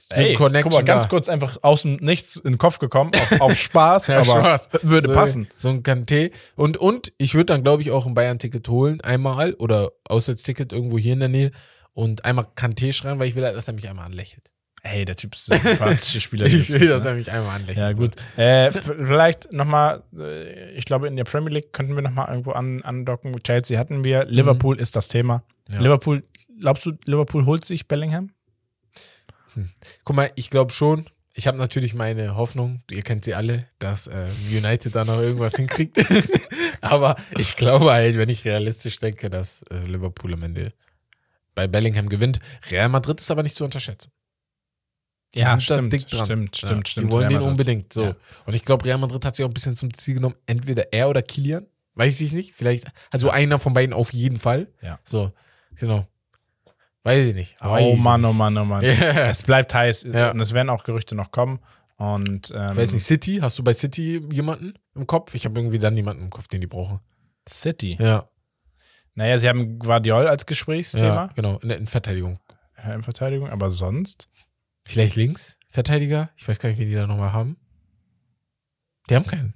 S3: Ey,
S2: Ey,
S3: Connection
S2: guck mal, ganz
S3: da.
S2: kurz einfach aus dem Nichts in den Kopf gekommen, auf, auf [LAUGHS] Spaß,
S3: Ja,
S2: aber
S3: Spaß.
S2: würde
S3: so,
S2: passen.
S3: So ein Kanté. Und, und ich würde dann, glaube ich, auch ein Bayern-Ticket holen, einmal, oder Auswärtsticket irgendwo hier in der Nähe und einmal Kanté schreiben, weil ich will halt, dass er mich einmal anlächelt.
S2: Hey, der Typ ist ein [LAUGHS] sympathischer Spieler.
S3: Ich will, dass
S2: ne?
S3: er mich einmal anlächelt.
S2: Ja, gut. Äh, vielleicht nochmal, äh, ich glaube, in der Premier League könnten wir nochmal irgendwo an, andocken. Chelsea hatten wir. Liverpool ist das Thema.
S3: Ja.
S2: Liverpool, glaubst du, Liverpool holt sich Bellingham?
S3: Guck mal, ich glaube schon. Ich habe natürlich meine Hoffnung, ihr kennt sie alle, dass äh, United da noch irgendwas [LAUGHS] hinkriegt. [LAUGHS] Aber ich glaube halt, wenn ich realistisch denke, dass äh, Liverpool am Ende bei Bellingham gewinnt. Real Madrid ist aber nicht zu unterschätzen. Die
S2: Ja, stimmt,
S3: dick dran.
S2: stimmt,
S3: Ja,
S2: stimmt, stimmt.
S3: Die wollen
S2: Real
S3: den
S2: Madrid.
S3: unbedingt. So.
S2: Ja.
S3: Und ich glaube, Real Madrid hat sich auch ein bisschen zum Ziel genommen, entweder er oder Kilian. Weiß ich nicht. Vielleicht, also einer von beiden auf jeden Fall.
S2: Ja.
S3: So, genau. Weiß ich nicht. Weiß
S2: Oh Mann,
S3: nicht.
S2: oh Mann, oh Mann. [LAUGHS]
S3: Ja.
S2: Es bleibt heiß
S3: Ja.
S2: und es werden auch Gerüchte noch kommen. Und ähm,
S3: Ich weiß nicht, City, hast du bei City jemanden im Kopf? Ich habe irgendwie dann niemanden im Kopf, den die brauchen.
S2: City.
S3: Ja,
S2: Naja, sie haben Guardiol als
S3: ja
S2: Gesprächsthema
S3: genau, in der Innenverteidigung.
S2: äh, in Verteidigung, aber sonst.
S3: Vielleicht links, Verteidiger? Ich weiß gar nicht, wen die da nochmal haben. Die haben keinen.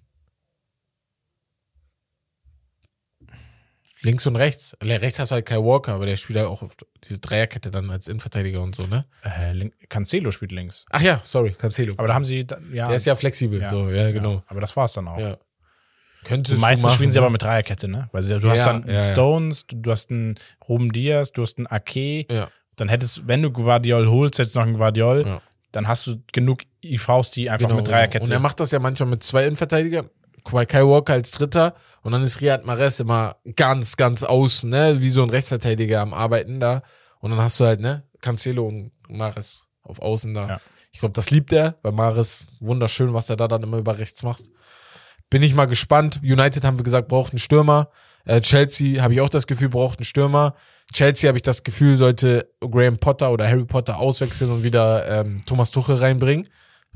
S3: Links und rechts. Rechts hast du halt Kai Walker, aber der spielt halt auch auf diese Dreierkette dann als Innenverteidiger und so, ne?
S2: Äh, Cancelo spielt links.
S3: Ach ja, sorry, Cancelo.
S2: Aber da haben sie, ja.
S3: der ist ja flexibel,
S2: ja,
S3: so, ja, genau.
S2: aber das war's dann auch.
S3: Ja. Könntest
S2: Meistens
S3: machen,
S2: spielen sie
S3: ne?
S2: aber mit Dreierkette, ne? Weil sie, du
S3: Ja,
S2: hast dann einen
S3: ja.
S2: Stones, du, du hast einen Ruben Diaz, du hast einen Ake.
S3: Ja,
S2: Dann hättest, wenn du Guardiol holst, hättest du noch einen Guardiol.
S3: ja.
S2: Dann hast du genug IVs, die einfach
S3: Genau,
S2: mit Dreierkette.
S3: genau. Und er macht das ja manchmal mit zwei Innenverteidigern. Kai Walker als Dritter und dann ist Riyad Mahrez immer ganz, ganz außen, ne? Wie so ein Rechtsverteidiger am Arbeiten da. Und dann hast du halt, ne? Cancelo und Mahrez auf Außen da.
S2: Ja.
S3: Ich glaube, das liebt er, weil Mahrez wunderschön, was er da dann immer über rechts macht. Bin ich mal gespannt. United haben wir gesagt, braucht einen Stürmer. Äh, Chelsea habe ich auch das Gefühl, braucht einen Stürmer. Chelsea habe ich das Gefühl, sollte Graham Potter oder Harry Potter auswechseln und wieder ähm, Thomas Tuchel reinbringen.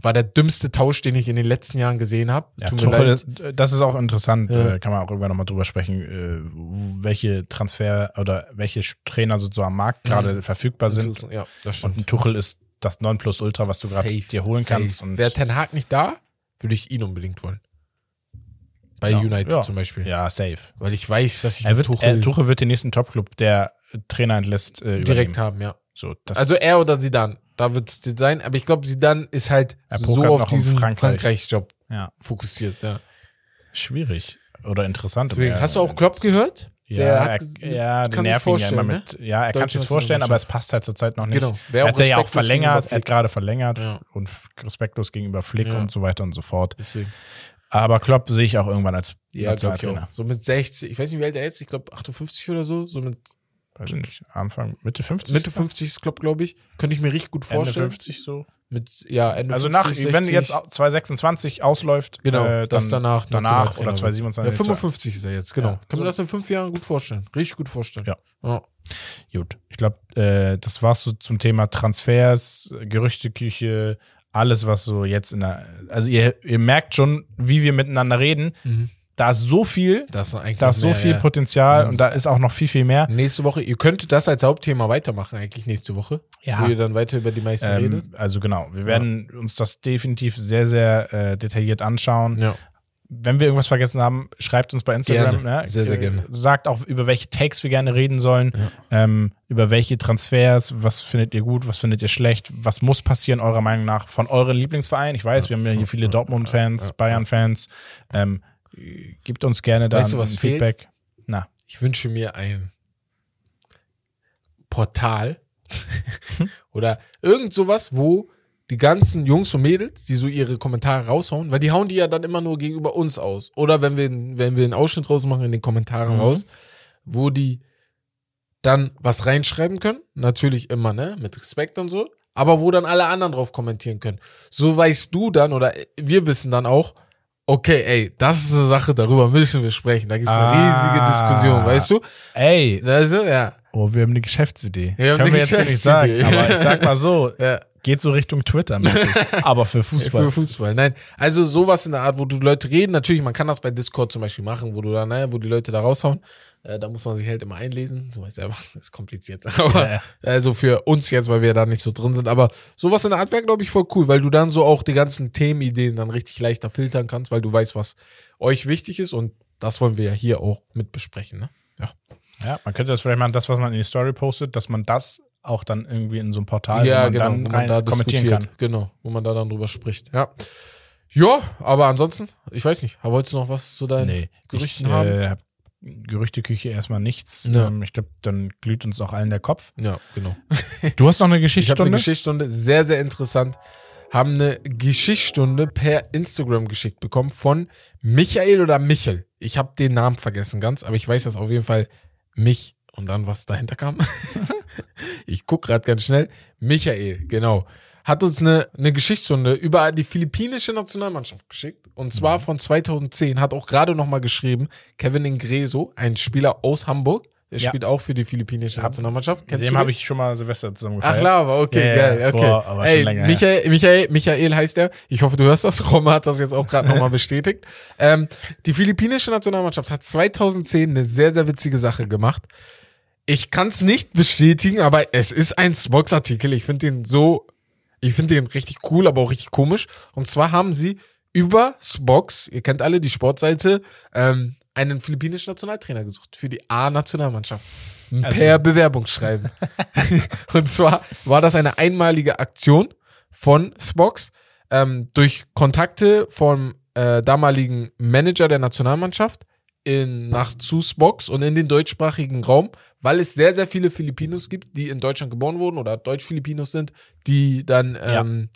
S3: War der dümmste Tausch, den ich in den letzten Jahren gesehen habe.
S2: Ja, Tuchel ist, das ist auch interessant,
S3: Ja.
S2: äh, kann man auch irgendwann nochmal drüber sprechen, äh, welche Transfer oder welche Trainer so am Markt gerade verfügbar sind.
S3: Ja, das
S2: Und
S3: stimmt.
S2: ein Tuchel ist das Nonplusultra, was du gerade dir holen
S3: safe.
S2: kannst. Und
S3: Wäre Ten Hag nicht da, würde ich ihn unbedingt wollen. Bei
S2: Ja,
S3: United
S2: ja.
S3: zum Beispiel.
S2: ja, safe.
S3: Weil ich weiß, dass ich
S2: Er wird,
S3: Tuchel,
S2: äh, Tuchel wird den nächsten Topclub, der Trainer entlässt, äh,
S3: direkt haben, ja.
S2: So, das,
S3: Also er oder Zidane. Da wird es sein. Aber ich glaube, Zidane ist halt
S2: Er
S3: so auf diesen
S2: Frankreich.
S3: Frankreich-Job
S2: ja,
S3: fokussiert. Ja.
S2: schwierig oder interessant.
S3: Deswegen, hast du auch Klopp gehört?
S2: Ja,
S3: Der hat
S2: er, ja,
S3: kann sich
S2: nerven ja immer
S3: vorstellen, ne?
S2: mit. Ja, er kann sich vorstellen, aber es passt halt zurzeit noch nicht.
S3: Genau.
S2: Er hat ja auch verlängert, er hat gerade verlängert
S3: Ja.
S2: und respektlos gegenüber Flick
S3: Ja.
S2: und so weiter und so fort.
S3: Deswegen.
S2: Aber Klopp sehe ich auch irgendwann als
S3: Ja,
S2: Nationaltrainer.
S3: So mit 60, ich weiß nicht, wie alt er ist, ich glaube 58 oder so, so mit
S2: Weiß ich nicht, Anfang, Mitte 50?
S3: Mitte 50 ist Klopp, glaube ich. Könnte ich mir richtig gut
S2: Ende
S3: vorstellen.
S2: 50 so.
S3: Mit, ja, Ende
S2: Also
S3: 50,
S2: nach, wenn
S3: 60.
S2: jetzt 2026 ausläuft,
S3: Genau,
S2: äh,
S3: das danach
S2: danach oder
S3: wird.
S2: 2027.
S3: Ja, 55 ist er jetzt, genau.
S2: Ja.
S3: Kann mir das in fünf Jahren gut vorstellen. Richtig gut vorstellen.
S2: Ja.
S3: ja.
S2: Gut, ich glaube, äh, das war's so zum Thema Transfers, Gerüchteküche, alles, was so jetzt in der. Also, ihr, ihr merkt schon, wie wir miteinander reden.
S3: Mhm.
S2: Da ist so viel,
S3: Das ist
S2: da ist so
S3: mehr,
S2: viel
S3: ja.
S2: Potenzial
S3: Ja.
S2: und da ist auch noch viel, viel mehr.
S3: Nächste Woche, ihr könntet das als Hauptthema weitermachen, eigentlich nächste Woche.
S2: Ja.
S3: Wo ihr dann weiter über die meisten redet.
S2: Ähm, also, genau, wir werden uns das definitiv sehr, sehr äh, detailliert anschauen.
S3: Ja.
S2: Wenn wir irgendwas vergessen haben, schreibt uns bei Instagram.
S3: Gerne.
S2: Ne?
S3: Sehr, sehr
S2: Äh,
S3: gerne.
S2: Sagt auch, über welche Takes wir gerne reden sollen, ähm, über welche Transfers, was findet ihr gut, was findet ihr schlecht, was muss passieren, eurer Meinung nach, von euren Lieblingsvereinen. Ich weiß, wir haben ja hier viele Dortmund-Fans, Bayern-Fans. Ähm, gebt uns gerne da
S3: Weißt du, was
S2: Feedback. Na,
S3: Ich wünsche mir ein Portal [LAUGHS] oder irgend sowas, wo die ganzen Jungs und Mädels, die so ihre Kommentare raushauen, weil die hauen die ja dann immer nur gegenüber uns aus. Oder wenn wir, wenn wir einen Ausschnitt rausmachen in den Kommentaren
S2: Mhm.
S3: raus, wo die dann was reinschreiben können. Natürlich immer, ne, mit Respekt und so. Aber wo dann alle anderen drauf kommentieren können. So weißt du dann oder wir wissen dann auch, okay, ey, das ist eine Sache, darüber müssen wir sprechen. Da gibt es eine
S2: Ah.
S3: riesige Diskussion, weißt du?
S2: ey,
S3: Also, ja.
S2: oh, wir haben eine Geschäftsidee.
S3: Wir haben
S2: Können
S3: eine
S2: wir jetzt nicht sagen,
S3: Geschäftsidee.
S2: aber ich sag mal so, [LAUGHS]
S3: ja.
S2: Geht so Richtung Twitter [LAUGHS] aber für Fußball.
S3: Für Fußball. Nein, also sowas in der Art, wo du Leute reden. Natürlich, man kann das bei Discord zum Beispiel machen, wo du da, ne, wo die Leute da raushauen. Äh, da muss man sich halt immer einlesen. Du weißt selber, [LAUGHS] ist kompliziert. [LAUGHS] Aber
S2: Ja.
S3: also für uns jetzt, weil wir da nicht so drin sind. Aber sowas in der Art wäre, glaube ich, voll cool, weil du dann so auch die ganzen Themenideen dann richtig leichter filtern kannst, weil du weißt, was euch wichtig ist. Und das wollen wir ja hier auch mit besprechen. Ne? Ja.
S2: Ja, man könnte das vielleicht machen, das, was man in die Story postet, dass man das auch dann irgendwie in so einem Portal,
S3: ja,
S2: wo man
S3: genau,
S2: dann
S3: wo man da
S2: kommentieren kann.
S3: Genau, wo man da dann drüber spricht. Ja. Ja, aber ansonsten, ich weiß nicht, wolltest du noch was zu deinen
S2: Nee,
S3: Gerüchten
S2: ich,
S3: haben?
S2: Äh, hab Gerüchteküche erstmal nichts.
S3: Ja.
S2: Ähm, ich glaube, dann glüht uns auch allen der Kopf.
S3: Ja, genau. [LAUGHS]
S2: Du hast noch eine
S3: Ich habe
S2: Geschichtsstunde?
S3: eine Geschichtsstunde, sehr, sehr interessant. Haben eine Geschichtsstunde per Instagram geschickt bekommen von Michael oder Michel. Ich habe den Namen vergessen ganz, aber ich weiß, dass auf jeden Fall mich und dann was dahinter kam. [LAUGHS] ich guck gerade ganz schnell. Michael, genau. Hat uns eine, eine Geschichtsstunde über die philippinische Nationalmannschaft geschickt. Und zwar
S2: Mhm.
S3: von 2010. Hat auch gerade nochmal geschrieben, Kevin Ingreso, ein Spieler aus Hamburg. Der
S2: Ja.
S3: spielt auch für die philippinische Nationalmannschaft. Kennst
S2: dem habe ich schon mal Silvester zusammen
S3: Ach
S2: gefeiert.
S3: klar, aber okay,
S2: Ja,
S3: geil, okay.
S2: schon
S3: Ey. Michael, Michael, Michael heißt er. Ich hoffe, du hörst das. Roma hat das jetzt auch gerade nochmal [LAUGHS] bestätigt. Ähm, die philippinische Nationalmannschaft hat 2010 eine sehr, sehr witzige Sache gemacht. Ich kann es nicht bestätigen, aber es ist ein Spox-Artikel. Ich finde den so, ich finde den richtig cool, aber auch richtig komisch. Und zwar haben sie über Spox, ihr kennt alle die Sportseite, ähm, einen philippinischen Nationaltrainer gesucht für die A-Nationalmannschaft.
S2: Also-
S3: Per Bewerbungsschreiben. [LAUGHS] [LAUGHS] Und zwar war das eine einmalige Aktion von Spox ähm, durch Kontakte vom äh, damaligen Manager der Nationalmannschaft in, nach zu Spox und in den deutschsprachigen Raum, weil es sehr, sehr viele Filipinos gibt, die in Deutschland geboren wurden oder Deutsch-Filipinos sind, die dann ähm,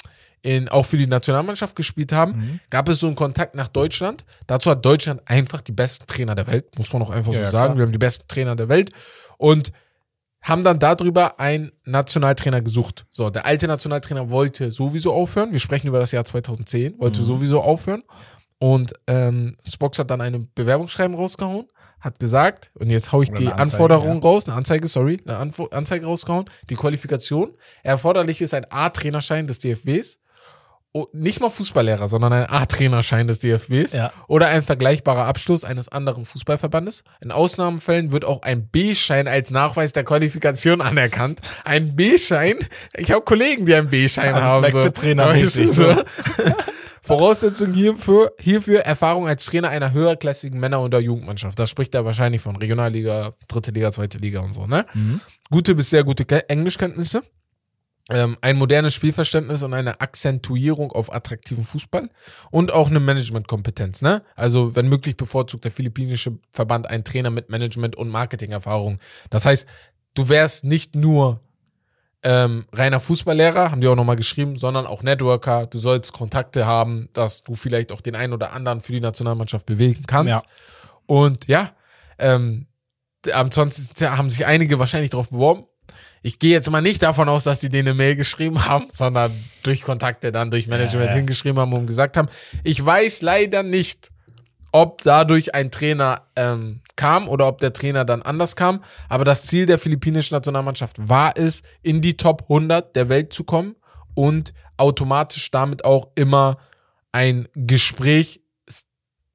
S3: in, auch für die Nationalmannschaft gespielt haben,
S2: Mhm.
S3: gab es so einen Kontakt nach Deutschland. Dazu hat Deutschland einfach die besten Trainer der Welt, muss man auch einfach
S2: Ja,
S3: so
S2: ja,
S3: sagen.
S2: klar.
S3: Wir haben die besten Trainer der Welt und haben dann darüber einen Nationaltrainer gesucht. So, der alte Nationaltrainer wollte sowieso aufhören. Wir sprechen über das Jahr 2010, wollte
S2: Mhm.
S3: sowieso aufhören. Und ähm, Spox hat dann eine Bewerbungsschreiben rausgehauen, hat gesagt, und jetzt hau ich
S2: Oder
S3: die
S2: Anzeige,
S3: Anforderungen raus, eine Anzeige, sorry, eine Anfo Anzeige rausgehauen, die Qualifikation. Erforderlich ist ein A-Trainerschein des DFBs. Oh, nicht mal Fußballlehrer, sondern ein A-Trainerschein des DFBs
S2: Ja.
S3: oder ein vergleichbarer Abschluss eines anderen Fußballverbandes. In Ausnahmefällen wird auch ein B-Schein als Nachweis der Qualifikation anerkannt. Ein B-Schein? Ich habe Kollegen, die einen B-Schein
S2: Also
S3: haben. So.
S2: für Trainer
S3: so.
S2: so. [LAUGHS]
S3: Voraussetzung hierfür, hierfür Erfahrung als Trainer einer höherklassigen Männer- oder Jugendmannschaft. Da spricht er wahrscheinlich von Regionalliga, dritte Liga, zweite Liga und so, ne?
S2: Mhm.
S3: Gute bis sehr gute Ke- Englischkenntnisse. Ähm, ein modernes Spielverständnis und eine Akzentuierung auf attraktiven Fußball und auch eine Managementkompetenz, ne? Also, wenn möglich, bevorzugt der philippinische Verband einen Trainer mit Management- und Marketingerfahrung. Das heißt, du wärst nicht nur ähm, reiner Fußballlehrer, haben die auch nochmal geschrieben, sondern auch Networker. Du sollst Kontakte haben, dass du vielleicht auch den einen oder anderen für die Nationalmannschaft bewegen kannst.
S2: Ja.
S3: Und ja, ähm, am 20. haben sich einige wahrscheinlich darauf beworben. Ich gehe jetzt mal nicht davon aus, dass die denen eine Mail geschrieben haben, [LAUGHS] sondern durch Kontakte dann durch Management
S2: Ja, ja.
S3: hingeschrieben haben und gesagt haben. Ich weiß leider nicht, ob dadurch ein Trainer ähm, kam oder ob der Trainer dann anders kam. Aber das Ziel der philippinischen Nationalmannschaft war es, in die Top 100 der Welt zu kommen und automatisch damit auch immer ein Gespräch,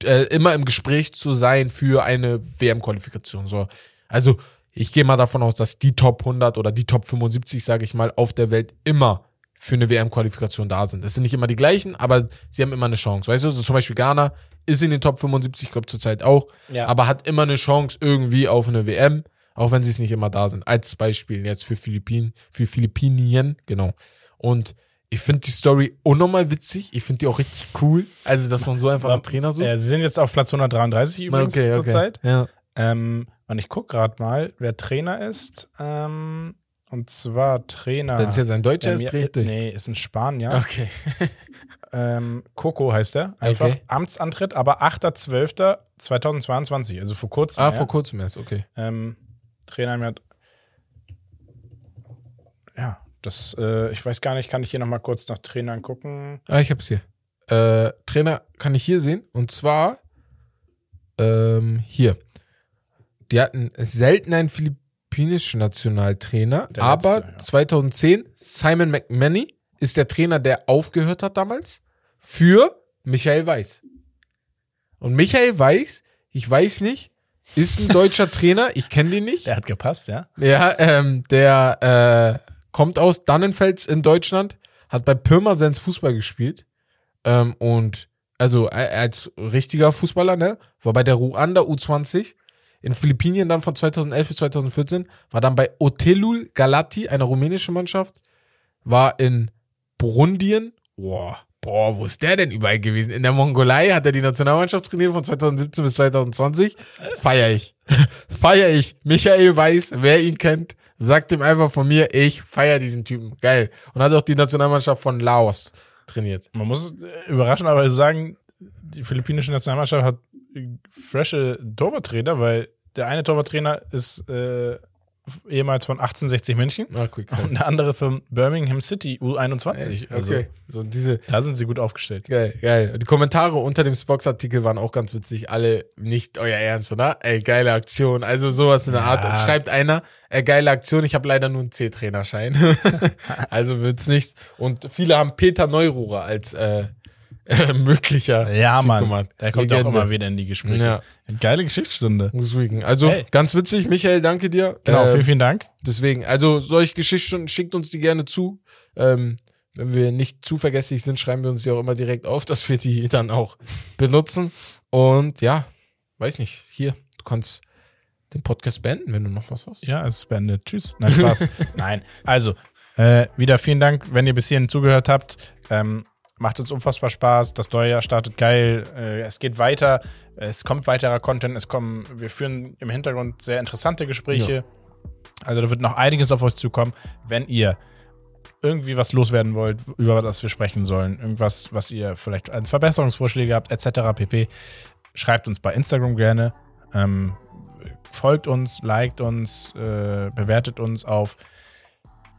S3: äh, immer im Gespräch zu sein für eine WM-Qualifikation. So. Also ich gehe mal davon aus, dass die Top 100 oder die Top 75, sage ich mal, auf der Welt immer für eine WM-Qualifikation da sind. Es sind nicht immer die gleichen, aber sie haben immer eine Chance. Weißt du, so zum Beispiel Ghana ist in den Top 75, ich glaube zurzeit auch,
S2: Ja.
S3: aber hat immer eine Chance irgendwie auf eine WM, auch wenn sie es nicht immer da sind. Als Beispiel jetzt für Philippinen, für Philippinien, genau. Und ich finde die Story unnormal witzig. Ich finde die auch richtig cool. Also, dass man so einfach einen Trainer sucht.
S2: Äh, sie sind jetzt auf Platz 133 übrigens
S3: okay, okay.
S2: zurzeit.
S3: Ja.
S2: Ähm, und ich gucke gerade mal, wer Trainer ist. Ähm, und zwar Trainer.
S3: Wenn es jetzt ein Deutscher ist, drehe ich durch.
S2: Nee, ist ein Spanier.
S3: Okay. [LAUGHS]
S2: Ähm, Coco heißt er. Einfach
S3: Okay.
S2: Amtsantritt, aber 8.12.2022, also vor kurzem.
S3: Ah,
S2: ja.
S3: vor kurzem erst, okay.
S2: Ähm, Trainer mir hat. Ja, das, äh, ich weiß gar nicht, kann ich hier nochmal kurz nach Trainern gucken?
S3: Ah, ich hab's hier. Äh, Trainer kann ich hier sehen. Und zwar ähm, hier. Die hatten selten einen philippinischen Nationaltrainer,
S2: Der
S3: aber
S2: letzte, ja.
S3: 2010 Simon McManny ist der Trainer, der aufgehört hat damals für Michael Weiß. Und Michael Weiß, ich weiß nicht, ist ein deutscher [LAUGHS] Trainer, ich kenne den nicht.
S2: Der hat gepasst, ja?
S3: Ja, ähm, der äh, kommt aus Dannenfels in Deutschland, hat bei Pirmasens Fußball gespielt ähm, und also äh, als richtiger Fußballer, ne, war bei der Ruanda U20 in Philippinen dann von 2011 bis 2014, war dann bei Otelul Galati, einer rumänischen Mannschaft, war in Burundien, boah, boah, wo ist der denn überall gewesen? In der Mongolei hat er die Nationalmannschaft trainiert von 2017 bis 2020. Feier ich. [LAUGHS] feier ich. Michael weiß, wer ihn kennt, sagt ihm einfach von mir, ich feier diesen Typen. Geil. Und hat auch die Nationalmannschaft von Laos trainiert.
S2: Man muss äh, überraschenderweise sagen, die philippinische Nationalmannschaft hat frische Torwarttrainer, weil der eine Torwarttrainer ist äh, ehemals von 1860 München
S3: Ah, quick.
S2: und der andere von Birmingham City U21. Also
S3: okay. So diese,
S2: da sind sie gut aufgestellt.
S3: Geil, geil. Die Kommentare unter dem Spox-Artikel waren auch ganz witzig. Alle nicht euer Ernst, oder? Ey, geile Aktion. Also sowas in der. Art. Schreibt einer, ey, geile Aktion. Ich habe leider nur einen C-Trainerschein. [LAUGHS] also wird's nichts. Und viele haben Peter Neururer als äh, [LAUGHS] möglicher.
S2: Ja, Mann.
S3: gemacht.
S2: Der kommt ja auch
S3: Legende.
S2: immer wieder in die Gespräche.
S3: Ja.
S2: Geile Geschichtsstunde.
S3: Deswegen. Also
S2: Hey.
S3: ganz witzig, Michael, danke dir.
S2: Genau,
S3: Äh,
S2: vielen, vielen Dank.
S3: Deswegen, also solche Geschichtsstunden, schickt uns die gerne zu. Ähm, wenn wir nicht zu vergesslich sind, schreiben wir uns die auch immer direkt auf, [LAUGHS] dass wir die dann auch benutzen. Und ja, weiß nicht, hier, du kannst den Podcast beenden, wenn du noch was hast.
S2: Ja, es beendet. Tschüss. Nein, Spaß. [LAUGHS] Nein. Also, äh, wieder vielen Dank, wenn ihr bis hierhin zugehört habt. Ähm, macht uns unfassbar Spaß. Das neue Jahr startet geil. Äh, es geht weiter. Es kommt weiterer Content. Es kommen, wir führen im Hintergrund sehr interessante Gespräche. Also, da wird noch einiges auf euch zukommen. Wenn ihr irgendwie was loswerden wollt, über das wir sprechen sollen, irgendwas, was ihr vielleicht als Verbesserungsvorschläge habt, etc. pp., schreibt uns bei Instagram gerne. Ähm, folgt uns, liked uns, äh, bewertet uns auf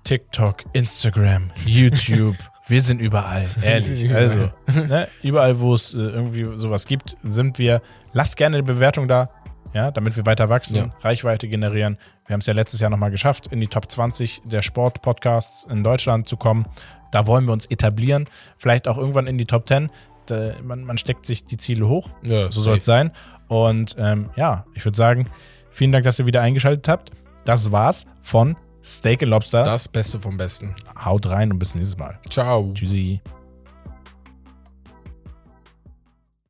S2: TikTok, Instagram, [LAUGHS] YouTube. Wir sind überall, ehrlich.
S3: sind überall.
S2: Also, [LAUGHS] ne, überall, wo es äh, irgendwie sowas gibt, sind wir. Lasst gerne eine Bewertung da, ja, damit wir weiter wachsen,
S3: Ja.
S2: Reichweite generieren. Wir haben es ja letztes Jahr nochmal geschafft, in die Top 20 der Sport-Podcasts in Deutschland zu kommen. Da wollen wir uns etablieren. Vielleicht auch irgendwann in die Top 10. Da, man, man steckt sich die Ziele hoch.
S3: Ja,
S2: So soll es sein. Und ähm, ja, ich würde sagen, vielen Dank, dass ihr wieder eingeschaltet habt. Das war's von Steak and Lobster.
S3: Das Beste vom Besten.
S2: Haut rein und bis nächstes Mal.
S3: Ciao.
S2: Tschüssi.